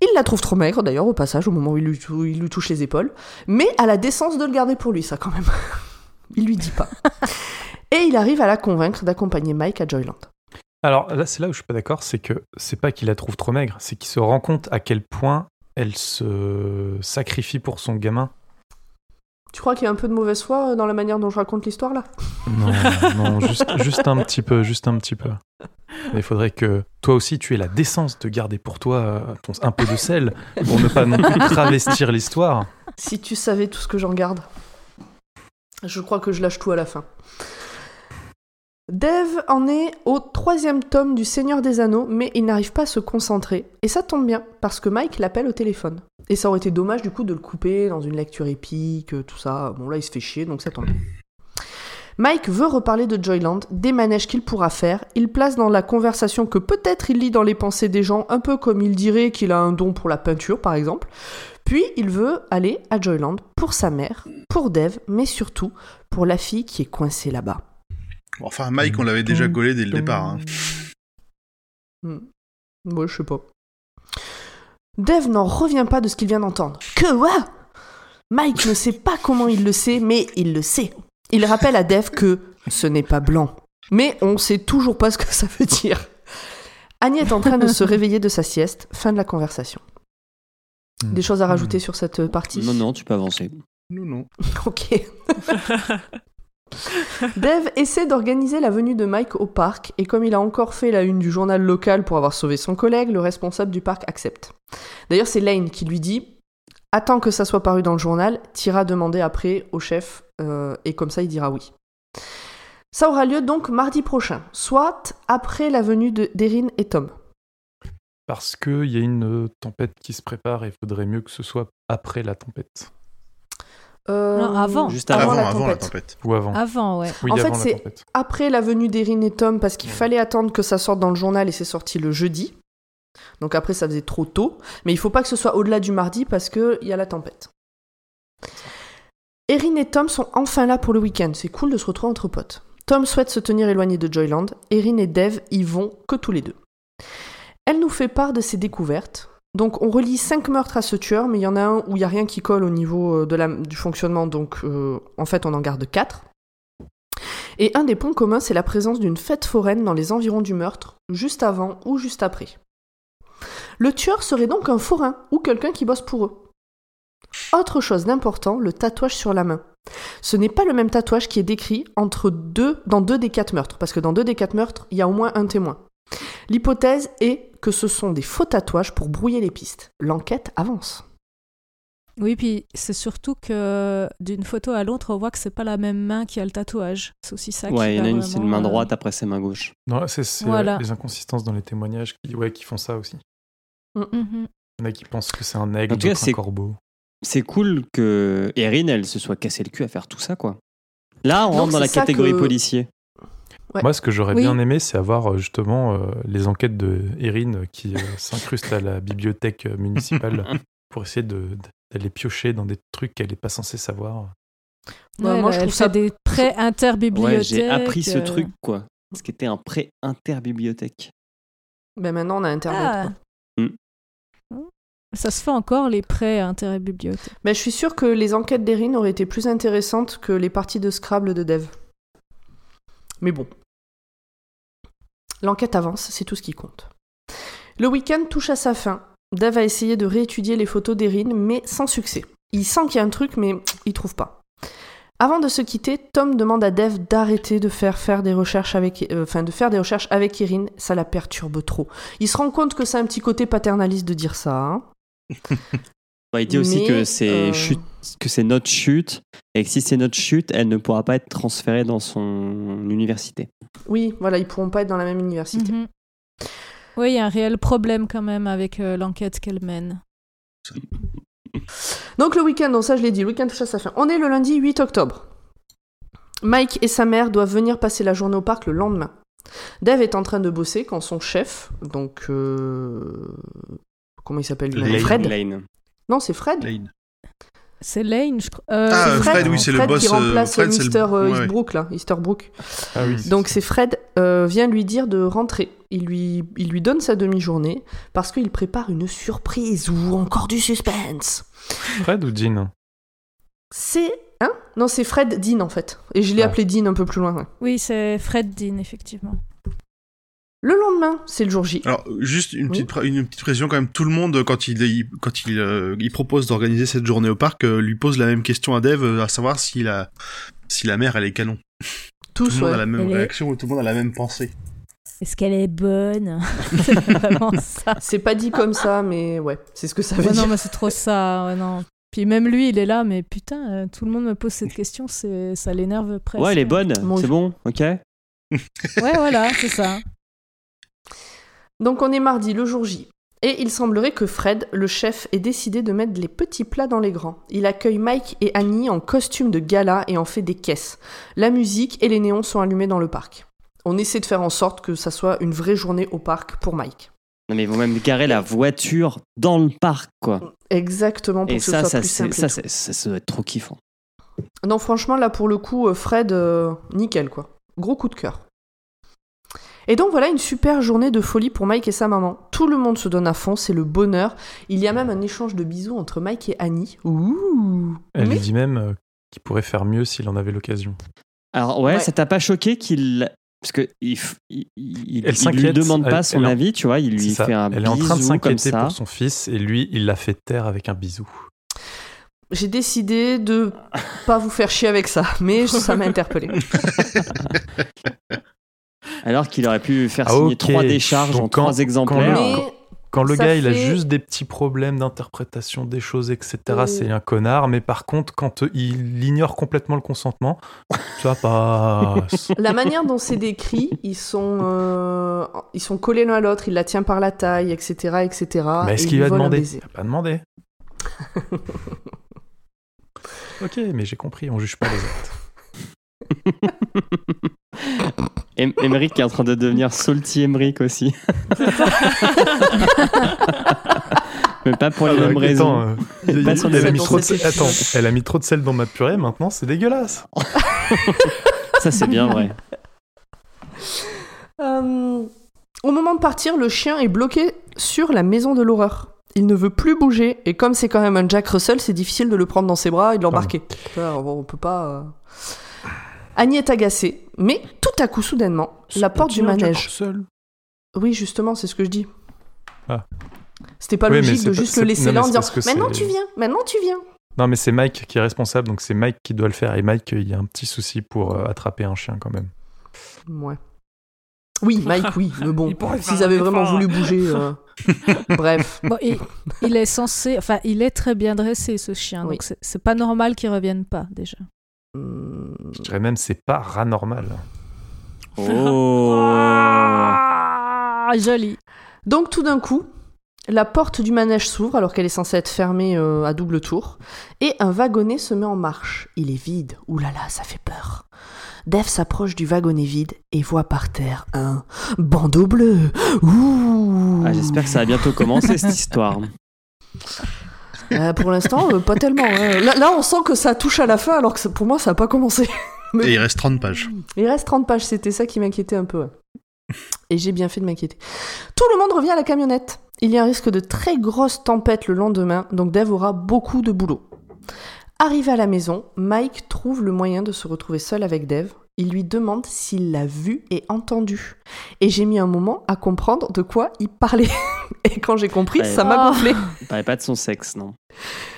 Il la trouve trop maigre, d'ailleurs, au passage, au moment où il lui, où il lui touche les épaules. Mais a la décence de le garder pour lui, ça, quand même. il lui dit pas. et il arrive à la convaincre d'accompagner Mike à Joyland. Alors là, c'est là où je suis pas d'accord, c'est que c'est pas qu'il la trouve trop maigre, c'est qu'il se rend compte à quel point elle se sacrifie pour son gamin. Tu crois qu'il y a un peu de mauvaise foi euh, dans la manière dont je raconte l'histoire là? Non, non, juste, juste un petit peu, juste un petit peu. Mais il faudrait que toi aussi tu aies la décence de garder pour toi euh, ton- un peu de sel pour ne pas non plus travestir l'histoire. Si tu savais tout ce que j'en garde. Je crois que je lâche tout à la fin. Dev en est au troisième tome du Seigneur des Anneaux, mais il n'arrive pas à se concentrer. Et ça tombe bien, parce que Mike l'appelle au téléphone. Et ça aurait été dommage du coup de le couper dans une lecture épique, tout ça. Bon là il se fait chier, donc ça tombe bien. Mike veut reparler de Joyland, des manèges qu'il pourra faire. Il place dans la conversation que peut-être il lit dans les pensées des gens, un peu comme il dirait qu'il a un don pour la peinture par exemple. Puis il veut aller à Joyland pour sa mère, pour Dev, mais surtout pour la fille qui est coincée là-bas. Bon, Enfin, Mike, on l'avait déjà collé dès le départ. hein. Hmm. Ouais, je sais pas. Dev n'en revient pas de ce qu'il vient d'entendre. Que quoi Mike ne sait pas comment il le sait, mais il le sait. Il rappelle à Dev que ce n'est pas blanc. Mais on sait toujours pas ce que ça veut dire. Annie est en train de se réveiller de sa sieste. Fin de la conversation. Des choses à rajouter sur cette partie? Non, non, tu peux avancer. Non, non. Ok. Dev essaie d'organiser la venue de Mike au parc et comme il a encore fait la une du journal local pour avoir sauvé son collègue, le responsable du parc accepte. D'ailleurs, c'est Lane qui lui dit Attends que ça soit paru dans le journal, t'iras demander après au chef euh, et comme ça il dira oui. Ça aura lieu donc mardi prochain, soit après la venue de- d'Erin et Tom. Parce qu'il y a une euh, tempête qui se prépare et il faudrait mieux que ce soit après la tempête. Euh, Non, avant. Juste Avant, avant, la avant la tempête. Ou avant. Avant, ouais. Oui, En fait, c'est- après la venue d'Erin et Tom parce qu'il fallait attendre que ça sorte dans le journal et c'est sorti le jeudi. Donc après, ça faisait trop tôt. Mais il faut pas que ce soit au-delà du mardi parce qu'il y a la tempête. Erin et Tom sont enfin là pour le week-end. C'est cool de se retrouver entre potes. Tom souhaite se tenir éloigné de Joyland. Erin et Dev y vont que tous les deux. Elle nous fait part de ses découvertes. Donc on relie 5 meurtres à ce tueur, mais il y en a un où il n'y a rien qui colle au niveau euh, du fonctionnement, donc euh, en fait on en garde 4. Et un des points communs, c'est la présence d'une fête foraine dans les environs du meurtre, juste avant ou juste après. Le tueur serait donc un forain ou quelqu'un qui bosse pour eux. Autre chose d'important, le tatouage sur la main. Ce n'est pas le même tatouage qui est décrit entre deux, dans deux des quatre meurtres, parce que dans deux des quatre meurtres, il y a au moins un témoin. L'hypothèse est que ce sont des faux tatouages pour brouiller les pistes. L'enquête avance. Oui, puis c'est surtout que d'une photo à l'autre, on voit que c'est pas la même main qui a le tatouage. C'est aussi ça qui Ouais, il y en a une, c'est une main euh, droite, après c'est main gauche. Non, c'est c'est, Voilà. les inconsistances dans les témoignages qui, ouais, qui font ça aussi. mhm. Il y en a qui pensent que c'est un aigle, d'autres un c'est- corbeau. C'est cool que Erin, elle se soit cassé le cul à faire tout ça, quoi. Là, on Donc, rentre dans la catégorie que- policier. Ouais. Moi, ce que j'aurais Oui. bien aimé, c'est avoir euh, justement euh, les enquêtes de Erin euh, qui euh, s'incrustent à la bibliothèque municipale pour essayer de- d'aller piocher dans des trucs qu'elle n'est pas censée savoir. Ouais, Ouais, moi, elle je trouve ça- des prêts interbibliothèques. Ouais, j'ai appris ce euh, truc, quoi. Ce qui était un prêt interbibliothèque. Ben maintenant, on a Internet. Ah. quoi. Mm. Ça se fait encore les prêts interbibliothèques. Ben, je suis sûre que les enquêtes d'Erin auraient été plus intéressantes que les parties de Scrabble de Dev. Mais bon. L'enquête avance, c'est tout ce qui compte. Le week-end touche à sa fin. Dev a essayé de réétudier les photos d'Erin, mais sans succès. Il sent qu'il y a un truc, mais il trouve pas. Avant de se quitter, Tom demande à Dev d'arrêter de faire, des recherches avec, euh, Erin. Ça la perturbe trop. Il se rend compte que c'est un petit côté paternaliste de dire ça. hein. Il dit aussi Mais, que c'est euh, chute, que c'est notre chute, et que si c'est notre chute, elle ne pourra pas être transférée dans son université. Oui, voilà, ils pourront pas être dans la même université. Mhm. Oui, il y a un réel problème quand même avec euh, l'enquête qu'elle mène. Donc le week-end, donc ça je l'ai dit, le week-end touche à sa fin. On est le lundi 8 octobre. Mike et sa mère doivent venir passer la journée au parc le lendemain. Dave est en train de bosser quand son chef, donc euh, comment il s'appelle. Fred Lane. Non, c'est Fred. Lane. C'est Lane, je crois. Euh, Ah, c'est Fred, oui, c'est le Fred boss, qui euh, remplace Fred, c'est le- Mister euh, ouais, ouais. Eastbrook là, Easterbrook. Ah oui. Donc c'est Fred euh, vient lui dire de rentrer. Il lui, il lui donne sa demi-journée parce qu'il prépare une surprise ou encore du suspense. Fred ou Jean C'est hein? Non, c'est Fred Dean en fait. Et je l'ai Ah. appelé Dean un peu plus loin. ouais. Oui, c'est Fred Dean, effectivement. Le lendemain, c'est le jour J. Alors, juste une petite, une petite précision quand même. Tout le monde, quand il, il- quand il, euh, il propose d'organiser cette journée au parc, euh, lui pose la même question à Dev, euh, à savoir si la, si la mère elle est canon. Tout le monde ouais. a la même Elle est- réaction ou tout le monde a la même pensée. Est-ce qu'elle est bonne C'est vraiment ça. C'est pas dit comme ça, mais ouais, c'est ce que ça veut Ouais, dire. non, mais c'est trop ça. ouais, non. Puis même lui, il est là, mais putain, euh, tout le monde me pose cette question, c'est ça l'énerve presque. Ouais, elle est bonne, Bon, c'est je- bon, ok. Ouais, voilà, c'est ça. Donc on est mardi, le jour J. Et il semblerait que Fred, le chef, ait décidé de mettre les petits plats dans les grands. Il accueille Mike et Annie en costume de gala et en fait des caisses. La musique et les néons sont allumés dans le parc. On essaie de faire en sorte que ça soit une vraie journée au parc pour Mike. Non, mais ils vont même garer la voiture dans le parc, quoi. Exactement pour Et que ce ça, soit ça, plus simple. et ça, ça, ça doit être trop kiffant. Non, franchement, là, pour le coup, euh, Fred, euh, nickel, quoi. Gros coup de cœur. Et donc, voilà une super journée de folie pour Mike et sa maman. Tout le monde se donne à fond, c'est le bonheur. Il y a même un échange de bisous entre Mike et Annie. Ouh Elle Mais- lui dit même euh, qu'il pourrait faire mieux s'il en avait l'occasion. Alors, ouais, Ouais. ça t'a pas choqué qu'il. Parce que il, f- il, il- Elle il lui demande pas elle- son elle avis, tu vois, il lui C'est ça. fait un Elle est en train de s'inquiéter pour son fils et lui, il l'a fait taire avec un bisou. J'ai décidé de pas vous faire chier avec ça, mais ça m'a interpellé. Alors qu'il aurait pu faire Ah, signer trois décharges Donc en quand- trois exemplaires. quand le Ça gars, il a juste des petits problèmes d'interprétation des choses, etc., Oh. c'est un connard. Mais par contre, quand euh, il ignore complètement le consentement, ça passe. la manière dont c'est décrit, ils sont, euh, ils sont collés l'un à l'autre, il la tient par la taille, etc. etc. mais est-ce et qu'il va demander baiser. Il va pas demander. ok, mais j'ai compris, on juge pas les actes. Em- Emmerich est en train de devenir Salty Emmerich aussi. Mais pas pour les Ah bah, mêmes attends, raisons. euh, Pas sur elle, les a mis trop de sel- attends, épisode. elle a mis trop de sel dans ma purée, maintenant c'est dégueulasse. Ça, c'est bien vrai. Euh, au moment de partir, le chien est bloqué sur la maison de l'horreur. Il ne veut plus bouger, et comme c'est quand même un Jack Russell, c'est difficile de le prendre dans ses bras et de l'embarquer. On peut pas. euh. Annie est agacée, mais tout à coup, soudainement, la porte du manège. Seul. Oui, justement, c'est ce que je dis. Ah. C'était pas Oui, logique de pas- juste le laisser là en disant Maintenant tu viens, maintenant tu viens. Non, mais c'est Mike qui est responsable, donc c'est Mike qui doit le faire. Et Mike, il y a un petit souci pour euh, attraper un chien quand même. Ouais. Oui, Mike, oui, mais bon, s'ils avaient vraiment voulu bouger. euh, Bref. Bon, il, il est censé, enfin, il est très bien dressé ce chien, Oui. donc c'est- c'est pas normal qu'il revienne pas déjà. Je dirais même c'est pas ranormal. Oh Ah, joli. Donc tout d'un coup, la porte du manège s'ouvre alors qu'elle est censée être fermée euh, à double tour, et un wagonnet se met en marche. Il est vide. Ouh là là, ça fait peur. Dev s'approche du wagonnet vide et voit par terre un bandeau bleu. Ouh. Ah, J'espère que ça va bientôt commencer cette histoire. Euh, pour l'instant, euh, pas tellement. hein. Là, là, on sent que ça touche à la fin alors que ça- pour moi, ça n'a pas commencé. Mais- Et il reste 30 pages. Il reste 30 pages, c'était ça qui m'inquiétait un peu. ouais. Et j'ai bien fait de m'inquiéter. Tout le monde revient à la camionnette. Il y a un risque de très grosse tempête le lendemain, donc Dave aura beaucoup de boulot. Arrivé à la maison, Mike trouve le moyen de se retrouver seul avec Dave. Il lui demande s'il l'a vu et entendu. Et j'ai mis un moment à comprendre de quoi il parlait. Et quand j'ai compris, ça m'a Oh. gonflé. Il parlait pas de son sexe, non.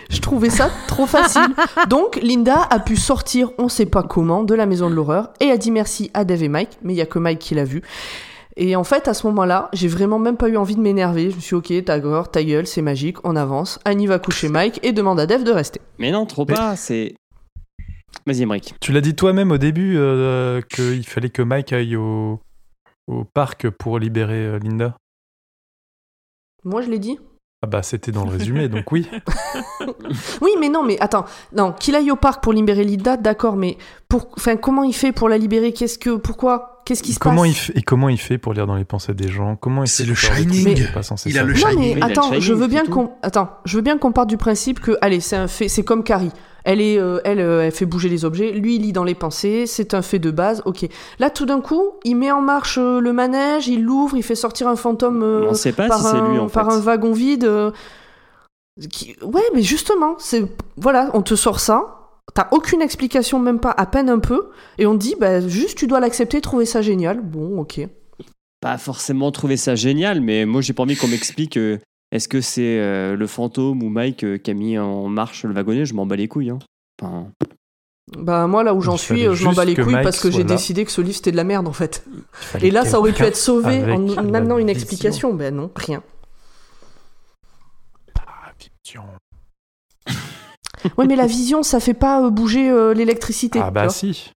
Je trouvais ça trop facile. Donc Linda a pu sortir, on sait pas comment, de la maison de l'horreur et a dit merci à Dave et Mike, mais il y a que Mike qui l'a vu. Et en fait, à ce moment-là, j'ai vraiment même pas eu envie de m'énerver. Je me suis dit, ok, ta gueule, ta gueule, c'est magique, on avance. Annie va coucher Mike et demande à Dave de rester. Mais non, trop pas, c'est... Vas-y, Emmerich. Tu l'as dit toi-même au début euh, qu'il fallait que Mike aille au, au parc pour libérer euh, Linda. Moi, je l'ai dit. Ah bah c'était dans le résumé, donc oui. Oui, mais non, mais attends, non, qu'il aille au parc pour libérer Linda, d'accord, mais pour, enfin, comment il fait pour la libérer? Qu'est-ce que, pourquoi? Qu'est-ce qui se comment passe? il fait, et comment il fait pour lire dans les pensées des gens? Comment il C'est le Shining. pas censé Il a le Non Shining. mais attends, Shining, je veux bien qu'on attends, je veux bien qu'on parte du principe que allez, c'est un fait, c'est comme Carrie. Elle est euh, elle, euh, elle fait bouger les objets, lui il lit dans les pensées, c'est un fait de base. OK. Là tout d'un coup, il met en marche euh, le manège, il l'ouvre, il fait sortir un fantôme on sait pas par, si un, lui, en fait. par un wagon vide qui- Ouais, mais justement, c'est voilà, on te sort ça. T'as aucune explication, même pas, à peine un peu, et on te dit, bah, juste tu dois l'accepter, trouver ça génial. Bon, ok. Pas forcément trouvé ça génial, mais moi, j'ai pas envie qu'on m'explique... euh, Est-ce que c'est euh, le fantôme ou Mike euh, qui a mis en marche le wagonnet? Je m'en bats les couilles. Hein. Enfin, Bah moi là où j'en suis, euh, je m'en bats les couilles Mike parce que j'ai décidé que ce livre c'était de la merde en fait. Et là ça aurait pu être sauvé en la maintenant une explication. Ben non, rien. Ah, vision. Ouais mais la vision ça fait pas bouger euh, l'électricité. Ah bah si.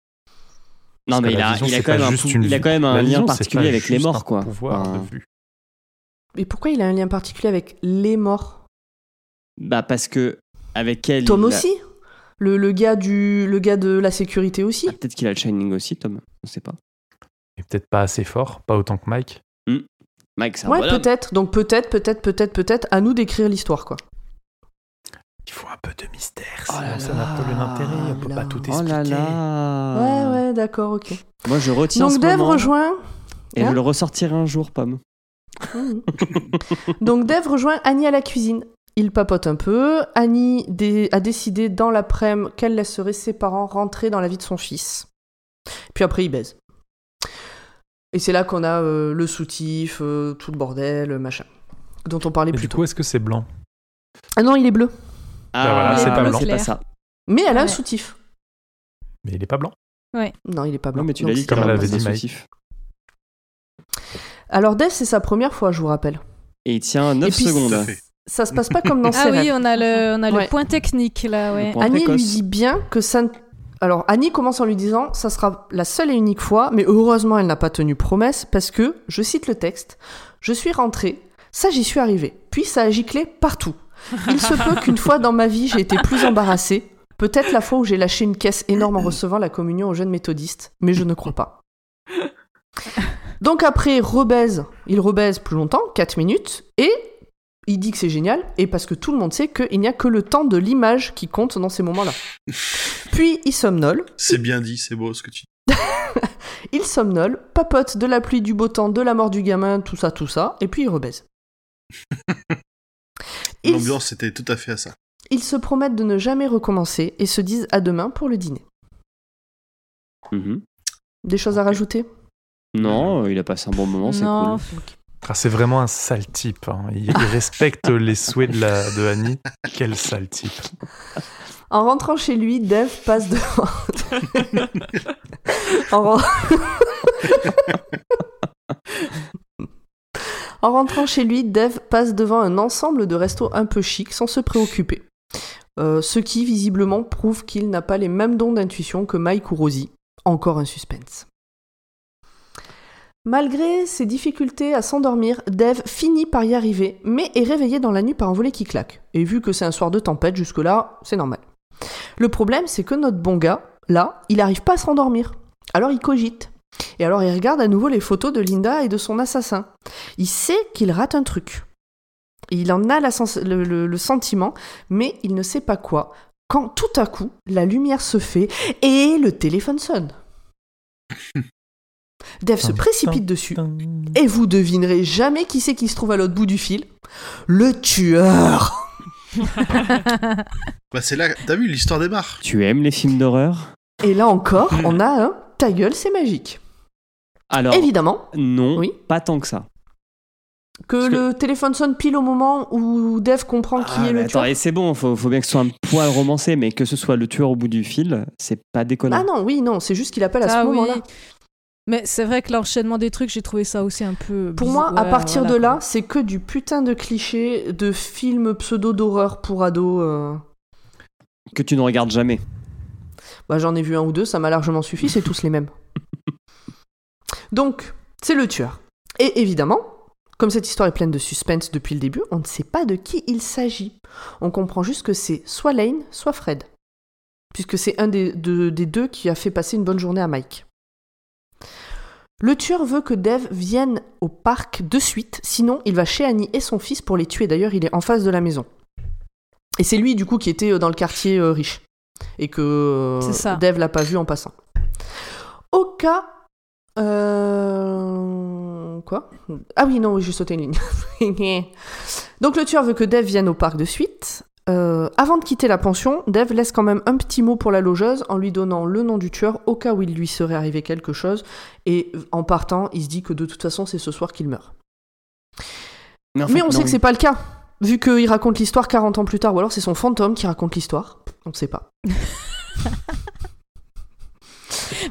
Non, Parce mais il la a, vision, il a quand même un, juste pou- une il a vue. quand même un La lien particulier avec les morts, un quoi. pouvoir de Enfin, vue. Mais pourquoi il a un lien particulier avec les morts? Bah, parce que avec elle. Tom a- aussi? Le, le gars du le gars de la sécurité aussi? Ah, Peut-être qu'il a le Shining aussi, Tom. On sait pas. Et peut-être pas assez fort, pas autant que Mike. Mike, c'est un Ouais peut-être. Donc peut-être peut-être peut-être peut-être à nous d'écrire l'histoire quoi. Il faut un peu de mystère, Oh sinon ça n'a pas là, d'intérêt, on peut là. pas tout Oh expliquer. là là. Ouais ouais d'accord ok. Moi, je retiens Donc ce Dave moment rejoint. et Hein? je le ressortirai un jour, Pomme. Mhm. Donc Dave rejoint Annie à la cuisine. Il papote un peu. Annie dé- a décidé dans l'après-midi qu'elle laisserait ses parents rentrer dans la vie de son fils. Puis après, ils baisent. Et c'est là qu'on a euh, le soutif, euh, tout le bordel, euh, machin, dont on parlait Et plus du tôt. coup, est-ce que c'est blanc? Ah non, il est bleu. Ah, voilà, c'est pas blanc. C'est pas ça. Mais elle a un Ouais. soutif. Mais il est pas blanc? Non, il est pas blanc. Non, mais tu l'as dit c'est- Comme elle avait avait dit, Mike. Alors Dave, c'est sa première fois, je vous rappelle. Et il tient 9 Et puis, secondes. Ça se passe pas comme dans Ah ses oui, rêves. on a le, on a Ouais. le point technique là, ouais. Annie lui dit bien que ça ne- Alors, Annie commence en lui disant ça sera la seule et unique fois, mais heureusement, elle n'a pas tenu promesse parce que, je cite le texte, je suis rentrée, ça j'y suis arrivée, puis ça a giclé partout. Il se peut qu'une fois dans ma vie, j'ai été plus embarrassée, peut-être la fois où j'ai lâché une caisse énorme en recevant la communion aux jeunes méthodistes, mais je ne crois pas. Donc après, rebaise, il rebaise plus longtemps, 4 minutes, et il dit que c'est génial, et parce que tout le monde sait qu'il n'y a que le temps de l'image qui compte dans ces moments-là. Puis il somnole, C'est bien dit, c'est beau ce que tu dis. il somnole, papote de la pluie, du beau temps, de la mort du gamin, tout ça, tout ça, et puis il rebaise. L'ambiance était tout à fait à ça. ils se promettent de ne jamais recommencer et se disent à demain pour le dîner. Mhm. Des choses à rajouter? Non, euh, il a passé un bon moment, c'est non, cool. Ah, c'est vraiment un sale type. hein. Il, il respecte les souhaits de, la, de Annie. Quel sale type. En rentrant chez lui, Dev passe devant. en, ren- En rentrant chez lui, Dev passe devant un ensemble de restos un peu chics sans se préoccuper. Euh, ce qui, visiblement, prouve qu'il n'a pas les mêmes dons d'intuition que Mike ou Rosie. Encore un suspense. Malgré ses difficultés à s'endormir, Dev finit par y arriver, mais est réveillé dans la nuit par un volet qui claque. Et vu que c'est un soir de tempête, jusque-là, c'est normal. Le problème, c'est que notre bon gars, là, il n'arrive pas à se rendormir. Alors il cogite. Et alors il regarde à nouveau les photos de Linda et de son assassin. Il sait qu'il rate un truc. Il en a le sentiment, mais il ne sait pas quoi. Quand tout à coup, la lumière se fait et le téléphone sonne. Dev se précipite dessus et vous devinerez jamais qui c'est qui se trouve à l'autre bout du fil. Le tueur Bah c'est là, t'as vu, l'histoire démarre. Tu aimes les films d'horreur? Et là encore, on a un ta gueule, c'est magique. Alors, Évidemment non, Oui. pas tant que ça. que Parce que- le téléphone sonne pile au moment où Dev comprend qui Ah, est le attends, tueur. et c'est bon, faut, faut bien que ce soit un poil romancé, mais que ce soit le tueur au bout du fil, c'est pas déconnant. Ah non, oui, non, c'est juste qu'il appelle à Ah ce oui. moment-là. Mais c'est vrai que l'enchaînement des trucs, j'ai trouvé ça aussi un peu. Pour moi, à partir voilà, de là, quoi. c'est que du putain de clichés de films pseudo d'horreur pour ados. euh. Que tu ne regardes jamais. Bah, j'en ai vu un ou deux, ça m'a largement suffi, c'est tous les mêmes. Donc, c'est le tueur. Et évidemment, comme cette histoire est pleine de suspense depuis le début, on ne sait pas de qui il s'agit. On comprend juste que c'est soit Lane, soit Fred. Puisque c'est un des, de- des deux qui a fait passer une bonne journée à Mike. Le tueur veut que Dev vienne au parc de suite, sinon il va chez Annie et son fils pour les tuer. D'ailleurs, il est en face de la maison. Et c'est lui, du coup, qui était euh, dans le quartier euh, riche. Et que euh. Dev l'a pas vu en passant. Au cas. euh, Quoi? Ah oui, non, oui, j'ai sauté une ligne. Donc le tueur veut que Dev vienne au parc de suite. Euh, avant de quitter la pension, Dev laisse quand même un petit mot pour la logeuse en lui donnant le nom du tueur au cas où il lui serait arrivé quelque chose. Et en partant, il se dit que de toute façon, c'est ce soir qu'il meurt. Mais, en Mais fait, on non. sait que c'est pas le cas, vu qu'il raconte l'histoire 40 ans plus tard, ou alors c'est son fantôme qui raconte l'histoire. On sait pas.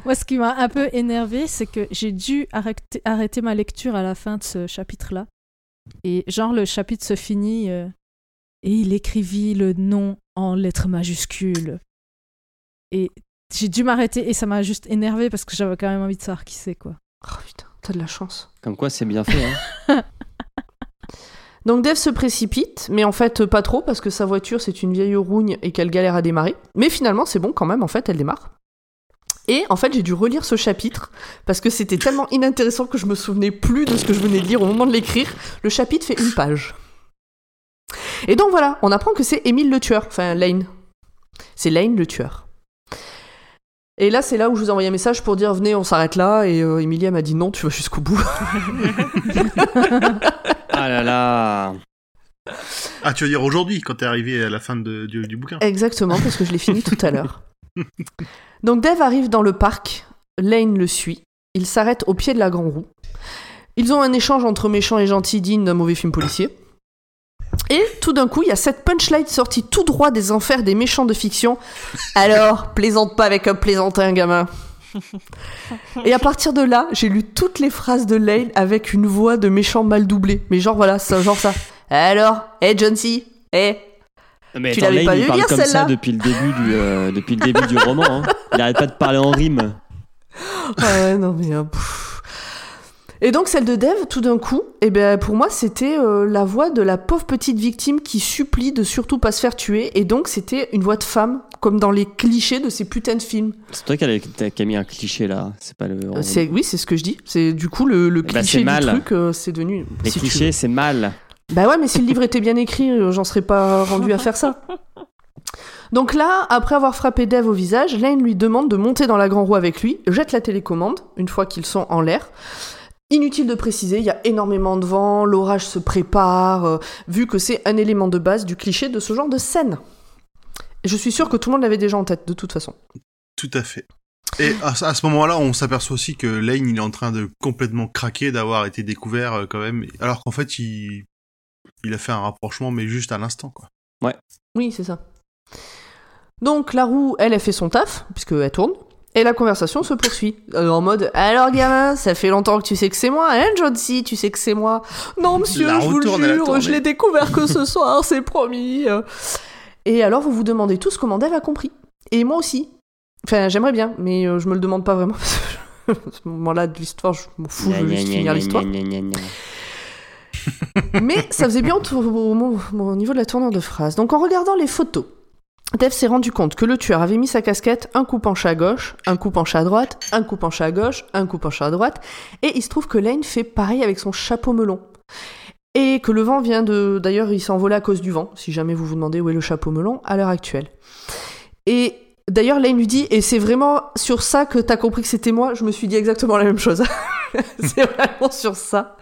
Moi, ce qui m'a un peu énervé, c'est que j'ai dû arrêter, arrêter ma lecture à la fin de ce chapitre-là. Et genre, le chapitre se finit euh, et il écrivit le nom en lettres majuscules. Et j'ai dû m'arrêter et ça m'a juste énervé parce que j'avais quand même envie de savoir qui c'est, quoi. Oh putain, t'as de la chance. Comme quoi, c'est bien fait. hein. Donc Dev se précipite, mais en fait pas trop parce que sa voiture c'est une vieille rougne et qu'elle galère à démarrer. Mais finalement c'est bon quand même, en fait elle démarre. Et en fait j'ai dû relire ce chapitre parce que c'était tellement inintéressant que je me souvenais plus de ce que je venais de lire au moment de l'écrire. Le chapitre fait une page. Et donc voilà, on apprend que c'est Émile le tueur, enfin Lane. C'est Lane le tueur. Et là, c'est là où je vous ai envoyé un message pour dire venez, on s'arrête là. Et euh, Emilia m'a dit non, tu vas jusqu'au bout. Ah là là. Ah, tu veux dire aujourd'hui, quand t'es arrivé à la fin de- du, du bouquin Exactement, parce que je l'ai fini tout à l'heure. Donc Dave arrive dans le parc, Lane le suit, il s'arrête au pied de la Grand Roue. Ils ont un échange entre méchants et gentils digne d'un mauvais film policier. Et tout d'un coup, il y a cette punchline sortie tout droit des enfers des méchants de fiction. Alors, plaisante pas avec un plaisantin, gamin. Et à partir de là, j'ai lu toutes les phrases de Lane avec une voix de méchant mal doublée. Mais genre voilà, ça, genre ça. Alors, hé John C, hé, Mais Tu l'avais pas il vu parle comme ça depuis le début du, euh, depuis le début du roman. hein. Il arrête pas de parler en rime. Ah ouais, non mais... euh, pff. Et donc celle de Dev, tout d'un coup, eh ben, pour moi c'était euh, la voix de la pauvre petite victime qui supplie de surtout pas se faire tuer. Et donc c'était une voix de femme, comme dans les clichés de ces putains de films. C'est toi qui a, qui a mis un cliché là. C'est pas le. Euh, oui, c'est ce que je dis. C'est du coup le, le Eh ben, cliché mal. du truc, euh, c'est devenu... Les si clichés, c'est mal. Bah ouais, mais si le livre était bien écrit, euh, j'en serais pas rendu à faire ça. Donc là, après avoir frappé Dev au visage, Lane lui demande de monter dans la grand roue avec lui, jette la télécommande, une fois qu'ils sont en l'air. Inutile de préciser, il y a énormément de vent, l'orage se prépare, euh, vu que c'est un élément de base du cliché de ce genre de scène. Et je suis sûr que tout le monde l'avait déjà en tête, de toute façon. Tout à fait. Et à, à ce moment-là, on s'aperçoit aussi que Lane, il est en train de complètement craquer d'avoir été découvert euh, quand même, alors qu'en fait, il, il a fait un rapprochement, mais juste à l'instant, quoi. Oui, c'est ça. Donc la roue, elle, a fait son taf, puisqu'elle tourne, et la conversation se poursuit. Euh, en mode Alors, gamin, ça fait longtemps que tu sais que c'est moi, hein, John C, tu sais que c'est moi. Non, monsieur, La je vous le jure, je l'ai découvert que ce soir, c'est promis. Et alors, vous vous demandez tous comment Dave a compris. Et moi aussi. Enfin, j'aimerais bien, mais euh, je me le demande pas vraiment. parce que à ce moment-là de l'histoire, je m'en fous, je veux juste finir l'histoire. Mais ça faisait bien au- au niveau de la tournure de phrase. Donc en regardant les photos, Dave s'est rendu compte que le tueur avait mis sa casquette, un coup penché à gauche, un coup penché à droite, un coup penché à gauche, un coup penché à droite, et il se trouve que Lane fait pareil avec son chapeau melon. Et que le vent vient de... D'ailleurs, il envolé à cause du vent, si jamais vous vous demandez où est le chapeau melon, à l'heure actuelle. Et d'ailleurs, Lane lui dit, et c'est vraiment sur ça que t'as compris que c'était moi, je me suis dit exactement la même chose. c'est vraiment sur ça.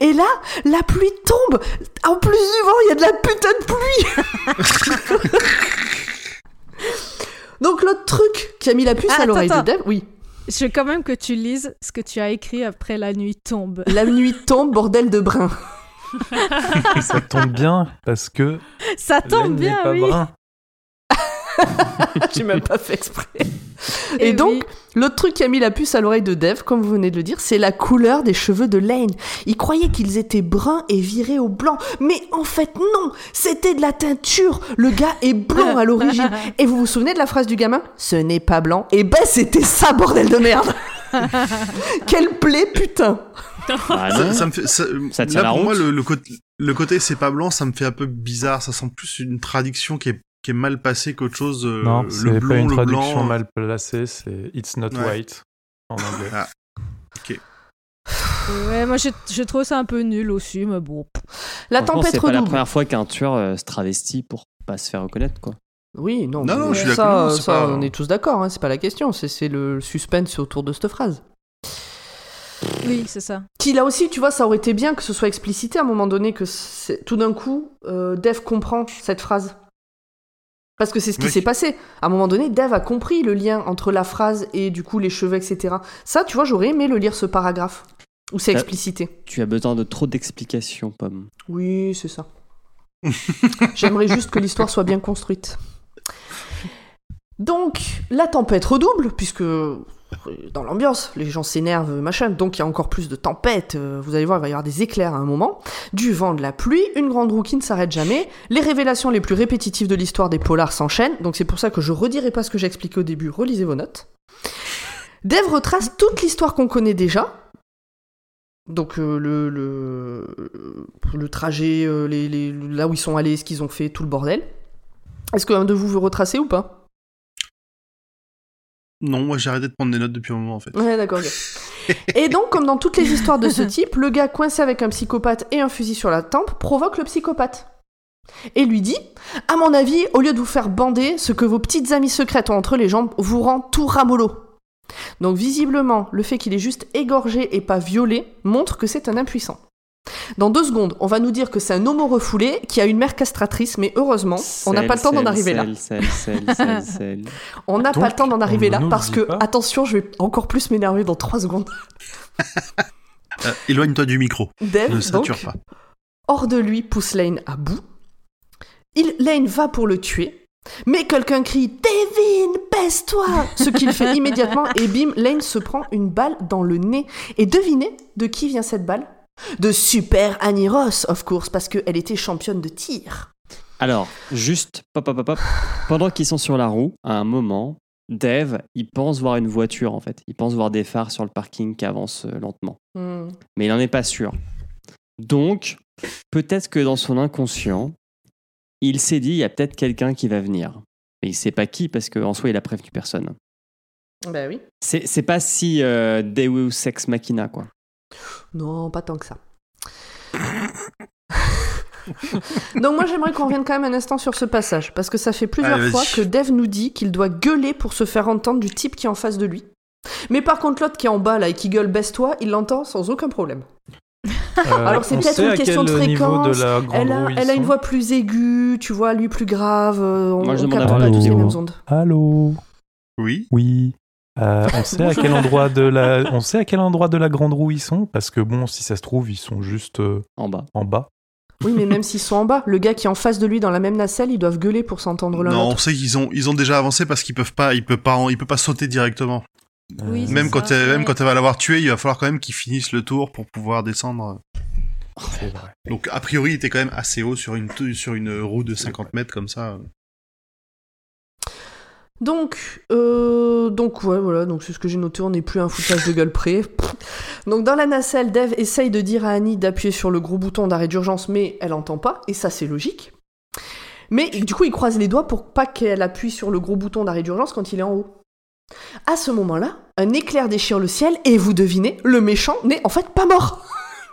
Et là, la pluie tombe. En plus du vent, il y a de la putain de pluie. Donc l'autre truc qui a mis la puce Ah, à l'oreille de Dave, oui. Je veux quand même que tu lises ce que tu as écrit après la nuit tombe. La nuit tombe, bordel de brin. Et ça tombe bien parce que Ça tombe bien, pas oui. brun. J'ai même pas fait exprès. Eh Et, donc, oui. l'autre truc qui a mis la puce à l'oreille de Dave, comme vous venez de le dire, c'est la couleur des cheveux de Lane. Il croyait qu'ils étaient bruns et virés au blanc. Mais en fait, non C'était de la teinture Le gars est blanc à l'origine. Et vous vous souvenez de la phrase du gamin? Ce n'est pas blanc. Et ben, c'était ça, bordel de merde Quelle plaie, putain Ah Ça, ça me fait, ça, Ça tient là, la pour moi, le, le côté, le côté c'est pas blanc, ça me fait un peu bizarre. Ça sent plus une traduction qui est, qui est mal passée qu'autre chose. euh, Non, c'est pas blond, une traduction blanc. mal placée, c'est It's not Ouais. white en anglais. Ah. Ouais, moi je, je trouve ça un peu nul aussi, mais bon. La tempête C'est pas la première fois qu'un tueur euh, se travestit pour pas se faire reconnaître, quoi. Oui, non, Non, non, je suis ça, d'accord, c'est ça, pas- on est tous d'accord, hein, c'est pas la question, c'est c'est le suspense autour de cette phrase. Oui, c'est ça. Qui là aussi, tu vois, ça aurait été bien que ce soit explicité à un moment donné, que c'est- tout d'un coup, euh, Dev comprend cette phrase. Parce que c'est ce qui Oui. s'est passé. À un moment donné, Dev a compris le lien entre la phrase et du coup les cheveux, etc. Ça, tu vois, j'aurais aimé le lire ce paragraphe. Où c'est Euh. explicité. Tu as besoin de trop d'explications, Pomme. Oui, c'est ça. J'aimerais juste que l'histoire soit bien construite. Donc, la tempête redouble, puisque dans l'ambiance, les gens s'énervent, machin, donc il y a encore plus de tempête, euh, vous allez voir, il va y avoir des éclairs à un moment, du vent, de la pluie, une grande roue qui ne s'arrête jamais, les révélations les plus répétitives de l'histoire des polars s'enchaînent, donc c'est pour ça que je redirai pas ce que j'ai expliqué au début, relisez vos notes. Dave retrace toute l'histoire qu'on connaît déjà, donc euh, le, le, trajet, euh, là où ils sont allés, ce qu'ils ont fait, tout le bordel. Est-ce qu'un de vous veut retracer ou pas? Non, moi j'ai arrêté de prendre des notes depuis un moment en fait. Ouais, d'accord. et donc, comme dans toutes les histoires de ce type, le gars coincé avec un psychopathe et un fusil sur la tempe provoque le psychopathe. Et lui dit À mon avis, au lieu de vous faire bander, ce que vos petites amies secrètes ont entre les jambes vous rend tout ramollo. Donc, visiblement, le fait qu'il est juste égorgé et pas violé montre que c'est un impuissant. Dans deux secondes, on va nous dire que c'est un homo refoulé qui a une mère castratrice, mais heureusement, on n'a pas le temps d'en arriver là. On n'a pas le temps d'en arriver là parce que, pas. attention, je vais encore plus m'énerver dans trois secondes. Euh, Éloigne-toi du micro. Dave, Ne donc, sature pas. hors de lui, pousse Lane à bout. Il, Lane va pour le tuer, mais quelqu'un crie Devin, baisse-toi Ce qu'il fait immédiatement, et bim, Lane se prend une balle dans le nez. Et devinez de qui vient cette balle? De Super Annie Ross, of course, parce qu'elle était championne de tir. Alors, juste, pop, pop, pop. Pendant qu'ils sont sur la roue, à un moment, Dave, il pense voir une voiture en fait. Il pense voir des phares sur le parking qui avancent euh, lentement. Hmm. Mais il n'en est pas sûr. Donc, peut-être que dans son inconscient, il s'est dit il y a peut-être quelqu'un qui va venir. Mais il sait pas qui parce qu'en soi, il a prévenu personne. Ben oui. C'est c'est pas si euh, Deus Ex Machina, quoi. Non, pas tant que ça. Donc moi j'aimerais qu'on revienne quand même un instant sur ce passage, parce que ça fait plusieurs Allez, fois que Dev nous dit qu'il doit gueuler pour se faire entendre du type qui est en face de lui. Mais par contre l'autre qui est en bas là et qui gueule baisse-toi, il l'entend sans aucun problème. Euh, Alors, c'est peut-être une question de fréquence. la Elle a, elle une voix plus aiguë, tu vois, lui plus grave, euh, on, Moi, je on capte pas tous les les mêmes ondes. Allô Oui. Oui. Euh, on sait à quel endroit de la, on sait à quel endroit de la grande roue ils sont parce que bon, si ça se trouve, ils sont juste euh, En bas. en bas. Oui, mais même s'ils sont en bas, le gars qui est en face de lui dans la même nacelle, ils doivent gueuler pour s'entendre l'un Non, on sait qu'ils ont, ils ont déjà avancé parce qu'ils peuvent pas, ils peuvent pas, il peut pas sauter directement. Oui, Euh, Même ça, quand, elle, même quand elle va l'avoir tué, il va falloir quand même qu'ils finissent le tour pour pouvoir descendre. c'est vrai. Donc, a priori, il était quand même assez haut sur une, sur une roue de 50 mètres comme ça. Donc, euh, donc ouais, voilà, donc c'est ce que j'ai noté, on n'est plus un foutage de gueule près. Donc dans la nacelle, Dev essaye de dire à Annie d'appuyer sur le gros bouton d'arrêt d'urgence, mais elle entend pas, et ça c'est logique. Mais du coup, il croise les doigts pour pas qu'elle appuie sur le gros bouton d'arrêt d'urgence quand il est en haut. À ce moment-là, un éclair déchire le ciel, et vous devinez, le méchant n'est en fait pas mort.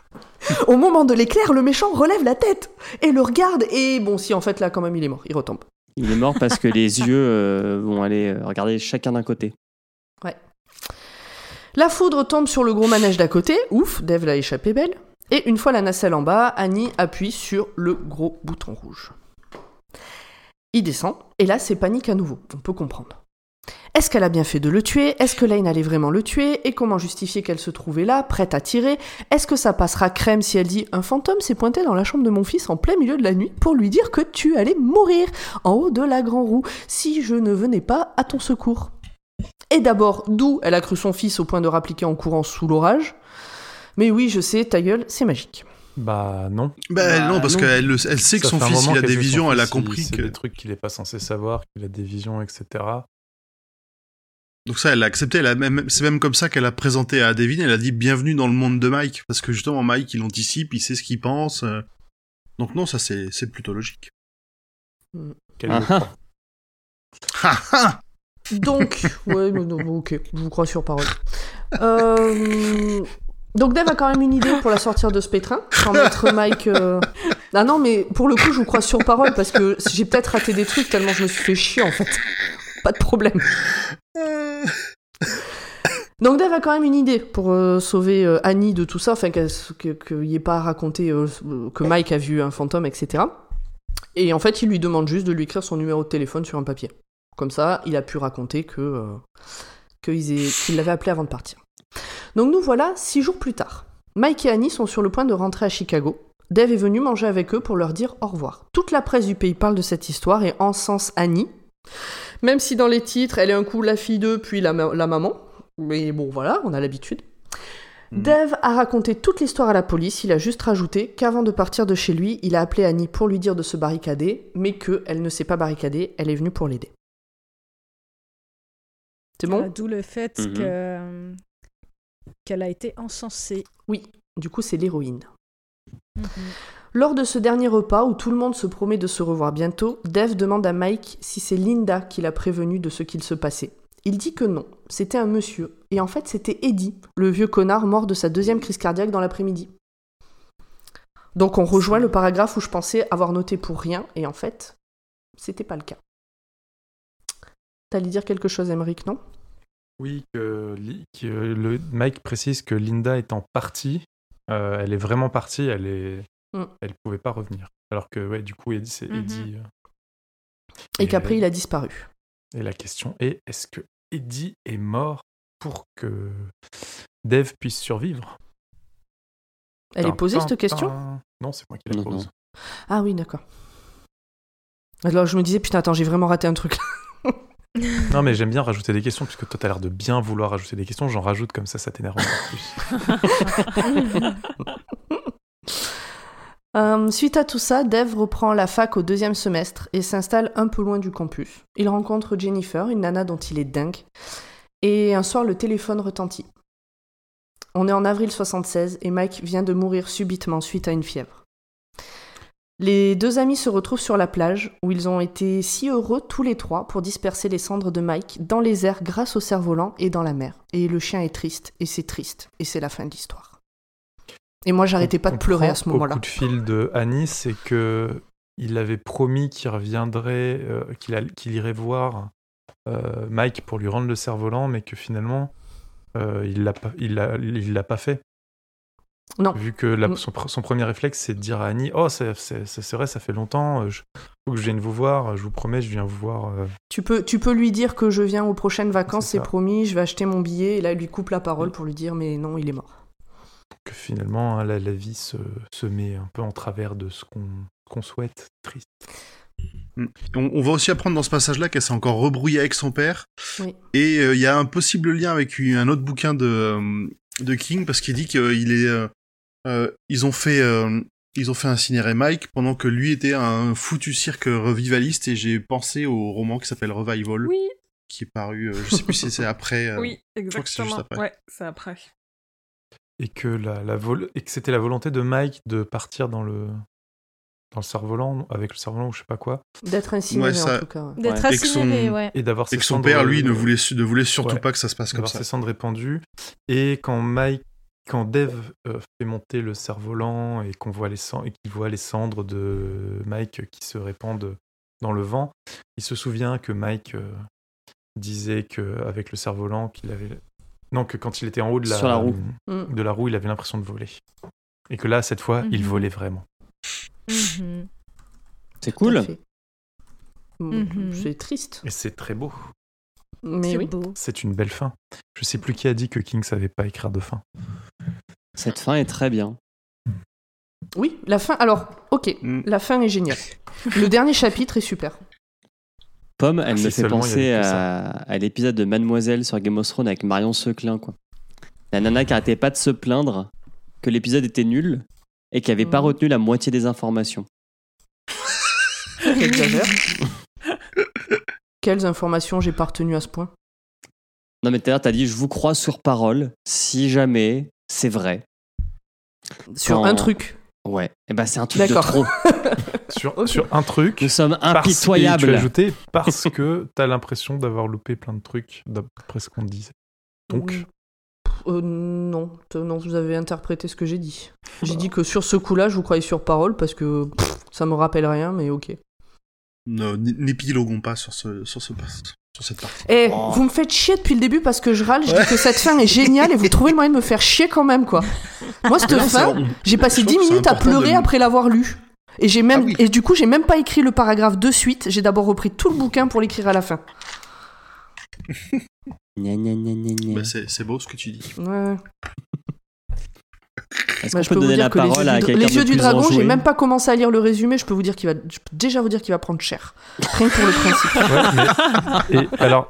Au moment de l'éclair, le méchant relève la tête et le regarde, et bon, si en fait là quand même il est mort, il retombe. Il est mort parce que les yeux euh, vont aller euh, regarder chacun d'un côté. La foudre tombe sur le gros manège d'à côté, ouf, Dave l'a échappé belle. Et une fois la nacelle en bas, Annie appuie sur le gros bouton rouge. Il descend, et là c'est panique à nouveau, on peut comprendre. Est-ce qu'elle a bien fait de le tuer? Est-ce que Lane allait vraiment le tuer? Et comment justifier qu'elle se trouvait là, prête à tirer? Est-ce que ça passera crème si elle dit Un fantôme s'est pointé dans la chambre de mon fils en plein milieu de la nuit pour lui dire que tu allais mourir en haut de la grand roue si je ne venais pas à ton secours? Et d'abord, d'où elle a cru son fils au point de rappliquer en courant sous l'orage? Mais oui, je sais, ta gueule, c'est magique. Bah non. Bah, Bah, non, parce qu'elle le- elle sait que son fils, il a des visions, elle a il- compris c'est que. des trucs qu'il est pas censé savoir, qu'il a des visions, etc. Donc ça, elle accepté. A même, c'est même comme ça qu'elle a présenté à Devin. Elle a dit bienvenue dans le monde de Mike, parce que justement Mike, il anticipe, il sait ce qu'il pense. euh. Donc non, ça c'est, c'est plutôt logique. Qu'elle Ah ah. Ha, ha Donc, ouais, mais non, ok, je vous crois sur parole. Euh, Donc Dave a quand même une idée pour la sortir de ce pétrin, sans mettre Mike... euh, Ah non, mais pour le coup, je vous crois sur parole, parce que j'ai peut-être raté des trucs tellement je me suis fait chier, en fait. Pas de problème. Donc Dave a quand même une idée pour euh, sauver euh, Annie de tout ça, enfin qu'il n'y ait pas à raconter euh, que Mike a vu un fantôme, etc. Et en fait, il lui demande juste de lui écrire son numéro de téléphone sur un papier. Comme ça, il a pu raconter que qu'il l'avait appelé avant de partir. Donc nous voilà six jours plus tard. Mike et Annie sont sur le point de rentrer à Chicago. Dave est venu manger avec eux pour leur dire au revoir. Toute la presse du pays parle de cette histoire et encense Annie. Même si dans les titres, elle est un coup la fille d'eux, puis la, ma- la maman. Mais bon, voilà, on a l'habitude. Mhm. Dave a raconté toute l'histoire à la police. Il a juste rajouté qu'avant de partir de chez lui, il a appelé Annie pour lui dire de se barricader, mais qu'elle ne s'est pas barricadée, elle est venue pour l'aider. C'est bon? D'où le fait Mhm. que, euh, qu'elle a été encensée. Du coup, c'est l'héroïne. Mhm. Lors de ce dernier repas où tout le monde se promet de se revoir bientôt, Dave demande à Mike si c'est Linda qui l'a prévenu de ce qu'il se passait. Il dit que non, c'était un monsieur. Et en fait, c'était Eddie, le vieux connard mort de sa deuxième crise cardiaque dans l'après-midi. Donc on rejoint le paragraphe où je pensais avoir noté pour rien, et en fait, c'était pas le cas. T'allais dire quelque chose, Emmerich, non? Oui, que le Mike précise que Linda est en partie. euh, elle est vraiment partie. Elle est, Mm. elle pouvait pas revenir. Alors que ouais, du coup, Eddie, c'est Mhm. Eddie. euh, Et qu'après, il a disparu. Et la question est est-ce que Eddie est mort pour que Dave puisse survivre? Elle est posée, cette question? Non, c'est moi qui la pose. Ah oui, d'accord. Alors je me disais, putain, attends, j'ai vraiment raté un truc là. Non, mais j'aime bien rajouter des questions, puisque toi, t'as l'air de bien vouloir rajouter des questions. J'en rajoute comme ça, ça t'énerve encore plus. Euh, suite à tout ça, Dave reprend la fac au deuxième semestre et s'installe un peu loin du campus. Il rencontre Jennifer, une nana dont il est dingue, et un soir le téléphone retentit. On est en avril 76 et Mike vient de mourir subitement suite à une fièvre. Les deux amis se retrouvent sur la plage où ils ont été si heureux tous les trois pour disperser les cendres de Mike dans les airs grâce au cerf-volant et dans la mer. Et le chien est triste, et c'est triste, et c'est la fin de l'histoire. Et moi j'arrêtais pas de pleurer à ce moment-là. Au coup de fil de Annie, c'est que il avait promis qu'il reviendrait, euh, qu'il irait voir euh, Mike pour lui rendre le cerf-volant, mais que finalement, euh, il l'a pas, il l'a, il l'a pas fait. Non. Vu que la- Mm. son, pr- son premier réflexe, c'est de dire à Annie Oh, c'est vrai, ça fait longtemps, il faut que je vienne vous voir, je vous promets, je viens vous voir. Tu peux, tu peux lui dire que je viens aux prochaines vacances, C'est promis, je vais acheter mon billet. Et là, il lui coupe la parole pour lui dire, mais non, il est mort. Que finalement, hein, la, la vie se, se met un peu en travers de ce qu'on souhaite. Triste. On, on va aussi apprendre dans ce passage-là qu'elle s'est encore rebrouillée avec son père. Oui. Et euh, il y a un possible lien avec une- un autre bouquin de, euh, de King parce qu'il dit qu'il est. euh, euh, ils ont fait. euh, ils ont fait incinérer Mike pendant que lui était un foutu cirque revivaliste et j'ai pensé au roman qui s'appelle Revival Oui, qui est paru euh, je sais plus si c'est après euh, oui, crois que c'est juste exactement. après. Ouais, c'est après. Et que, la, la vol- et que c'était la volonté de Mike de partir dans le, dans le cerf-volant, avec le cerf-volant ou je sais pas quoi, D'être incinéré Ouais, ça- en tout cas. ouais. D'être Et que son- incinéré, ouais. et d'avoir et que son cendres, père lui ne voulait su- ne voulait surtout ouais. pas que ça se passe comme d'avoir ça ses cendres répandues. Et quand Mike, quand Dave euh, fait monter le cerf-volant et qu'on voit les cendres, et qu'il voit les cendres de Mike qui se répandent dans le vent, il se souvient que Mike euh, disait que avec le cerf-volant qu'il avait, non que quand il était en haut de la, Sur la roue. Mm. de la roue, il avait l'impression de voler. Et que là, cette fois, il Mhm. volait vraiment. Mhm. C'est cool. Mm, Mhm. C'est triste. Et c'est très beau. Mais oui. C'est une belle fin. Je sais plus qui a dit que King savait pas écrire de fin. Cette fin est très bien. Oui, la fin. Alors, ok, Mm. la fin est géniale. Le dernier chapitre est super. Pomme, elle me fait penser à, à l'épisode de Mademoiselle sur Game of Thrones avec Marion Seclin, quoi. La nana qui arrêtait pas de se plaindre que l'épisode était nul et qui avait pas Mhm. retenu la moitié des informations. Quelles informations j'ai pas retenues à ce point? Non, mais tout à l'heure, t'as dit je vous crois sur parole si jamais c'est vrai. Sur Quand- un truc. Ouais, et ben c'est un truc de D'accord. trop. Sur, sur un truc. Nous sommes Parce, et tu as impitoyables. ajouté parce que t'as l'impression d'avoir loupé plein de trucs d'après ce qu'on disait. Donc. Euh, non, non, vous avez interprété ce que j'ai dit. J'ai dit que sur ce coup-là, je vous croyais sur parole parce que pff, ça me rappelle rien, mais ok. Ne- N'épiloguons pas sur, ce, sur, ce, sur cette partie. Eh, Oh. vous me faites chier depuis le début parce que je râle, je Ouais. dis que cette fin est géniale et vous trouvez le moyen de me faire chier quand même, quoi. Moi, cette Non, fin, j'ai passé je 10 trouve que c'est minutes à pleurer de- après l'avoir lu. Et j'ai même Ah oui. et du coup, j'ai même pas écrit le paragraphe de suite, j'ai d'abord repris tout le bouquin pour l'écrire à la fin. Bah, c'est c'est beau ce que tu dis. Ouais. Est-ce Bah, qu'on je peut peux vous donner dire la parole yeux à du, quelqu'un les yeux du dragon, j'ai même pas commencé à lire le résumé, je peux vous dire qu'il va je peux déjà vous dire qu'il va prendre cher. Rien que pour le principe. ouais, mais- et, alors,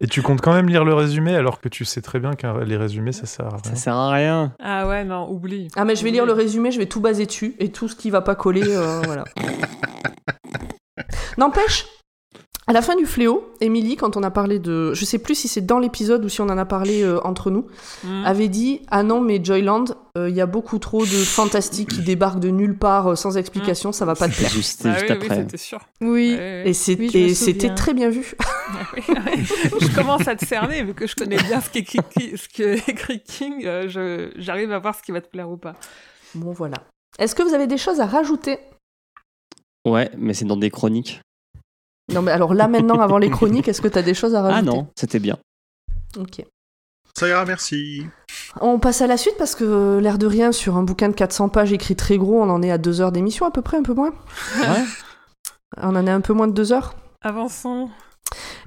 et tu comptes quand même lire le résumé alors que tu sais très bien que les résumés ça sert à rien. Ça sert à rien. Ah ouais, non, oublie. Ah mais je vais lire le résumé, je vais tout baser dessus et tout ce qui va pas coller, euh, voilà. N'empêche, à la fin du fléau, Émilie, quand on a parlé de, je sais plus si c'est dans l'épisode ou si on en a parlé euh, entre nous, Hmm. avait dit ah non mais Joyland, euh, il y a beaucoup trop de fantastiques qui débarquent de nulle part euh, sans explication, ça va pas te plaire. juste, Ah juste oui, oui, après. c'était sûr. Oui. Et Oui, c'était très bien vu. Oui. je commence à te cerner, vu que je connais bien ce qu'écrit ce que écrit King, euh, j'arrive à voir ce qui va te plaire ou pas. Bon voilà. Est-ce que vous avez des choses à rajouter? Ouais, mais c'est dans des chroniques. Non mais alors là maintenant avant les chroniques, est-ce que tu as des choses à rajouter Ah non, c'était bien. Ok. Ça ira, merci. On passe à la suite parce que l'air de rien sur un bouquin de 400 pages écrit très gros, on en est à deux heures d'émission à peu près, un peu moins. Ouais. On en est un peu moins de deux heures. Avançons.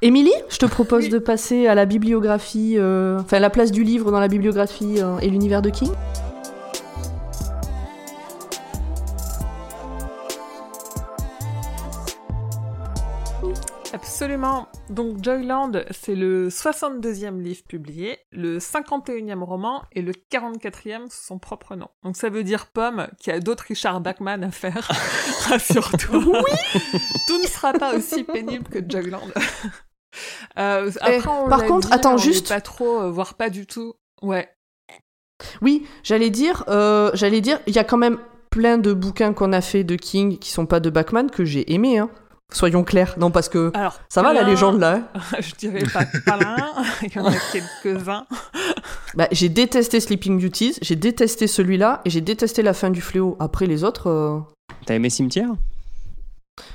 Émilie, je te propose Oui. de passer à la bibliographie, euh, enfin la place du livre dans la bibliographie euh, et l'univers de King. Absolument. Donc Joyland, c'est le 62e livre publié, le 51e roman et le 44e sous son propre nom. Donc ça veut dire Pomme qui a d'autres Richard Bachman à faire. Rassure-toi. Oui Tout ne sera pas aussi pénible que Joyland. Euh, après, on Eh, par contre, dit, attends, juste- pas trop, euh, voire pas du tout. Ouais. Oui, j'allais dire, euh, j'allais dire, il y a quand même plein de bouquins qu'on a fait de King qui sont pas de Bachman que j'ai aimé. Hein. Soyons clairs, non parce que Alors, ça va la légende là. hein? Je dirais pas plein, il y en a quelques-uns. Bah, j'ai détesté Sleeping Beauties, j'ai détesté celui-là et j'ai détesté la fin du fléau. Après les autres, euh, T'as aimé Cimetière?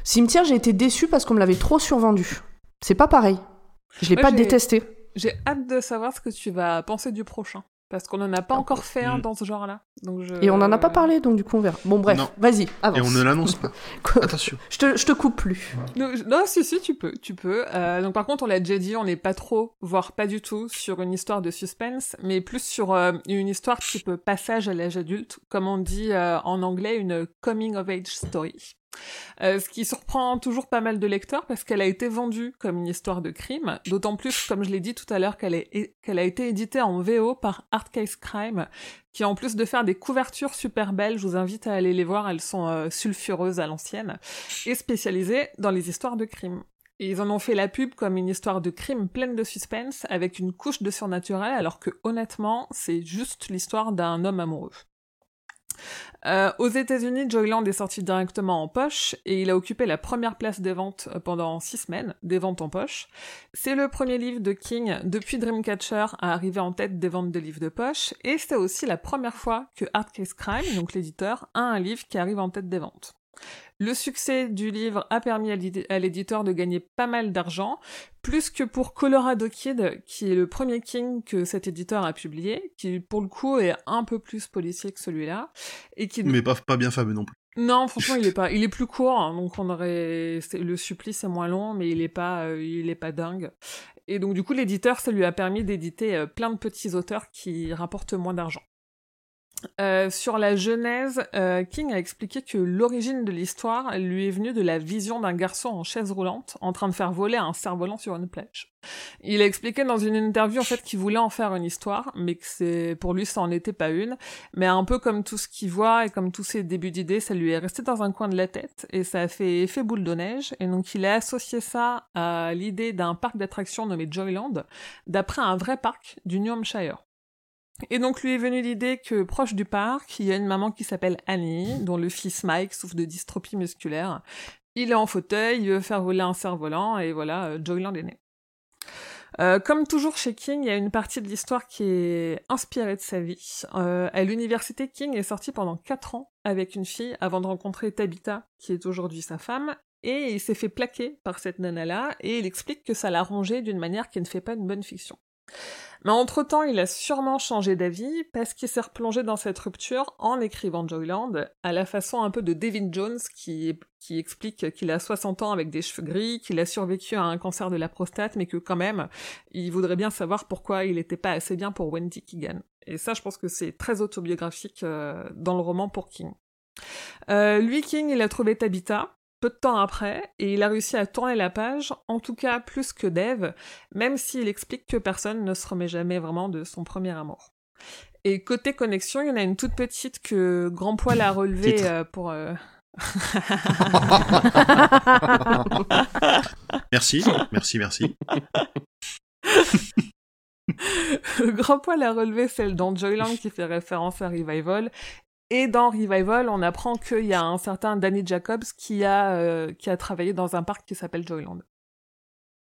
Cimetière, j'ai été déçu parce qu'on me l'avait trop survendu. C'est pas pareil. Je l'ai pas détesté. J'ai hâte de savoir ce que tu vas penser du prochain. Parce qu'on en a pas Ah, encore fait un mm. dans ce genre-là. Donc je... Et on en a pas parlé, donc du coup on verra. Bon bref, Non. vas-y, avance. Et on ne l'annonce pas. Attention. je, te, je te coupe plus. Non, je- non, si, si, tu peux, tu peux. Euh, donc par contre, on l'a déjà dit, on n'est pas trop, voire pas du tout, sur une histoire de suspense, mais plus sur euh, une histoire type passage à l'âge adulte, comme on dit euh, en anglais, une coming of age story. Euh, ce qui surprend toujours pas mal de lecteurs parce qu'elle a été vendue comme une histoire de crime, d'autant plus, comme je l'ai dit tout à l'heure, qu'elle est- a été éditée en VO par Hard Case Crime, qui en plus de faire des couvertures super belles, je vous invite à aller les voir, elles sont euh, sulfureuses à l'ancienne, et spécialisées dans les histoires de crime. Ils en ont fait la pub comme une histoire de crime pleine de suspense, avec une couche de surnaturel, alors que honnêtement, c'est juste l'histoire d'un homme amoureux. Euh, aux États-Unis, Joyland est sorti directement en poche et il a occupé la première place des ventes euh, pendant six semaines, des ventes en poche. C'est le premier livre de King depuis Dreamcatcher à arriver en tête des ventes de livres de poche et c'est aussi la première fois que Hard Case Crime, donc l'éditeur, a un livre qui arrive en tête des ventes. Le succès du livre a permis à l'édi- à l'éditeur de gagner pas mal d'argent, plus que pour Colorado Kid, qui est le premier King que cet éditeur a publié, qui pour le coup est un peu plus policier que celui-là, et qui Mais pas, pas bien fameux non plus. non, franchement, il est pas, il est plus court, hein, donc on aurait, le supplice est moins long, mais il est pas, euh, il est pas dingue. Et donc du coup, l'éditeur, ça lui a permis d'éditer euh, plein de petits auteurs qui rapportent moins d'argent. Euh, sur la genèse, euh, King a expliqué que l'origine de l'histoire lui est venue de la vision d'un garçon en chaise roulante en train de faire voler un cerf-volant sur une plage. Il a expliqué dans une interview en fait qu'il voulait en faire une histoire, mais que c'est pour lui ça en était pas une. Mais un peu comme tout ce qu'il voit et comme tous ses débuts d'idées, ça lui est resté dans un coin de la tête et ça a fait effet boule de neige. Et donc il a associé ça à l'idée d'un parc d'attractions nommé Joyland, d'après un vrai parc du New Hampshire. Et donc lui est venue l'idée que proche du parc, il y a une maman qui s'appelle Annie, dont le fils Mike souffre de dystrophie musculaire. Il est en fauteuil, il veut faire voler un cerf-volant, et voilà, euh, Joyland est né. Euh, comme toujours chez King, il y a une partie de l'histoire qui est inspirée de sa vie. Euh, à l'université, King est sorti pendant 4 ans avec une fille avant de rencontrer Tabitha, qui est aujourd'hui sa femme, et il s'est fait plaquer par cette nana-là, et il explique que ça l'a rongé d'une manière qui ne fait pas une bonne fiction. Mais entre-temps, il a sûrement changé d'avis parce qu'il s'est replongé dans cette rupture en écrivant Joyland, à la façon un peu de David Jones qui, explique qu'il a 60 ans avec des cheveux gris, qu'il a survécu à un cancer de la prostate, mais que quand même, il voudrait bien savoir pourquoi il n'était pas assez bien pour Wendy Keegan. Et ça, je pense que c'est très autobiographique euh, dans le roman pour King. Euh, lui, King, il a trouvé Tabitha, peu de temps après, et il a réussi à tourner la page, en tout cas plus que Dave, même s'il explique que personne ne se remet jamais vraiment de son premier amour. Et côté connexion, il y en a une toute petite que Grand Poil a relevée euh, pour... euh, Merci, merci, merci. Grand Poil a relevé celle dans Joyland qui fait référence à Revival. Et dans Revival, on apprend qu'il y a un certain Danny Jacobs qui a, euh, qui a travaillé dans un parc qui s'appelle Joyland.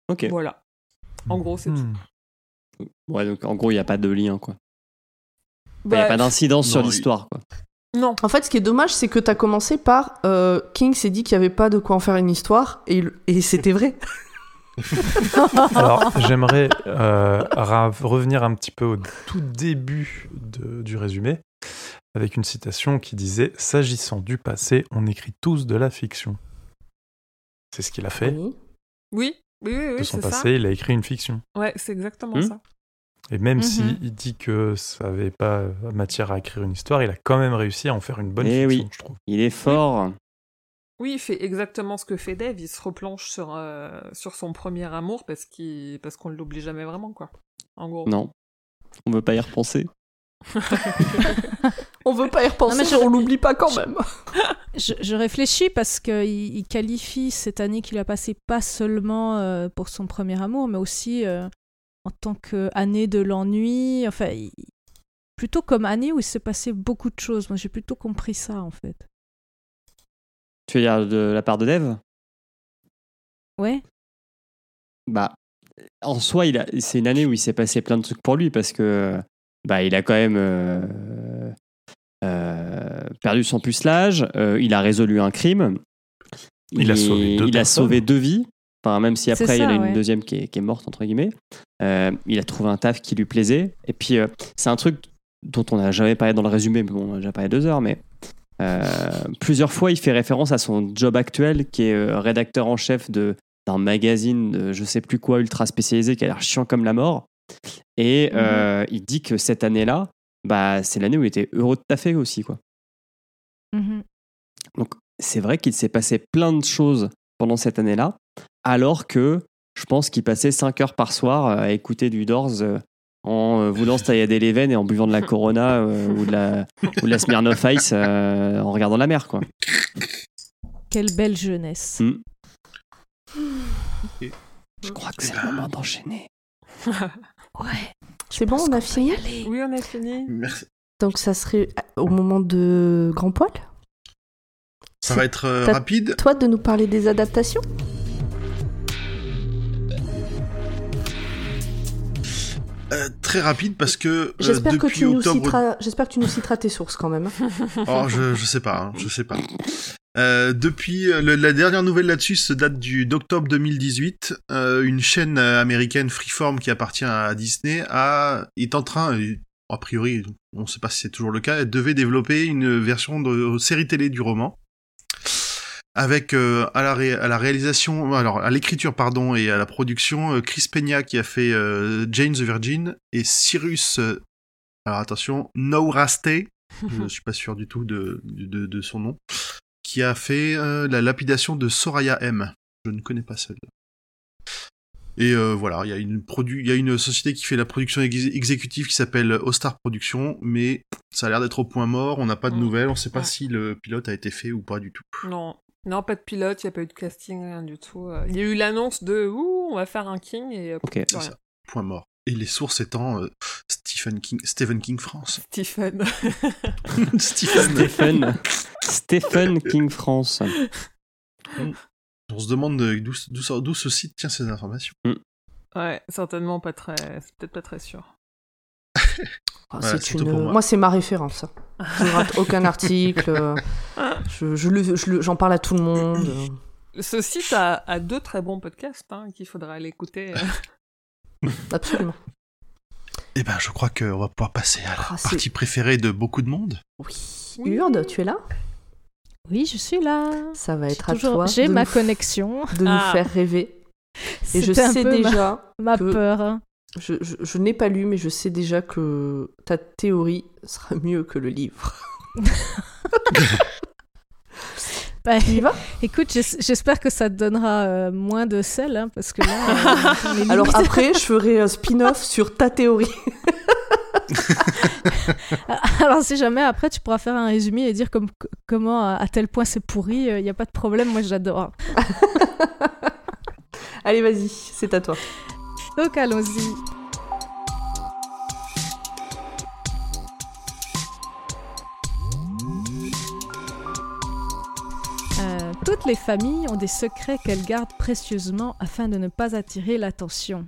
Ok. Voilà. En gros, c'est tout. Hmm. Ouais, donc en gros, il n'y a pas de lien, quoi. Il n'y a Bah, pas d'incidence sur l'histoire, quoi. Non. En fait, ce qui est dommage, c'est que t'as commencé par euh, King s'est dit qu'il n'y avait pas de quoi en faire une histoire, et, il- et c'était vrai. Alors, j'aimerais euh, revenir un petit peu au tout début de- du résumé, avec une citation qui disait S'agissant du passé, on écrit tous de la fiction. C'est ce qu'il a fait. Oui. Oui, oui, oui, oui de son ça. passé, il a écrit une fiction. Ouais, c'est exactement Hmm. ça. Et même Mhm. si il dit que ça n'avait pas matière à écrire une histoire, il a quand même réussi à en faire une bonne Eh fiction, oui. je trouve. Il est fort. Oui, il fait exactement ce que fait Dave. Il se replonge sur, euh, sur son premier amour parce qu'il parce qu'on ne l'oublie jamais vraiment, quoi. En gros. Non. On veut pas y repenser. On veut pas y repenser, Non, mais je- on l'oublie pas quand même. Je, je réfléchis parce qu'il il qualifie cette année qu'il a passée pas seulement euh, pour son premier amour, mais aussi euh, en tant qu'année de l'ennui. Enfin, il- plutôt comme année où il s'est passé beaucoup de choses. Moi, j'ai plutôt compris ça, en fait. Tu veux dire de la part de Dev Ouais. Bah, en soi, il a, c'est une année où il s'est passé plein de trucs pour lui parce que bah, il a quand même euh, euh, perdu son pucelage, euh, il a résolu un crime, Il a sauvé deux il a personnes. sauvé deux vies. Enfin, même si après il y en a une ouais. deuxième qui est, qui est morte entre guillemets, Euh, il a trouvé un taf qui lui plaisait. Et puis euh, c'est un truc dont on n'a jamais parlé dans le résumé, mais bon, on a déjà parlé deux heures, mais euh, plusieurs fois, il fait référence à son job actuel, qui est euh, rédacteur en chef de d'un magazine, de je sais plus quoi, ultra spécialisé, qui a l'air chiant comme la mort. Et euh, il dit que cette année-là, bah, c'est l'année où il était heureux de taffer aussi, quoi. Mhm. Donc, c'est vrai qu'il s'est passé plein de choses pendant cette année-là, alors que je pense qu'il passait 5 heures par soir à écouter du Doors euh, en euh, voulant se taillader les veines et en buvant de la Corona euh, ou, de la, ou de la Smirnoff Ice euh, en regardant la mer, quoi. Quelle belle jeunesse. Mm. Je crois que c'est le moment d'enchaîner. Ouais. C'est bon, on a fini Oui, on a fini. Merci. Donc ça serait au moment de Grand Poil Ça va être euh, rapide. Toi de nous parler des adaptations Euh, très rapide parce que euh, J'espère que tu nous octobre citeras. J'espère que tu nous citeras tes sources quand même. Oh, je, je sais pas, hein, je sais pas. Euh, depuis euh, le- la dernière nouvelle là-dessus se date du d'octobre 2018. Euh, une chaîne américaine Freeform qui appartient à Disney a, est en train, a priori, on ne sait pas si c'est toujours le cas, elle devait développer une version de série télé du roman. Avec euh, à, la ré- à la réalisation, alors à l'écriture pardon et à la production euh, Chris Peña qui a fait euh, Jane the Virgin et Cyrus, alors attention, Nouraste je ne suis pas sûr du tout de, de, de son nom, qui a fait euh, la lapidation de Soraya M. Je ne connais pas celle-là. Et euh, voilà, il y a une produ- il y a une société qui fait la production ex- exécutive qui s'appelle Ostar Productions, mais ça a l'air d'être au point mort. On n'a pas de Mm. nouvelles, on ne sait pas Ouais. si le pilote a été fait ou pas du tout. Non. Non, pas de pilote, il n'y a pas eu de casting, rien du tout. Euh, Il y a eu l'annonce de Ouh, on va faire un King et Ok. C'est ça. Point mort. Et les sources étant euh, Stephen King, Stephen King France. Stephen. Stephen. Stephen, Stephen King France. On se demande de- d'où ce site tient ces informations. ouais, certainement pas très. C'est peut-être pas très sûr. Ah, Voilà, une... moi, moi. c'est ma référence. Je ne rate aucun article. Je, je le- je le- j'en parle à tout le monde. Ce site a, a deux très bons podcasts hein, qu'il faudra aller écouter. Absolument. Eh ben, je crois qu'on va pouvoir passer à la Ah, partie préférée de beaucoup de monde. Oui. Oui. Urde, tu es là? Oui, je suis là. Ça va être à toujours- toi J'ai de, ma nous, connexion. de nous Ah. faire rêver. Et je sais peu ma- déjà, ma, que- peur. je, je, je n'ai pas lu, mais je sais déjà que ta théorie sera mieux que le livre. Bah, Tu y vas? Écoute, j'es- j'espère que ça te donnera euh, moins de sel, hein, parce que là, euh, Alors après, je ferai un spin-off sur ta théorie. Alors si jamais après tu pourras faire un résumé et dire comme, comment à, à tel point c'est pourri, il n'y a pas de problème, moi j'adore. Allez, vas-y, c'est à toi. Donc allons-y. Toutes les familles ont des secrets qu'elles gardent précieusement afin de ne pas attirer l'attention.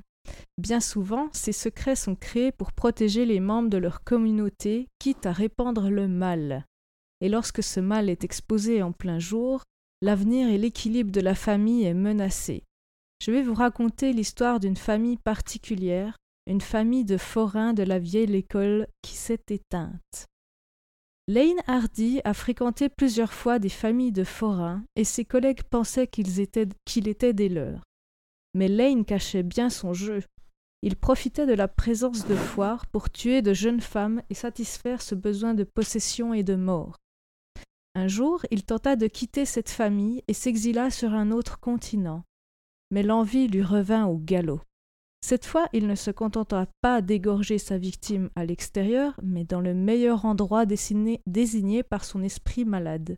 Bien souvent, ces secrets sont créés pour protéger les membres de leur communauté, quitte à répandre le mal. Et lorsque ce mal est exposé en plein jour, l'avenir et l'équilibre de la famille est menacé. Je vais vous raconter l'histoire d'une famille particulière, une famille de forains de la vieille école qui s'est éteinte. Lane Hardy a fréquenté plusieurs fois des familles de forains et ses collègues pensaient qu'il était des leurs. Mais Lane cachait bien son jeu. Il profitait de la présence de foires pour tuer de jeunes femmes et satisfaire ce besoin de possession et de mort. Un jour, il tenta de quitter cette famille et s'exila sur un autre continent mais l'envie lui revint au galop. Cette fois, il ne se contenta pas d'égorger sa victime à l'extérieur, mais dans le meilleur endroit désigné par son esprit malade,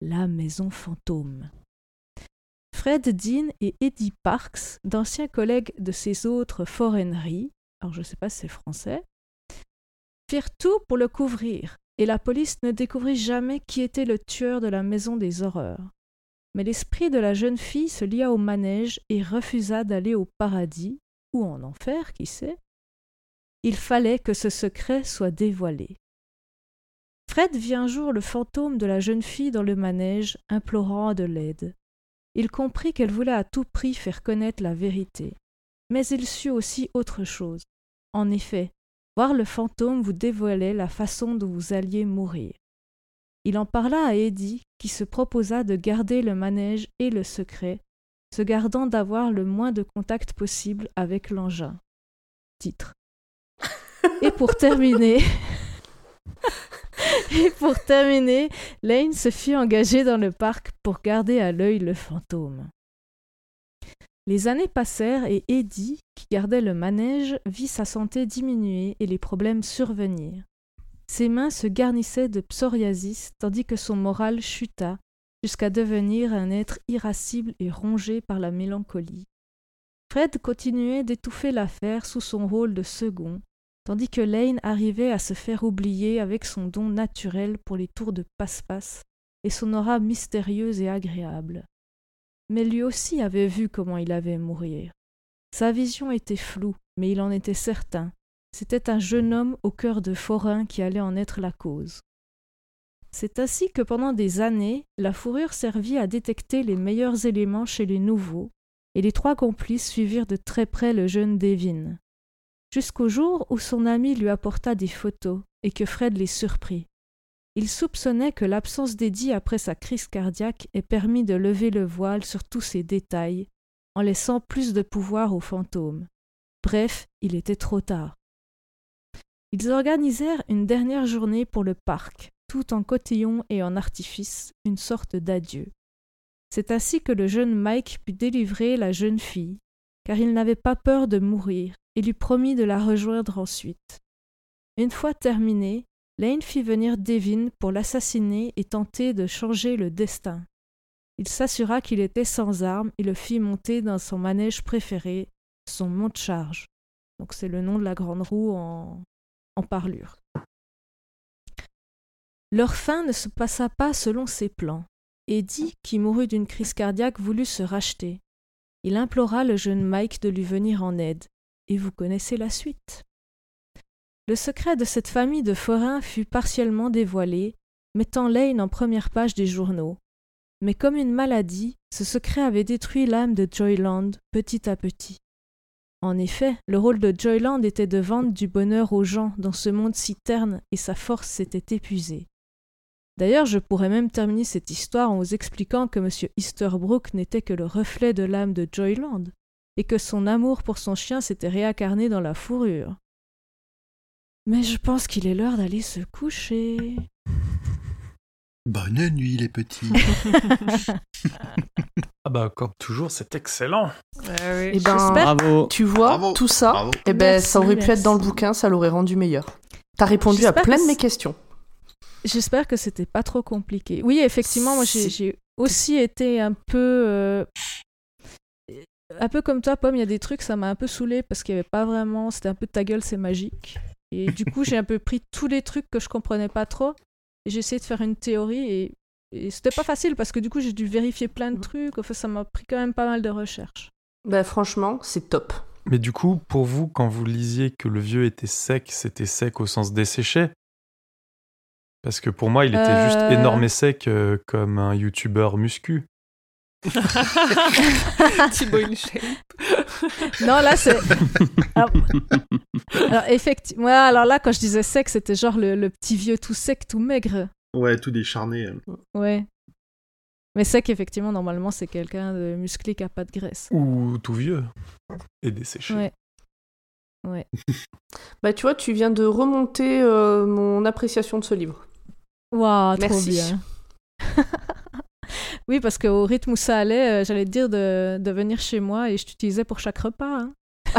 la maison fantôme. Fred Dean et Eddie Parks, d'anciens collègues de ces autres foreignries, alors je ne sais pas si c'est français, firent tout pour le couvrir, et la police ne découvrit jamais qui était le tueur de la maison des horreurs mais l'esprit de la jeune fille se lia au manège et refusa d'aller au paradis, ou en enfer, qui sait. Il fallait que ce secret soit dévoilé. Fred vit un jour le fantôme de la jeune fille dans le manège, implorant de l'aide. Il comprit qu'elle voulait à tout prix faire connaître la vérité. Mais il sut aussi autre chose. En effet, voir le fantôme vous dévoilait la façon dont vous alliez mourir. Il en parla à Eddie, qui se proposa de garder le manège et le secret, se gardant d'avoir le moins de contact possible avec l'engin. Titre. Et pour terminer, et pour terminer, Lane se fit engager dans le parc pour garder à l'œil le fantôme. Les années passèrent et Eddie, qui gardait le manège, vit sa santé diminuer et les problèmes survenir. Ses mains se garnissaient de psoriasis tandis que son moral chuta jusqu'à devenir un être irascible et rongé par la mélancolie. Fred continuait d'étouffer l'affaire sous son rôle de second, tandis que Lane arrivait à se faire oublier avec son don naturel pour les tours de passe-passe et son aura mystérieuse et agréable. Mais lui aussi avait vu comment il avait mourir. Sa vision était floue, mais il en était certain. C'était un jeune homme au cœur de forain qui allait en être la cause. C'est ainsi que pendant des années, la fourrure servit à détecter les meilleurs éléments chez les nouveaux, et les trois complices suivirent de très près le jeune Devin jusqu'au jour où son ami lui apporta des photos et que Fred les surprit. Il soupçonnait que l'absence d'Eddie après sa crise cardiaque ait permis de lever le voile sur tous ces détails, en laissant plus de pouvoir aux fantômes. Bref, il était trop tard. Ils organisèrent une dernière journée pour le parc, tout en cotillon et en artifice, une sorte d'adieu. C'est ainsi que le jeune Mike put délivrer la jeune fille, car il n'avait pas peur de mourir et lui promit de la rejoindre ensuite. Une fois terminé, Lane fit venir Devin pour l'assassiner et tenter de changer le destin. Il s'assura qu'il était sans armes et le fit monter dans son manège préféré, son monte-charge. Donc c'est le nom de la grande roue en, en parlure. Leur fin ne se passa pas selon ses plans. Eddie, qui mourut d'une crise cardiaque, voulut se racheter. Il implora le jeune Mike de lui venir en aide, et vous connaissez la suite. Le secret de cette famille de forains fut partiellement dévoilé, mettant Lane en première page des journaux. Mais comme une maladie, ce secret avait détruit l'âme de Joyland petit à petit. En effet, le rôle de Joyland était de vendre du bonheur aux gens dans ce monde si terne et sa force s'était épuisée. D'ailleurs, je pourrais même terminer cette histoire en vous expliquant que M. Easterbrook n'était que le reflet de l'âme de Joyland, et que son amour pour son chien s'était réincarné dans la fourrure. Mais je pense qu'il est l'heure d'aller se coucher. Bonne nuit, les petits. ah bah, comme toujours, c'est excellent. Et ben, Bravo. tu vois, Bravo. tout ça, Bravo. et ben, Merci, ça aurait pu être dans le bouquin, ça l'aurait rendu meilleur. T'as répondu à plein de mes questions. J'espère que c'était pas trop compliqué. Oui, effectivement, moi j'ai aussi été un peu. euh, Un peu comme toi, Pomme, il y a des trucs, ça m'a un peu saoulé parce qu'il y avait pas vraiment. C'était un peu ta gueule, c'est magique. Et du coup, j'ai un peu pris tous les trucs que je comprenais pas trop et j'ai essayé de faire une théorie et, et c'était pas facile parce que du coup, j'ai dû vérifier plein de trucs. Enfin, ça m'a pris quand même pas mal de recherches. Ben, franchement, c'est top. Mais du coup, pour vous, quand vous lisiez que le vieux était sec, c'était sec au sens desséché Parce que pour moi, il était Euh. juste énorme et sec euh, comme un youtubeur muscu. Thibaut in shape. Non, là, c'est. alors, alors, effectivement, ouais, alors là, quand je disais sec, c'était genre le, le petit vieux tout sec, tout maigre. Ouais, tout décharné. euh. Ouais. Mais sec, effectivement, normalement, c'est quelqu'un de musclé qui a pas de graisse. Ou tout vieux et desséché. Ouais. Ouais. Bah, tu vois, tu viens de remonter euh, mon appréciation de ce livre. Waouh, trop Merci. bien. oui, parce qu'au rythme où ça allait, euh, j'allais te dire de, de venir chez moi et je t'utilisais pour chaque repas. hein.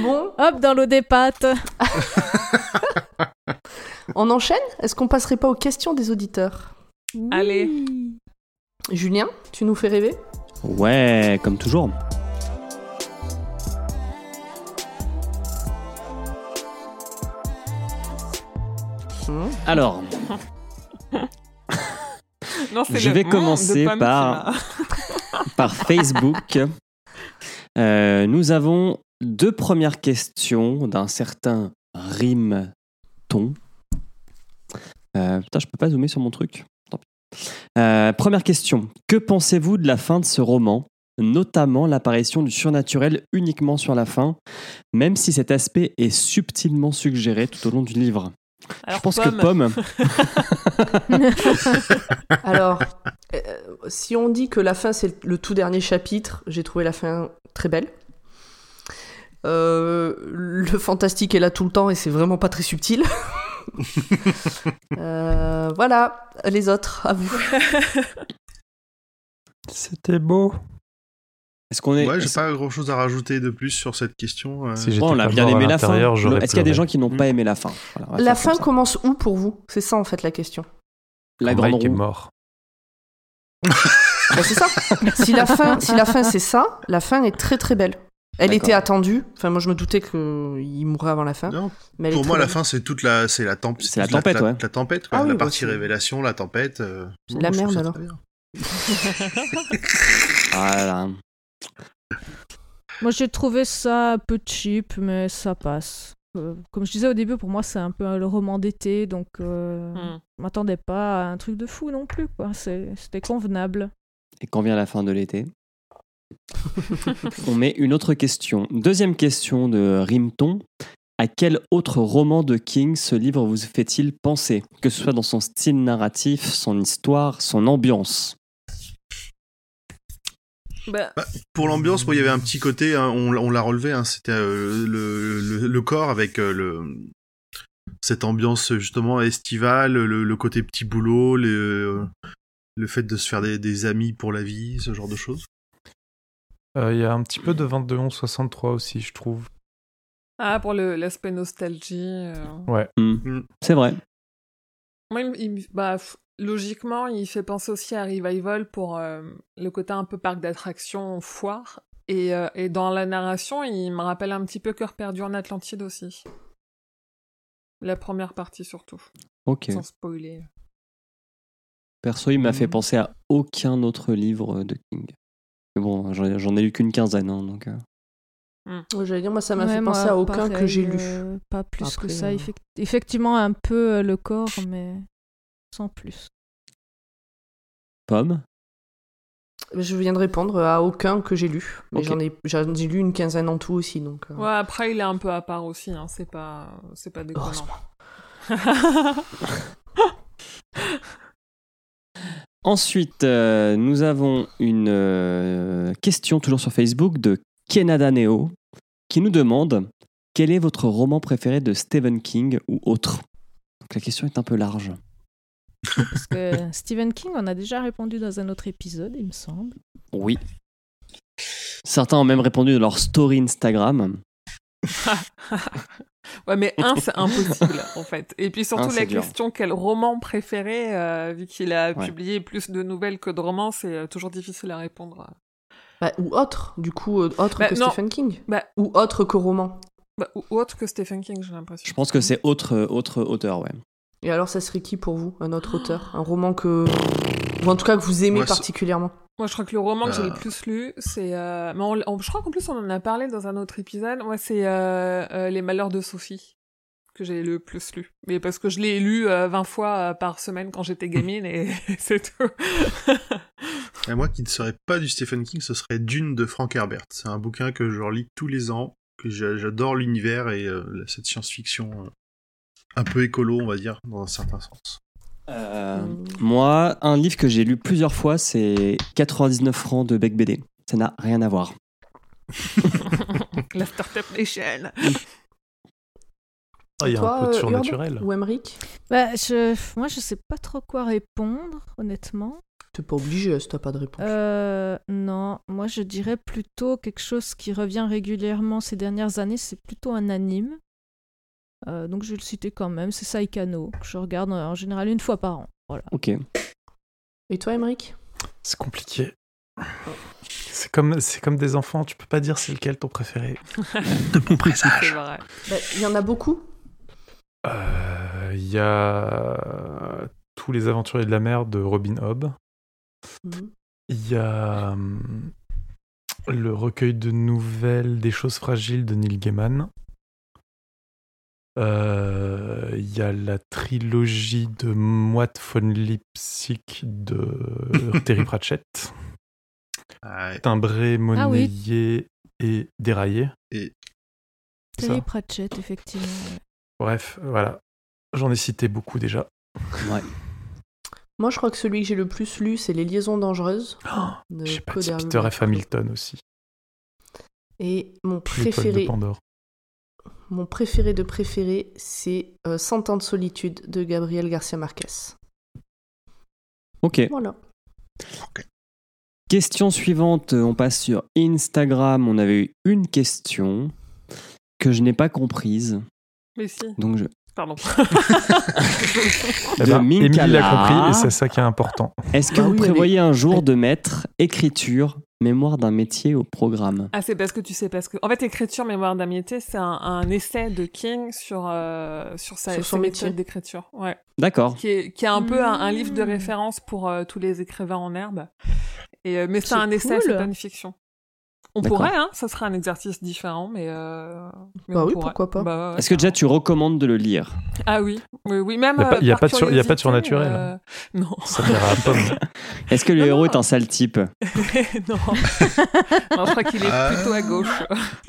Bon, Hop, dans l'eau des pâtes. on enchaîne? Est-ce qu'on passerait pas aux questions des auditeurs? Allez. Julien, tu nous fais rêver? Ouais, comme toujours. Hmm. Alors, Non, Je vais mm commencer par- par Facebook, euh, nous avons deux premières questions d'un certain Rim-Ton. Euh, putain, je peux pas zoomer sur mon truc. Tant pis. Euh, première question. Que pensez-vous de la fin de ce roman notamment l'apparition du surnaturel uniquement sur la fin, même si cet aspect est subtilement suggéré tout au long du livre? Alors, Je pense Pomme, que Pomme, Alors, euh, si on dit que la fin c'est le tout dernier chapitre, j'ai trouvé la fin très belle. Euh, le fantastique est là tout le temps et c'est vraiment pas très subtil. Euh, voilà, les autres, à vous. C'était beau. Est-ce qu'on est. Ouais, j'ai pas grand chose à rajouter de plus sur cette question. euh. Si on a pas bien aimé la fin. Est-ce qu'il y a des gens qui n'ont pas Mm. aimé la fin Voilà, La fin commence où pour vous? C'est ça en fait la question. La Quand grande Mike est roue. mort. Bah, c'est ça. si la fin, si la fin c'est ça, la fin est très très belle. Elle était attendue. Enfin, moi je me doutais qu'il mourrait avant la fin. Non, Mais elle est pour moi, la fin, c'est toute la, c'est la, temp- C'est la tempête, la, ouais. La tempête, quoi. Ah oui, la bah, partie révélation, la tempête. euh, C'est de la merde, alors. Voilà. Moi, j'ai trouvé ça un peu cheap, mais ça passe. Euh, comme je disais au début, pour moi, c'est un peu le roman d'été, donc euh, Hmm. je m'attendais pas à un truc de fou non plus. quoi. C'est- C'était convenable. Et quand vient la fin de l'été? On met une autre question. Deuxième question de Rimton. À quel autre roman de King ce livre vous fait-il penser? Que ce soit dans son style narratif, son histoire, son ambiance? Bah, Pour l'ambiance, il y avait un petit côté, hein, on, on l'a relevé, hein, c'était euh, le, le, le corps avec euh, le cette ambiance justement estivale, le, le côté petit boulot, le, le fait de se faire des, des amis pour la vie, ce genre de choses. Euh, Il y a un petit peu de 22-11-63 aussi, je trouve. ah, pour l'aspect nostalgie. euh. Ouais. Hmm. Hmm. C'est vrai. Moi, il me- il bah, logiquement, il fait penser aussi à Revival pour euh, le côté un peu parc d'attractions, foire. Et, euh, et dans la narration, il me rappelle un petit peu Cœur perdu en Atlantide aussi. La première partie surtout, Ok. sans spoiler. Perso, il m'a fait Mhm. penser à aucun autre livre de King. Mais bon, j'en ai- lu qu'une quinzaine, hein, donc. euh. Ouais, J'allais dire, moi ça m'a Ouais, fait moi, penser à aucun pareil, que j'ai lu. euh, pas plus Après, que ça. euh, Effect- Effectivement, un peu euh, le corps, mais sans plus. Pomme Je viens de répondre à aucun que j'ai lu. Mais j'en ai, lu une quinzaine en tout aussi. Donc, euh, Ouais, après, il est un peu à part aussi, hein, c'est pas, c'est pas déconnant. Heureusement. Ensuite, euh, nous avons une euh, question toujours sur Facebook de Kenada Neo qui nous demande quel est votre roman préféré de Stephen King ou autre? Donc la question est un peu large. Parce que Stephen King, on a déjà répondu dans un autre épisode, il me semble. Oui. Certains ont même répondu dans leur story Instagram. ouais, mais un, c'est impossible, en fait. Et puis surtout, Un, la dur. question quel roman préféré, euh, vu qu'il a Ouais. publié plus de nouvelles que de romans, c'est euh, toujours difficile à répondre. bah, ou autre, du coup, euh, autre Bah, que non. Stephen King. Bah- Ou autre que roman. Bah, ou ou autre que Stephen King, j'ai l'impression. Je pense que c'est autre, autre auteur, ouais. Et alors, ça serait qui pour vous Un autre auteur? Un roman que. Ou en tout cas que vous aimez Moi, particulièrement? Moi, je crois que le roman que j'ai Euh. le plus lu, c'est. euh, mais on- on- je crois qu'en plus, on en a parlé dans un autre épisode. Moi, c'est euh, euh, Les Malheurs de Sophie que j'ai le plus lu. Mais parce que je l'ai lu euh, 20 fois euh, par semaine quand j'étais gamine et c'est tout. Et moi, qui ne serais pas du Stephen King, ce serait Dune de Frank Herbert. C'est un bouquin que je relis tous les ans, que j'a- j'adore l'univers et euh, cette science-fiction euh, un peu écolo, on va dire, dans un certain sens. Euh, moi, un livre que j'ai lu plusieurs fois, c'est 99 francs de Beck BD. Ça n'a rien à voir. La Startup Nation. Ah, Il y a Toi, un peu de euh, surnaturel. Ou Emmerich Bah, je... Moi, je sais pas trop quoi répondre, honnêtement. T'es pas obligé si t'as pas de réponse. Euh, non, moi je dirais plutôt quelque chose qui revient régulièrement ces dernières années, c'est plutôt un anime. Euh, donc je vais le citer quand même, c'est Saikano, que je regarde en général une fois par an. Voilà. Ok. Et toi, Emmerich C'est compliqué. C'est comme, c'est comme des enfants, tu peux pas dire c'est lequel ton préféré. De bon C'est présage. Bah, Il y en a beaucoup? Euh, Il y a Tous les aventuriers de la mer de Robin Hobb. Mhm. Il y a hum, le recueil de nouvelles des choses fragiles de Neil Gaiman. Euh, Il y a la trilogie de Moite von Lipsic de Terry Pratchett. Ouais. Timbré, Ah monnayé et déraillé. Terry Ça. Pratchett, effectivement. Bref, voilà. J'en ai cité beaucoup déjà. Ouais. Moi, je crois que celui que j'ai le plus lu, c'est Les Liaisons Dangereuses. de J'ai pas Peter. F. Hamilton aussi. Et mon L'étoile de préféré, Pandore. Mon préféré de préféré, c'est euh, Cent ans de solitude de Gabriel Garcia Marquez. Ok. Voilà. Question suivante, on passe sur Instagram. On avait eu une question que je n'ai pas comprise. Mais si, Donc je... pardon. Eh de ben, Minkala. Émilie l'a compris et c'est ça qui est important. Est-ce que Bah vous oui, prévoyez un jour de mettre écriture, mémoire d'un métier au programme Ah, c'est parce que tu sais, parce que. En fait, écriture, mémoire d'amitié, c'est un, un essai de King sur, euh, sur sa Sur son métier. d'écriture. Ouais. D'accord. Qui est, qui est un peu un, un livre de Mmh. référence pour euh, tous les écrivains en herbe. Et, euh, mais c'est un essai, c'est pas une fiction. On pourrait, hein, ça serait un exercice différent, mais. Euh, mais Bah oui, pourrait. pourquoi pas. Bah ouais, Est-ce que déjà tu recommandes de le lire? Ah oui, oui, oui, même. Y a pas- euh, y a par pas de sur- y a pas de surnaturel, euh, Non. Ça dira à Pomme. Est-ce que le Non, héros non. est un sale type? Non. non, je crois qu'il est Ah. plutôt à gauche.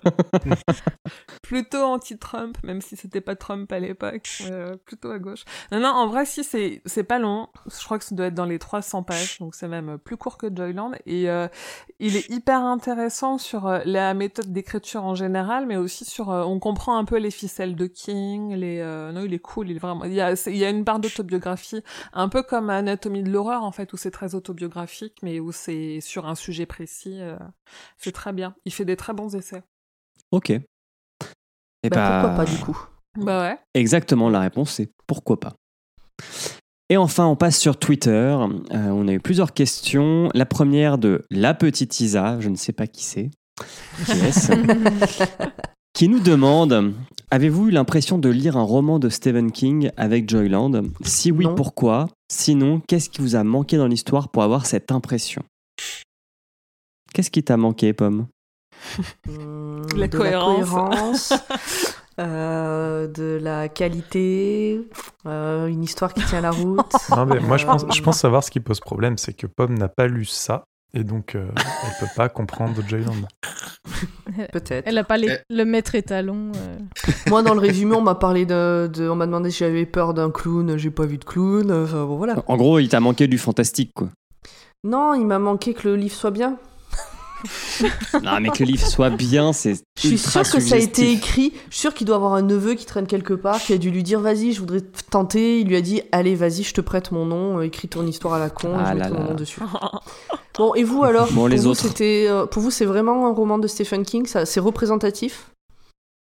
plutôt anti-Trump, même si c'était pas Trump à l'époque. euh, plutôt à gauche. Non, non, en vrai, si, c'est, c'est pas long. Je crois que ça doit être dans les 300 pages, donc c'est même plus court que Joyland. Et euh, il est hyper intéressant sur euh, la méthode d'écriture en général, mais aussi sur... euh, on comprend un peu les ficelles de King, les... euh, non, il est cool, il est vraiment... Il y a, c'est- il y a une part d'autobiographie, un peu comme Anatomie de l'horreur, en fait, où c'est très autobiographique, mais où c'est sur un sujet précis. euh, c'est très bien. Il fait des très bons essais. Ok. Et Bah, pourquoi pas du coup? Bah ouais. Exactement, la réponse c'est pourquoi pas. Et enfin, on passe sur Twitter. Euh, on a eu plusieurs questions. La première de la petite Isa, je ne sais pas qui c'est, qui est-ce, qui nous demande Avez-vous eu l'impression de lire un roman de Stephen King avec Joyland Si oui, Non. pourquoi? Sinon, qu'est-ce qui vous a manqué dans l'histoire pour avoir cette impression? Qu'est-ce qui t'a manqué, Pomme? La de cohérence. la cohérence, euh, de la qualité, euh, une histoire qui tient la route. Non, mais moi, je pense, Euh, je pense savoir ce qui pose problème, c'est que Pomme n'a pas lu ça. Et donc, euh, elle peut pas comprendre Joyland. Peut-être. Elle a pas les- Eh. le maître étalon. euh. Moi, dans le résumé, on m'a parlé de, de- on m'a demandé si j'avais peur d'un clown. J'ai pas vu de clown. Enfin, bon, voilà. En gros, il t'a manqué du fantastique, quoi. Non, il m'a manqué que le livre soit bien. Non, mais que le livre soit bien, c'est. Je suis sûre que ça a été écrit. Je suis sûre qu'il doit avoir un neveu qui traîne quelque part, qui a dû lui dire vas-y, je voudrais tenter. Il lui a dit allez, vas-y, je te prête mon nom, euh, écris ton histoire à la con, Ah et je mets ton nom dessus. Bon, et vous alors Bon, les pour vous, autres. c'était, euh, pour vous, c'est vraiment un roman de Stephen King ça, C'est représentatif?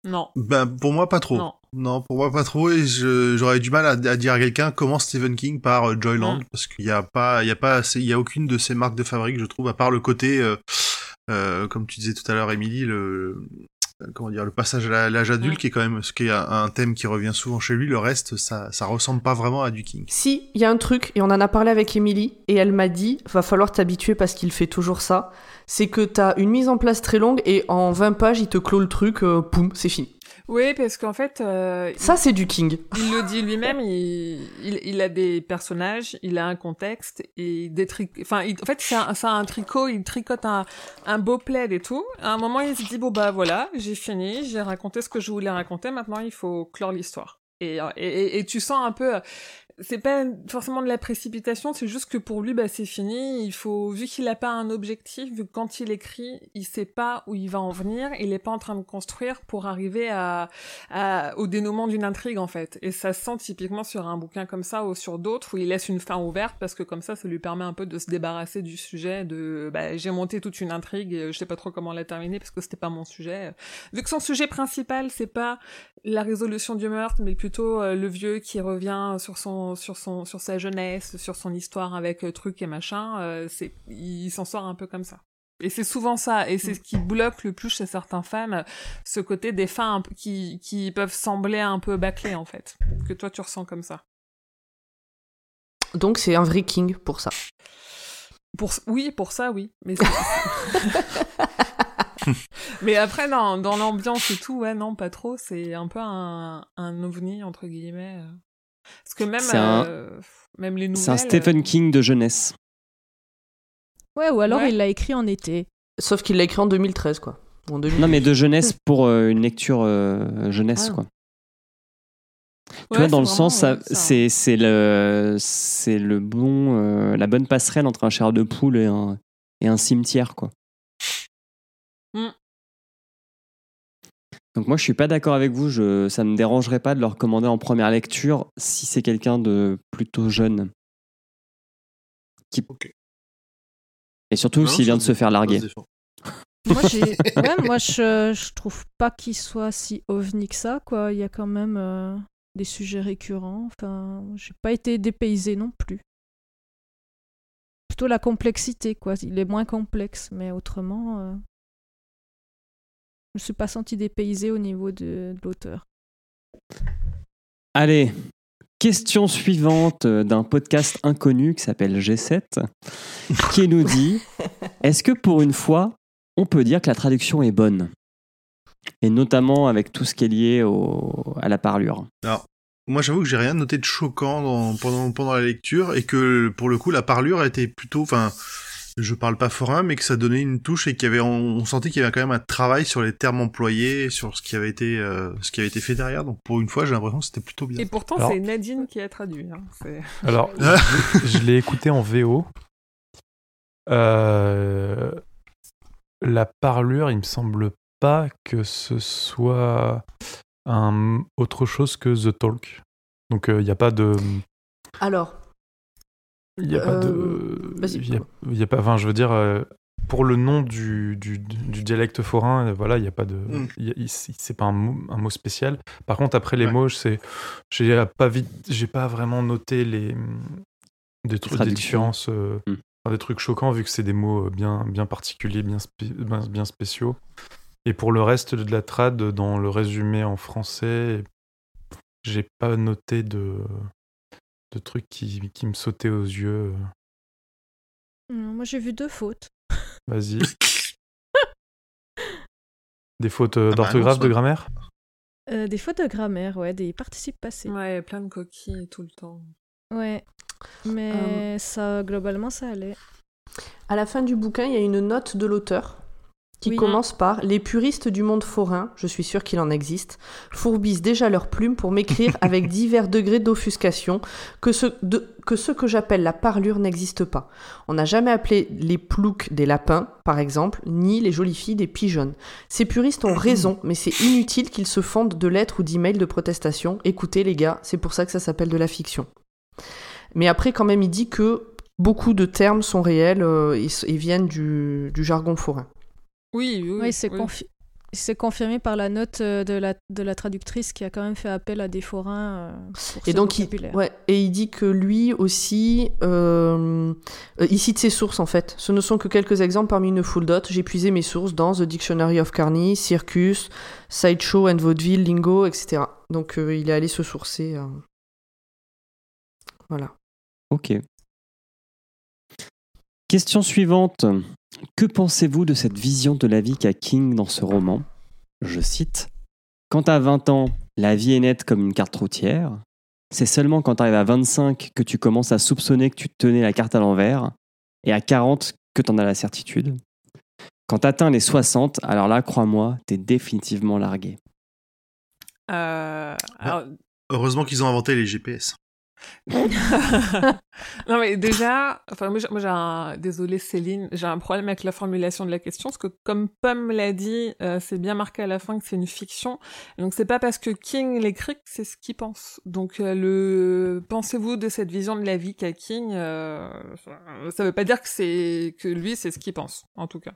Non. Ben, pour moi, pas trop. Non. Non, pour moi pas trop et j'aurais du mal à, à dire à quelqu'un comment Stephen King par euh, Joyland Mm. parce qu'il y a pas il y a pas il y a aucune de ces marques de fabrique je trouve à part le côté euh, euh, comme tu disais tout à l'heure Émilie le comment dire le passage à l'âge adulte qui est quand même ce qui est un, un thème qui revient souvent chez lui le reste ça ça ressemble pas vraiment à du King. Si, il y a un truc, et on en a parlé avec Émilie, et elle m'a dit va falloir t'habituer parce qu'il fait toujours ça. C'est que t'as une mise en place très longue, et en 20 pages, il te clôt le truc, euh, poum, c'est fini. Oui, parce qu'en fait, euh, Ça, c'est du King. il le dit lui-même, il, il, il a des personnages, il a un contexte, et des tri... enfin, il- en fait, c'est un, un tricot, il tricote un, un beau plaid et tout. À un moment, il se dit, bon, bah voilà, j'ai fini, j'ai raconté ce que je voulais raconter, maintenant, il faut clore l'histoire. Et, et, et- tu sens un peu, c'est pas forcément de la précipitation, c'est juste que pour lui, bah, c'est fini. Il faut, vu qu'il a pas un objectif, vu que quand il écrit, il sait pas où il va en venir, il est pas en train de construire pour arriver à, au dénouement d'une intrigue, en fait. Et ça se sent typiquement sur un bouquin comme ça ou sur d'autres où il laisse une fin ouverte parce que comme ça, ça lui permet un peu de se débarrasser du sujet de, bah, j'ai monté toute une intrigue je sais pas trop comment la terminer parce que c'était pas mon sujet. Vu que son sujet principal, c'est pas la résolution du meurtre, mais plutôt euh, le vieux qui revient sur son, sur son, sur sa jeunesse, sur son histoire avec euh, trucs et machin. euh, c'est, il s'en sort un peu comme ça. Et c'est souvent ça, et c'est ce qui bloque le plus chez certains fans, euh, ce côté des fins qui, qui peuvent sembler un peu bâclées en fait, que toi tu ressens comme ça. Donc, c'est un vrai King pour ça. Pour, oui, pour ça, oui. Mais, mais après, dans, dans l'ambiance et tout, ouais, non, pas trop. C'est un peu un, un ovni, entre guillemets. Parce que même, C'est un- euh, même les nouvelles... C'est un Stephen King de jeunesse. Ouais, ou alors Ouais. il l'a écrit en été. Sauf qu'il l'a écrit en 2013, quoi. En 2000. Non, mais de jeunesse pour euh, une lecture euh, jeunesse, Ah. quoi. Tu Ouais, vois, dans le sens, ouais, c'est c'est le, c'est le bon, euh, la bonne passerelle entre un chair de poule et un, et un cimetière, quoi. Mm. Donc moi, je suis pas d'accord avec vous. Je, ça me dérangerait pas de le recommander en première lecture si c'est quelqu'un de plutôt jeune. Qui... Ok. Et surtout s'il vient de se faire larguer. Moi, j'ai... ouais, moi je, je trouve pas qu'il soit si ovni que ça, quoi. Il y a quand même euh, des sujets récurrents. Enfin, j'ai pas été dépaysé non plus. Plutôt la complexité, quoi. Il est moins complexe, mais autrement, euh, me suis pas senti dépaysé au niveau de, de l'auteur. Allez, question suivante euh, d'un podcast inconnu qui s'appelle G7, qui nous dit Est-ce que pour une fois, on peut dire que la traduction est bonne? Et notamment avec tout ce qui est lié au- à la parlure. Moi, j'avoue que j'ai rien noté de choquant dans- pendant, pendant la lecture et que pour le coup, la parlure était plutôt, enfin, je parle pas forain, mais que ça donnait une touche et qu'il y avait, on, on sentait qu'il y avait quand même un travail sur les termes employés, sur ce qui avait été, euh, ce qui avait été fait derrière. Donc pour une fois, j'ai l'impression que c'était plutôt bien. Et pourtant, Alors- c'est Nadine qui a traduit. hein. Alors, je, je l'ai écouté en VO. Euh, la parlure, il me semble pas que ce soit un, autre chose que The Talk. Donc, il n'y a pas de. Alors, Il y a pas de. Euh, vas-y. il y a, il y a pas. Enfin, je veux dire, euh, pour le nom du, du, du dialecte forain, euh, voilà, il n'y a pas de. Mm. il y a- il- C'est pas un mot, un mot spécial. Par contre, après les Ouais. mots, c'est. J'ai pas vite. J'ai pas vraiment noté les. Des trucs, des différences. euh, Mm. enfin, des trucs choquants, vu que c'est des mots bien, bien particuliers, bien, spé- bien, bien spéciaux. Et pour le reste de la trad, dans le résumé en français, j'ai pas noté de, de trucs qui, qui me sautaient aux yeux. Hum, Moi, j'ai vu deux fautes. Vas-y. Des fautes euh, Ah bah, d'orthographe, de grammaire? Euh, des fautes de grammaire, ouais, des participes passés. Ouais, plein de coquilles tout le temps. Ouais. Mais ça, globalement, ça allait. à la fin du bouquin, il y a une note de l'auteur qui Oui. commence par Les puristes du monde forain, je suis sûr qu'il en existe, fourbissent déjà leurs plumes pour m'écrire avec divers degrés d'offuscation que ce, de- que ce que j'appelle la parlure n'existe pas. On n'a jamais appelé les ploucs des lapins, par exemple, ni les jolies filles des pigeons. Ces puristes ont raison, mais c'est inutile qu'ils se fondent de lettres ou d'emails de protestation. Écoutez les gars, c'est pour ça que ça s'appelle de la fiction. Mais après, quand même, il dit que beaucoup de termes sont réels euh, et, et viennent du, du jargon forain. Oui, oui. Oui, c'est oui. confi- c'est confirmé par la note euh, de la, de la traductrice qui a quand même fait appel à des forains euh, pour Et ce donc, il, ouais, et il dit que lui aussi, euh, euh, il cite ses sources en fait. Ce ne sont que quelques exemples parmi une foule d'autres. J'ai puisé mes sources dans The Dictionary of Carney, Circus, Sideshow and Vaudeville, Lingo, etc. Donc euh, il est allé se sourcer. euh. Voilà. Ok. Question suivante. Que pensez-vous de cette vision de la vie qu'a King dans ce roman? Je cite Quand t'as 20 ans, la vie est nette comme une carte routière. C'est seulement quand t'arrives à 25 que tu commences à soupçonner que tu tenais la carte à l'envers. Et à 40 que t'en as la certitude. Quand t'atteins les 60, alors là, crois-moi, t'es définitivement largué. Euh, alors, Heureusement qu'ils ont inventé les GPS. Non mais déjà, enfin moi j'ai- un, désolé Céline, j'ai un problème avec la formulation de la question parce que comme Pomme l'a dit, euh, c'est bien marqué à la fin que c'est une fiction. Donc c'est pas parce que King l'écrit que c'est ce qu'il pense. Donc euh, le pensez-vous de cette vision de la vie qu'a King euh, ça- veut pas dire que c'est que lui c'est ce qu'il pense en tout cas.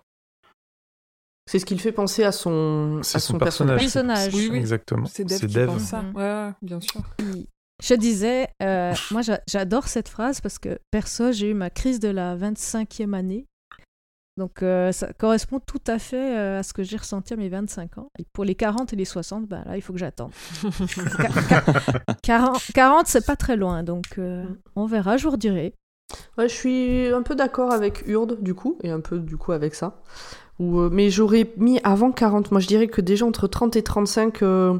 C'est ce qui le fait penser à son, C'est à son son personnage. Personnage. Oui, oui. Exactement. C'est qui pense ça. Ouais, ouais, bien sûr. Je disais, euh, moi j'a- j'adore cette phrase parce que perso, j'ai eu ma crise de la 25e année. Donc euh, ça correspond tout à fait euh, à ce que j'ai ressenti à mes 25 ans. Et pour les 40 et les 60, bah, là, il faut que j'attende. Qua- qua- 40, 40 c'est pas très loin, donc euh, on verra, je vous redirai. Ouais, je suis un peu d'accord avec Urde, du coup, et un peu, du coup, avec ça. Ou, euh, mais j'aurais mis avant 40. Moi, je dirais que déjà entre 30 et 35, euh,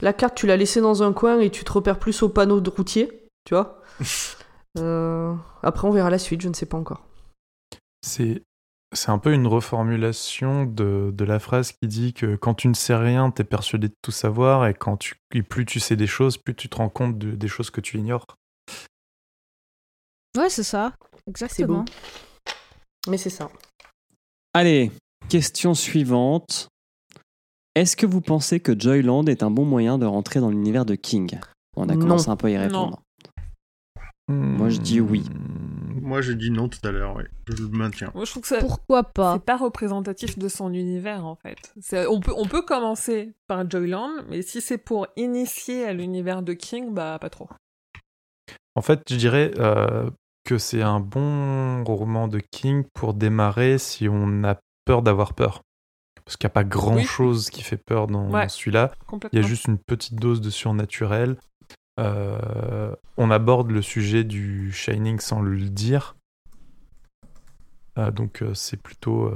la carte, tu l'as laissée dans un coin et tu te repères plus au panneau de routier, tu vois. Euh, après, on verra la suite, je ne sais pas encore. C'est c'est un peu une reformulation de, de la phrase qui dit que quand tu ne sais rien, tu es persuadé de tout savoir, et quand tu, et plus tu sais des choses, plus tu te rends compte de- des choses que tu ignores. Ouais, c'est ça. Exactement. Mais c'est ça. Allez, question suivante. Est-ce que vous pensez que Joyland est un bon moyen de rentrer dans l'univers de King? On a Non. commencé un peu à y répondre. Moi, je dis oui. Moi, j'ai dit non tout à l'heure, ouais. Je le maintiens. Moi, je trouve que ça, Pourquoi pas? c'est pas représentatif de son univers, en fait. On peut, on peut commencer par Joyland, mais si c'est pour initier à l'univers de King, bah, pas trop. En fait, je dirais euh, que c'est un bon roman de King pour démarrer si on a peur d'avoir peur. Parce qu'il n'y a pas grand chose qui fait peur dans, Ouais. dans celui-là. Il y a juste une petite dose de surnaturel. Euh, on aborde le sujet du Shining sans le dire. Euh, donc euh, c'est plutôt. euh,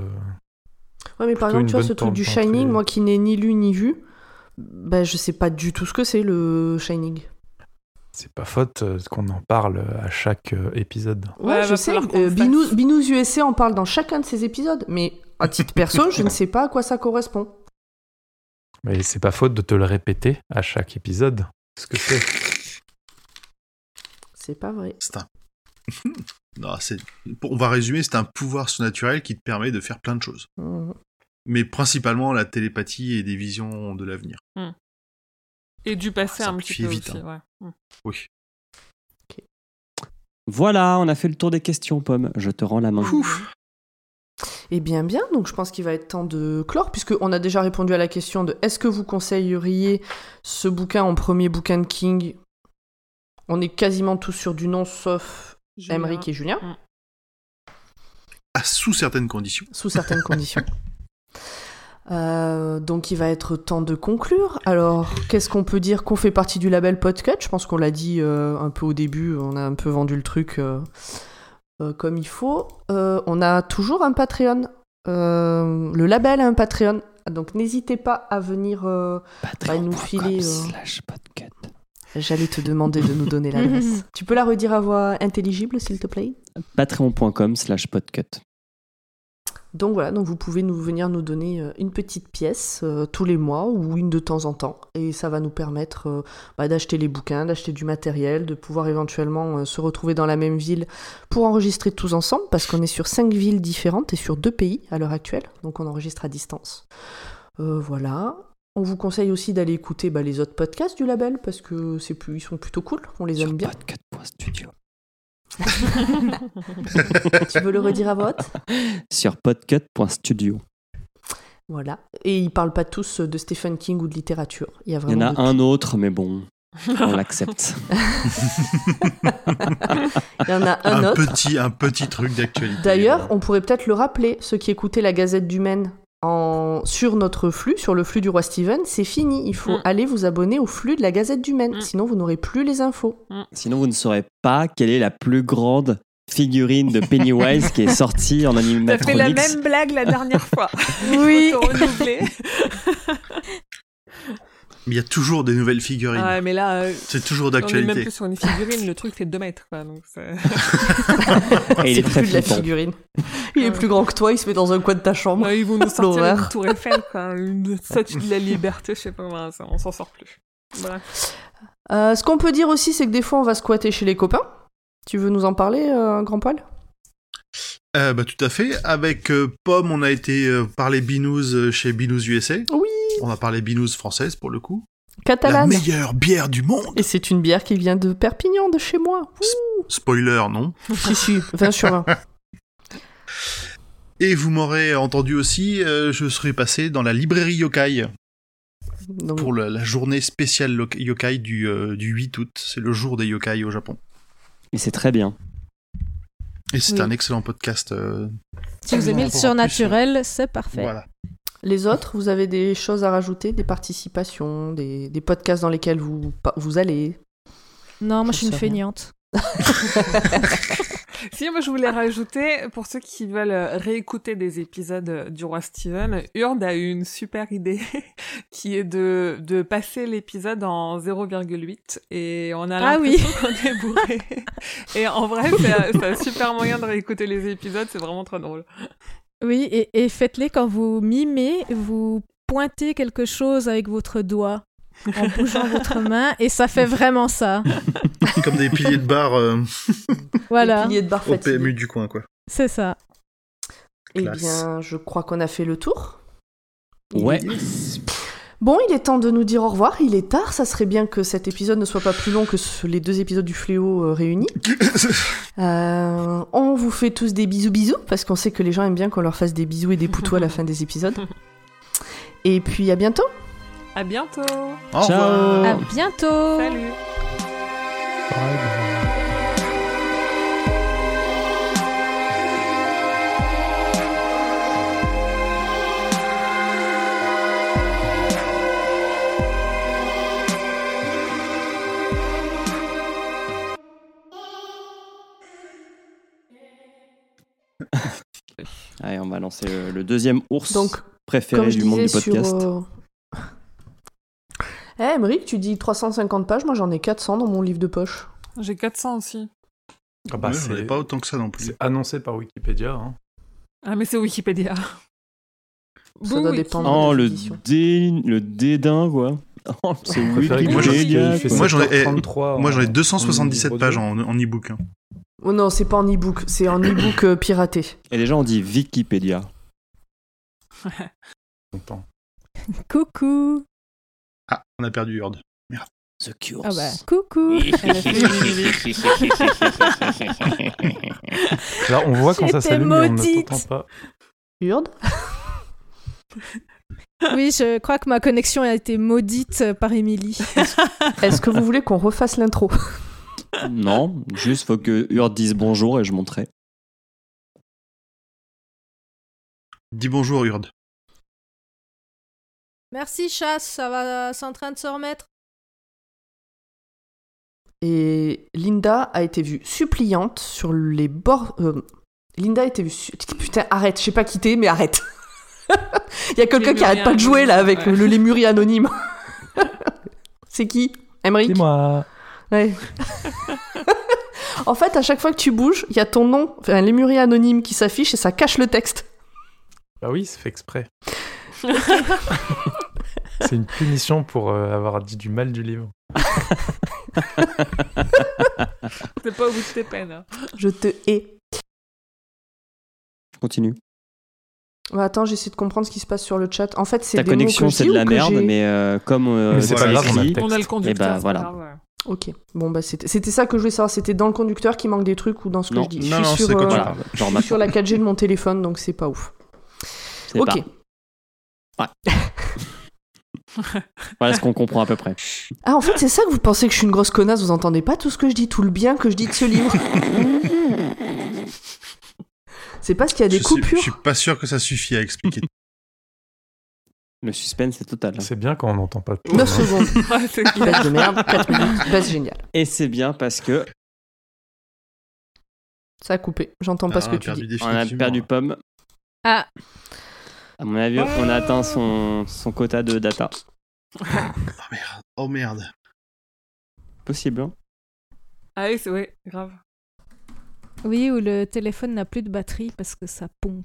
Ouais, mais par exemple, tu vois, ce truc du. Shining, moi qui n'ai ni lu ni vu, bah, je sais pas du tout ce que c'est le Shining. c'est pas faute qu'on en parle à chaque épisode. Ouais, Ouais, je sais. euh. Binous, Binous USA en parle dans chacun de ses épisodes, mais à titre perso, je ne sais pas à quoi ça correspond. Mais c'est pas faute de te le répéter à chaque épisode. Ce que c'est. C'est pas vrai. C'est un. non, c'est. On va résumer, c'est un pouvoir surnaturel qui te permet de faire plein de choses. Mhm. Mais principalement la télépathie et des visions de l'avenir. Et du passé Ça un petit peu vite, aussi, hein. ouais. Mm. Oui. Voilà, on a fait le tour des questions, Pomme. Je te rends la main. Eh bien, bien. Donc, je pense qu'il va être temps de clore, puisqu'on a déjà répondu à la question de est-ce que vous conseilleriez ce bouquin en premier bouquin de King? On est quasiment tous sur du non, sauf. Emmerich et Julien, Ah, sous certaines conditions. sous certaines conditions. Euh, donc, il va être temps de conclure. Alors, qu'est-ce qu'on peut dire qu'on fait partie du label Podcut? Je pense qu'on l'a dit euh, un peu au début. On a un peu vendu le truc euh, comme il faut. Euh, on a toujours un Patreon. Euh, le label a un Patreon. Donc, n'hésitez pas à venir. euh, Bah, nous filer, euh, slash podcut. J'allais te demander de nous donner l'adresse. tu peux la redire à voix intelligible, s'il te plaît? Patreon.com slash podcut. Donc voilà, donc vous pouvez nous venir nous donner euh, une petite pièce euh, tous les mois ou une de temps en temps, et ça va nous permettre euh, bah, d'acheter les bouquins, d'acheter du matériel, de pouvoir éventuellement euh, se retrouver dans la même ville pour enregistrer tous ensemble, parce qu'on est sur cinq villes différentes et sur deux pays à l'heure actuelle, donc on enregistre à distance. Voilà. On vous conseille aussi d'aller écouter bah, les autres podcasts du label parce que c'est plus, ils sont plutôt cool, on les Sur aime bien. tu veux le redire à haute Sur podcut.studio. Voilà. Et ils parlent pas tous de Stephen King ou de littérature. Il y a Il y vraiment en a un autre, mais bon, on l'accepte. Il y en a un, Un, autre. petit, un petit truc d'actualité. D'ailleurs, on pourrait peut-être le rappeler, ceux qui écoutaient la Gazette du Maine en... sur notre flux, sur le flux du roi Steven, c'est fini. Il faut Mm. aller vous abonner au flux de la Gazette du Maine, Mm. sinon vous n'aurez plus les infos. Sinon, vous ne saurez pas quelle est la plus grande figurine de Pennywise qui est sortie en T'as fait la animatronics. même blague la dernière fois. Oui. Mais il y a toujours des nouvelles figurines. Ouais, mais là, euh, C'est toujours on est même d'actualité. plus sur une figurine. Le truc fait 2 mètres, quoi. Donc c'est- Et il est très plus de la figurine. Il est plus grand que toi, il se met dans un coin de ta chambre. Ouais, ils vont nous sortir L'horreur. une tour Eiffel, quoi. Une statue de la liberté, je sais pas comment ça, on s'en sort plus. Euh, ce qu'on peut dire aussi, c'est que des fois, on va squatter chez les copains. Tu veux nous en parler, euh, grand poil? Euh, bah, tout à fait. Avec euh, Pomme, on a été euh, parler Binous euh, chez Binous USA. Oui. On a parlé Binous française pour le coup. La Catalane. meilleure bière du monde. Et c'est une bière qui vient de Perpignan, de chez moi. Spoiler, non si, si, 20 sur 20. Et vous m'aurez entendu aussi, euh, je serai passé dans la librairie Yokai Donc, pour la journée spéciale Yokai du, euh, du 8 août. C'est le jour des Yokai au Japon. Et c'est très bien. Et c'est Oui. un excellent podcast. euh, Si vous aimez le surnaturel, c'est parfait. Voilà. Les autres, vous avez des choses à rajouter, des participations, des, des podcasts dans lesquels vous, allez? Non, moi je suis une feignante. Si, moi je voulais rajouter, pour ceux qui veulent euh, réécouter des épisodes euh, du Roi Steven, Urd a eu une super idée qui est de, de passer l'épisode en 0,8 et on a Ah oui. l'impression qu'on est bourré. Et en vrai, c'est un- c'est un super moyen de réécouter les épisodes, c'est vraiment très drôle. Oui, et, et faites-les quand vous mimez, vous pointez quelque chose avec votre doigt en bougeant votre main et ça fait vraiment ça. Comme des piliers de bar euh, Voilà, Les piliers de bar au. PMU du coin, quoi. c'est ça. Eh bien, je crois qu'on a fait le tour. Ouais. Bon, il est temps de nous dire au revoir. Il est tard. Ça serait bien que cet épisode ne soit pas plus long que ce- les deux épisodes du Fléau euh, réunis. Euh, on vous fait tous des bisous bisous parce qu'on sait que les gens aiment bien qu'on leur fasse des bisous et des poutous à la fin des épisodes. Et puis à bientôt. À bientôt Au Ciao. revoir. À bientôt. Salut Bye bye. Allez, on va lancer le, le deuxième ours Donc, préféré du monde du disais sur. podcast. euh, Eh, Emmerich, tu dis 350 pages. Moi, j'en ai 400 dans mon livre de poche. J'ai 400 aussi. Ah bah, ai c'est pas autant que ça non plus. c'est annoncé par Wikipédia. hein. Ah, mais c'est Wikipédia. Ça doit dépendre. Oh, le, dé... le dédain, quoi. Oh, c'est Wikipédia. moi, j'en ai- 7h33 Moi, j'en ai en- 277 en pages en, en e-book. hein. Oh non, c'est pas en e-book. C'est en e-book euh, piraté. Et les gens ont dit Wikipédia. Content. Coucou. Ah, on a perdu Horde. The Cure. Ah bah, coucou. Là, on voit quand ça s'allume, mais on ne maudite. t'entend pas. Urde Oui, je crois que ma connexion a été maudite par Émilie. Est-ce que vous voulez qu'on refasse l'intro? Non, juste faut que Urde dise bonjour et je monterai. Dis bonjour Hurde. Merci, chasse, ça va, c'est en train de se remettre. Et Linda a été vue suppliante sur les bords. euh, Linda a été vue. su- Putain, arrête, je sais pas quitter, mais arrête. Il y a quelqu'un qui arrête pas de jouer là avec le, le Lémurien anonyme. C'est qui? Emmerich C'est moi. Ouais. en fait, à chaque fois que tu bouges, il y a ton nom, enfin, un Lémurien anonyme qui s'affiche et ça cache le texte. Bah oui, c'est fait exprès. c'est une punition pour euh, avoir dit du mal du livre. C'est pas au bout de tes peines. hein. Je te hais. Je continue. Ouais, attends, j'essaie de comprendre ce qui se passe sur le chat. En fait, c'est Ta des connexion, c'est de la merde, mais euh, comme euh, Mais c'est pas grave, on a le. On a le conducteur. bah, c'est voilà. pas grave, ouais. Ok. Bon, bah, c'était c'était ça que je voulais savoir. C'était dans le conducteur qui manque des trucs ou dans ce que Non. je dis? Non, je non, suis c'est sur, euh, voilà, je suis sur la 4G de mon téléphone, donc c'est pas ouf. c'est Ok. pas- Voilà ce qu'on comprend à peu près. Ah, en fait, c'est ça que vous pensez que je suis une grosse connasse. Vous entendez pas tout ce que je dis, tout le bien que je dis de ce livre? c'est parce qu'il y a des je, suis, coupures? je suis pas sûr que ça suffit à expliquer. Le suspense est total. C'est bien quand on n'entend pas tout. 9 secondes. Baisse de merde, 4 minutes. Baisse géniale. Et c'est bien parce que Ça a coupé. J'entends pas Ah, ce que on a tu perdu dis. on a perdu Pomme. Ah, À mon avis, on a atteint son, son quota de data. Oh merde. Oh merde. Possible, hein Ah oui, c'est ouais, grave. oui, ou le téléphone n'a plus de batterie parce que ça pompe.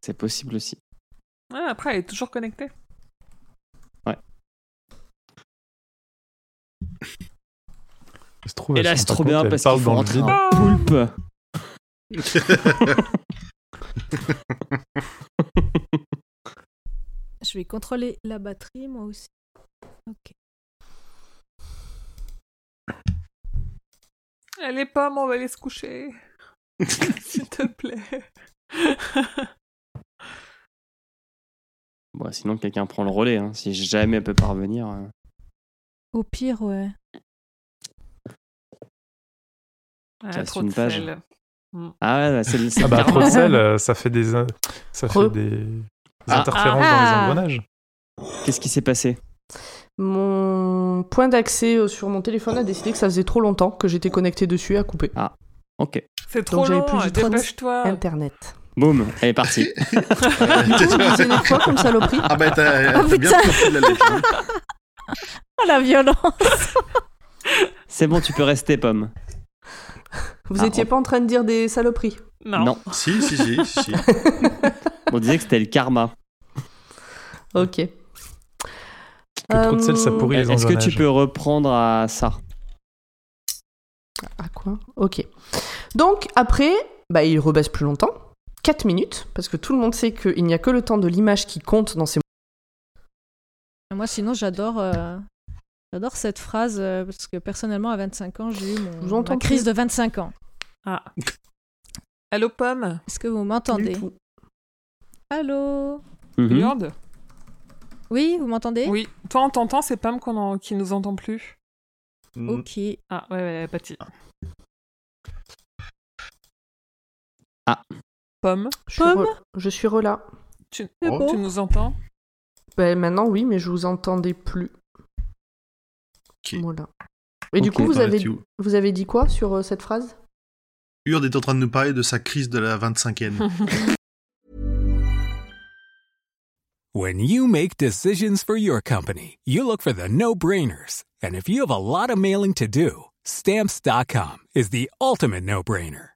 C'est possible aussi. Ah, après, elle est toujours connectée. Ça se trouve, Et elle là, c'est trop bien elle parce qu'il faut rentrer dans Poulpe. Je vais contrôler la batterie, moi aussi. Ok. Elle est pas, on va aller se coucher. S'il te plaît. Bon, sinon, quelqu'un prend le relais. hein. Si jamais elle peut pas revenir. euh. Au pire, ouais. Ah, trop une de page. sel. Ah ouais, bah, c'est Ah bah, trop de sel, euh, ça fait des, euh, ça fait Re- des, des Ah. interférences Ah. dans les engrenages. Qu'est-ce qui s'est passé? Mon point d'accès euh, sur mon téléphone a décidé que ça faisait trop longtemps que j'étais connecté dessus et a coupé. Ok. C'est Donc, trop j'avais long, plus de- dépêche-toi. Internet. Boum, elle est partie. Disiez quoi comme saloperie Ah bah t'as Oh, bien la lettre. hein. Oh la violence C'est bon, tu peux rester, Pomme. Vous Ah, étiez on- pas en train de dire des saloperies Non. Si, si, si, si, si. On disait que c'était le karma. Ok. Que trop de sel, ça Euh, pourrit les Est-ce que tu peux reprendre à ça? À quoi? Ok. Donc, après, bah, il rebaisse plus longtemps. 4 minutes, parce que tout le monde sait qu'il n'y a que le temps de l'image qui compte dans ces Moi, sinon, j'adore. euh, J'adore cette phrase euh, parce que personnellement, à 25 ans, j'ai eu mon, ma crise de 25 ans. Ah. Allô, Pomme Est-ce que vous m'entendez. Allô. Yurde Oui, vous m'entendez Oui. Toi, on t'entend, c'est Pomme qu'on en- qui nous entend plus. Mm. Ok. Ah, ouais, ouais, Patty. Ah. Pomme, Je suis, Pomme re- je suis relà. tu, Oh. beau. tu nous entends Ben, maintenant, oui, mais je vous entendais plus. Ok. Voilà. Et du Ok. coup, vous T'en avez, vous avez dit quoi sur euh, cette phrase? Urde est en train de nous parler de sa crise de la 25e. When you make decisions for your company, you look for the no brainers. And if you have a lot of mailing to do, stamps.com is the ultimate no brainer.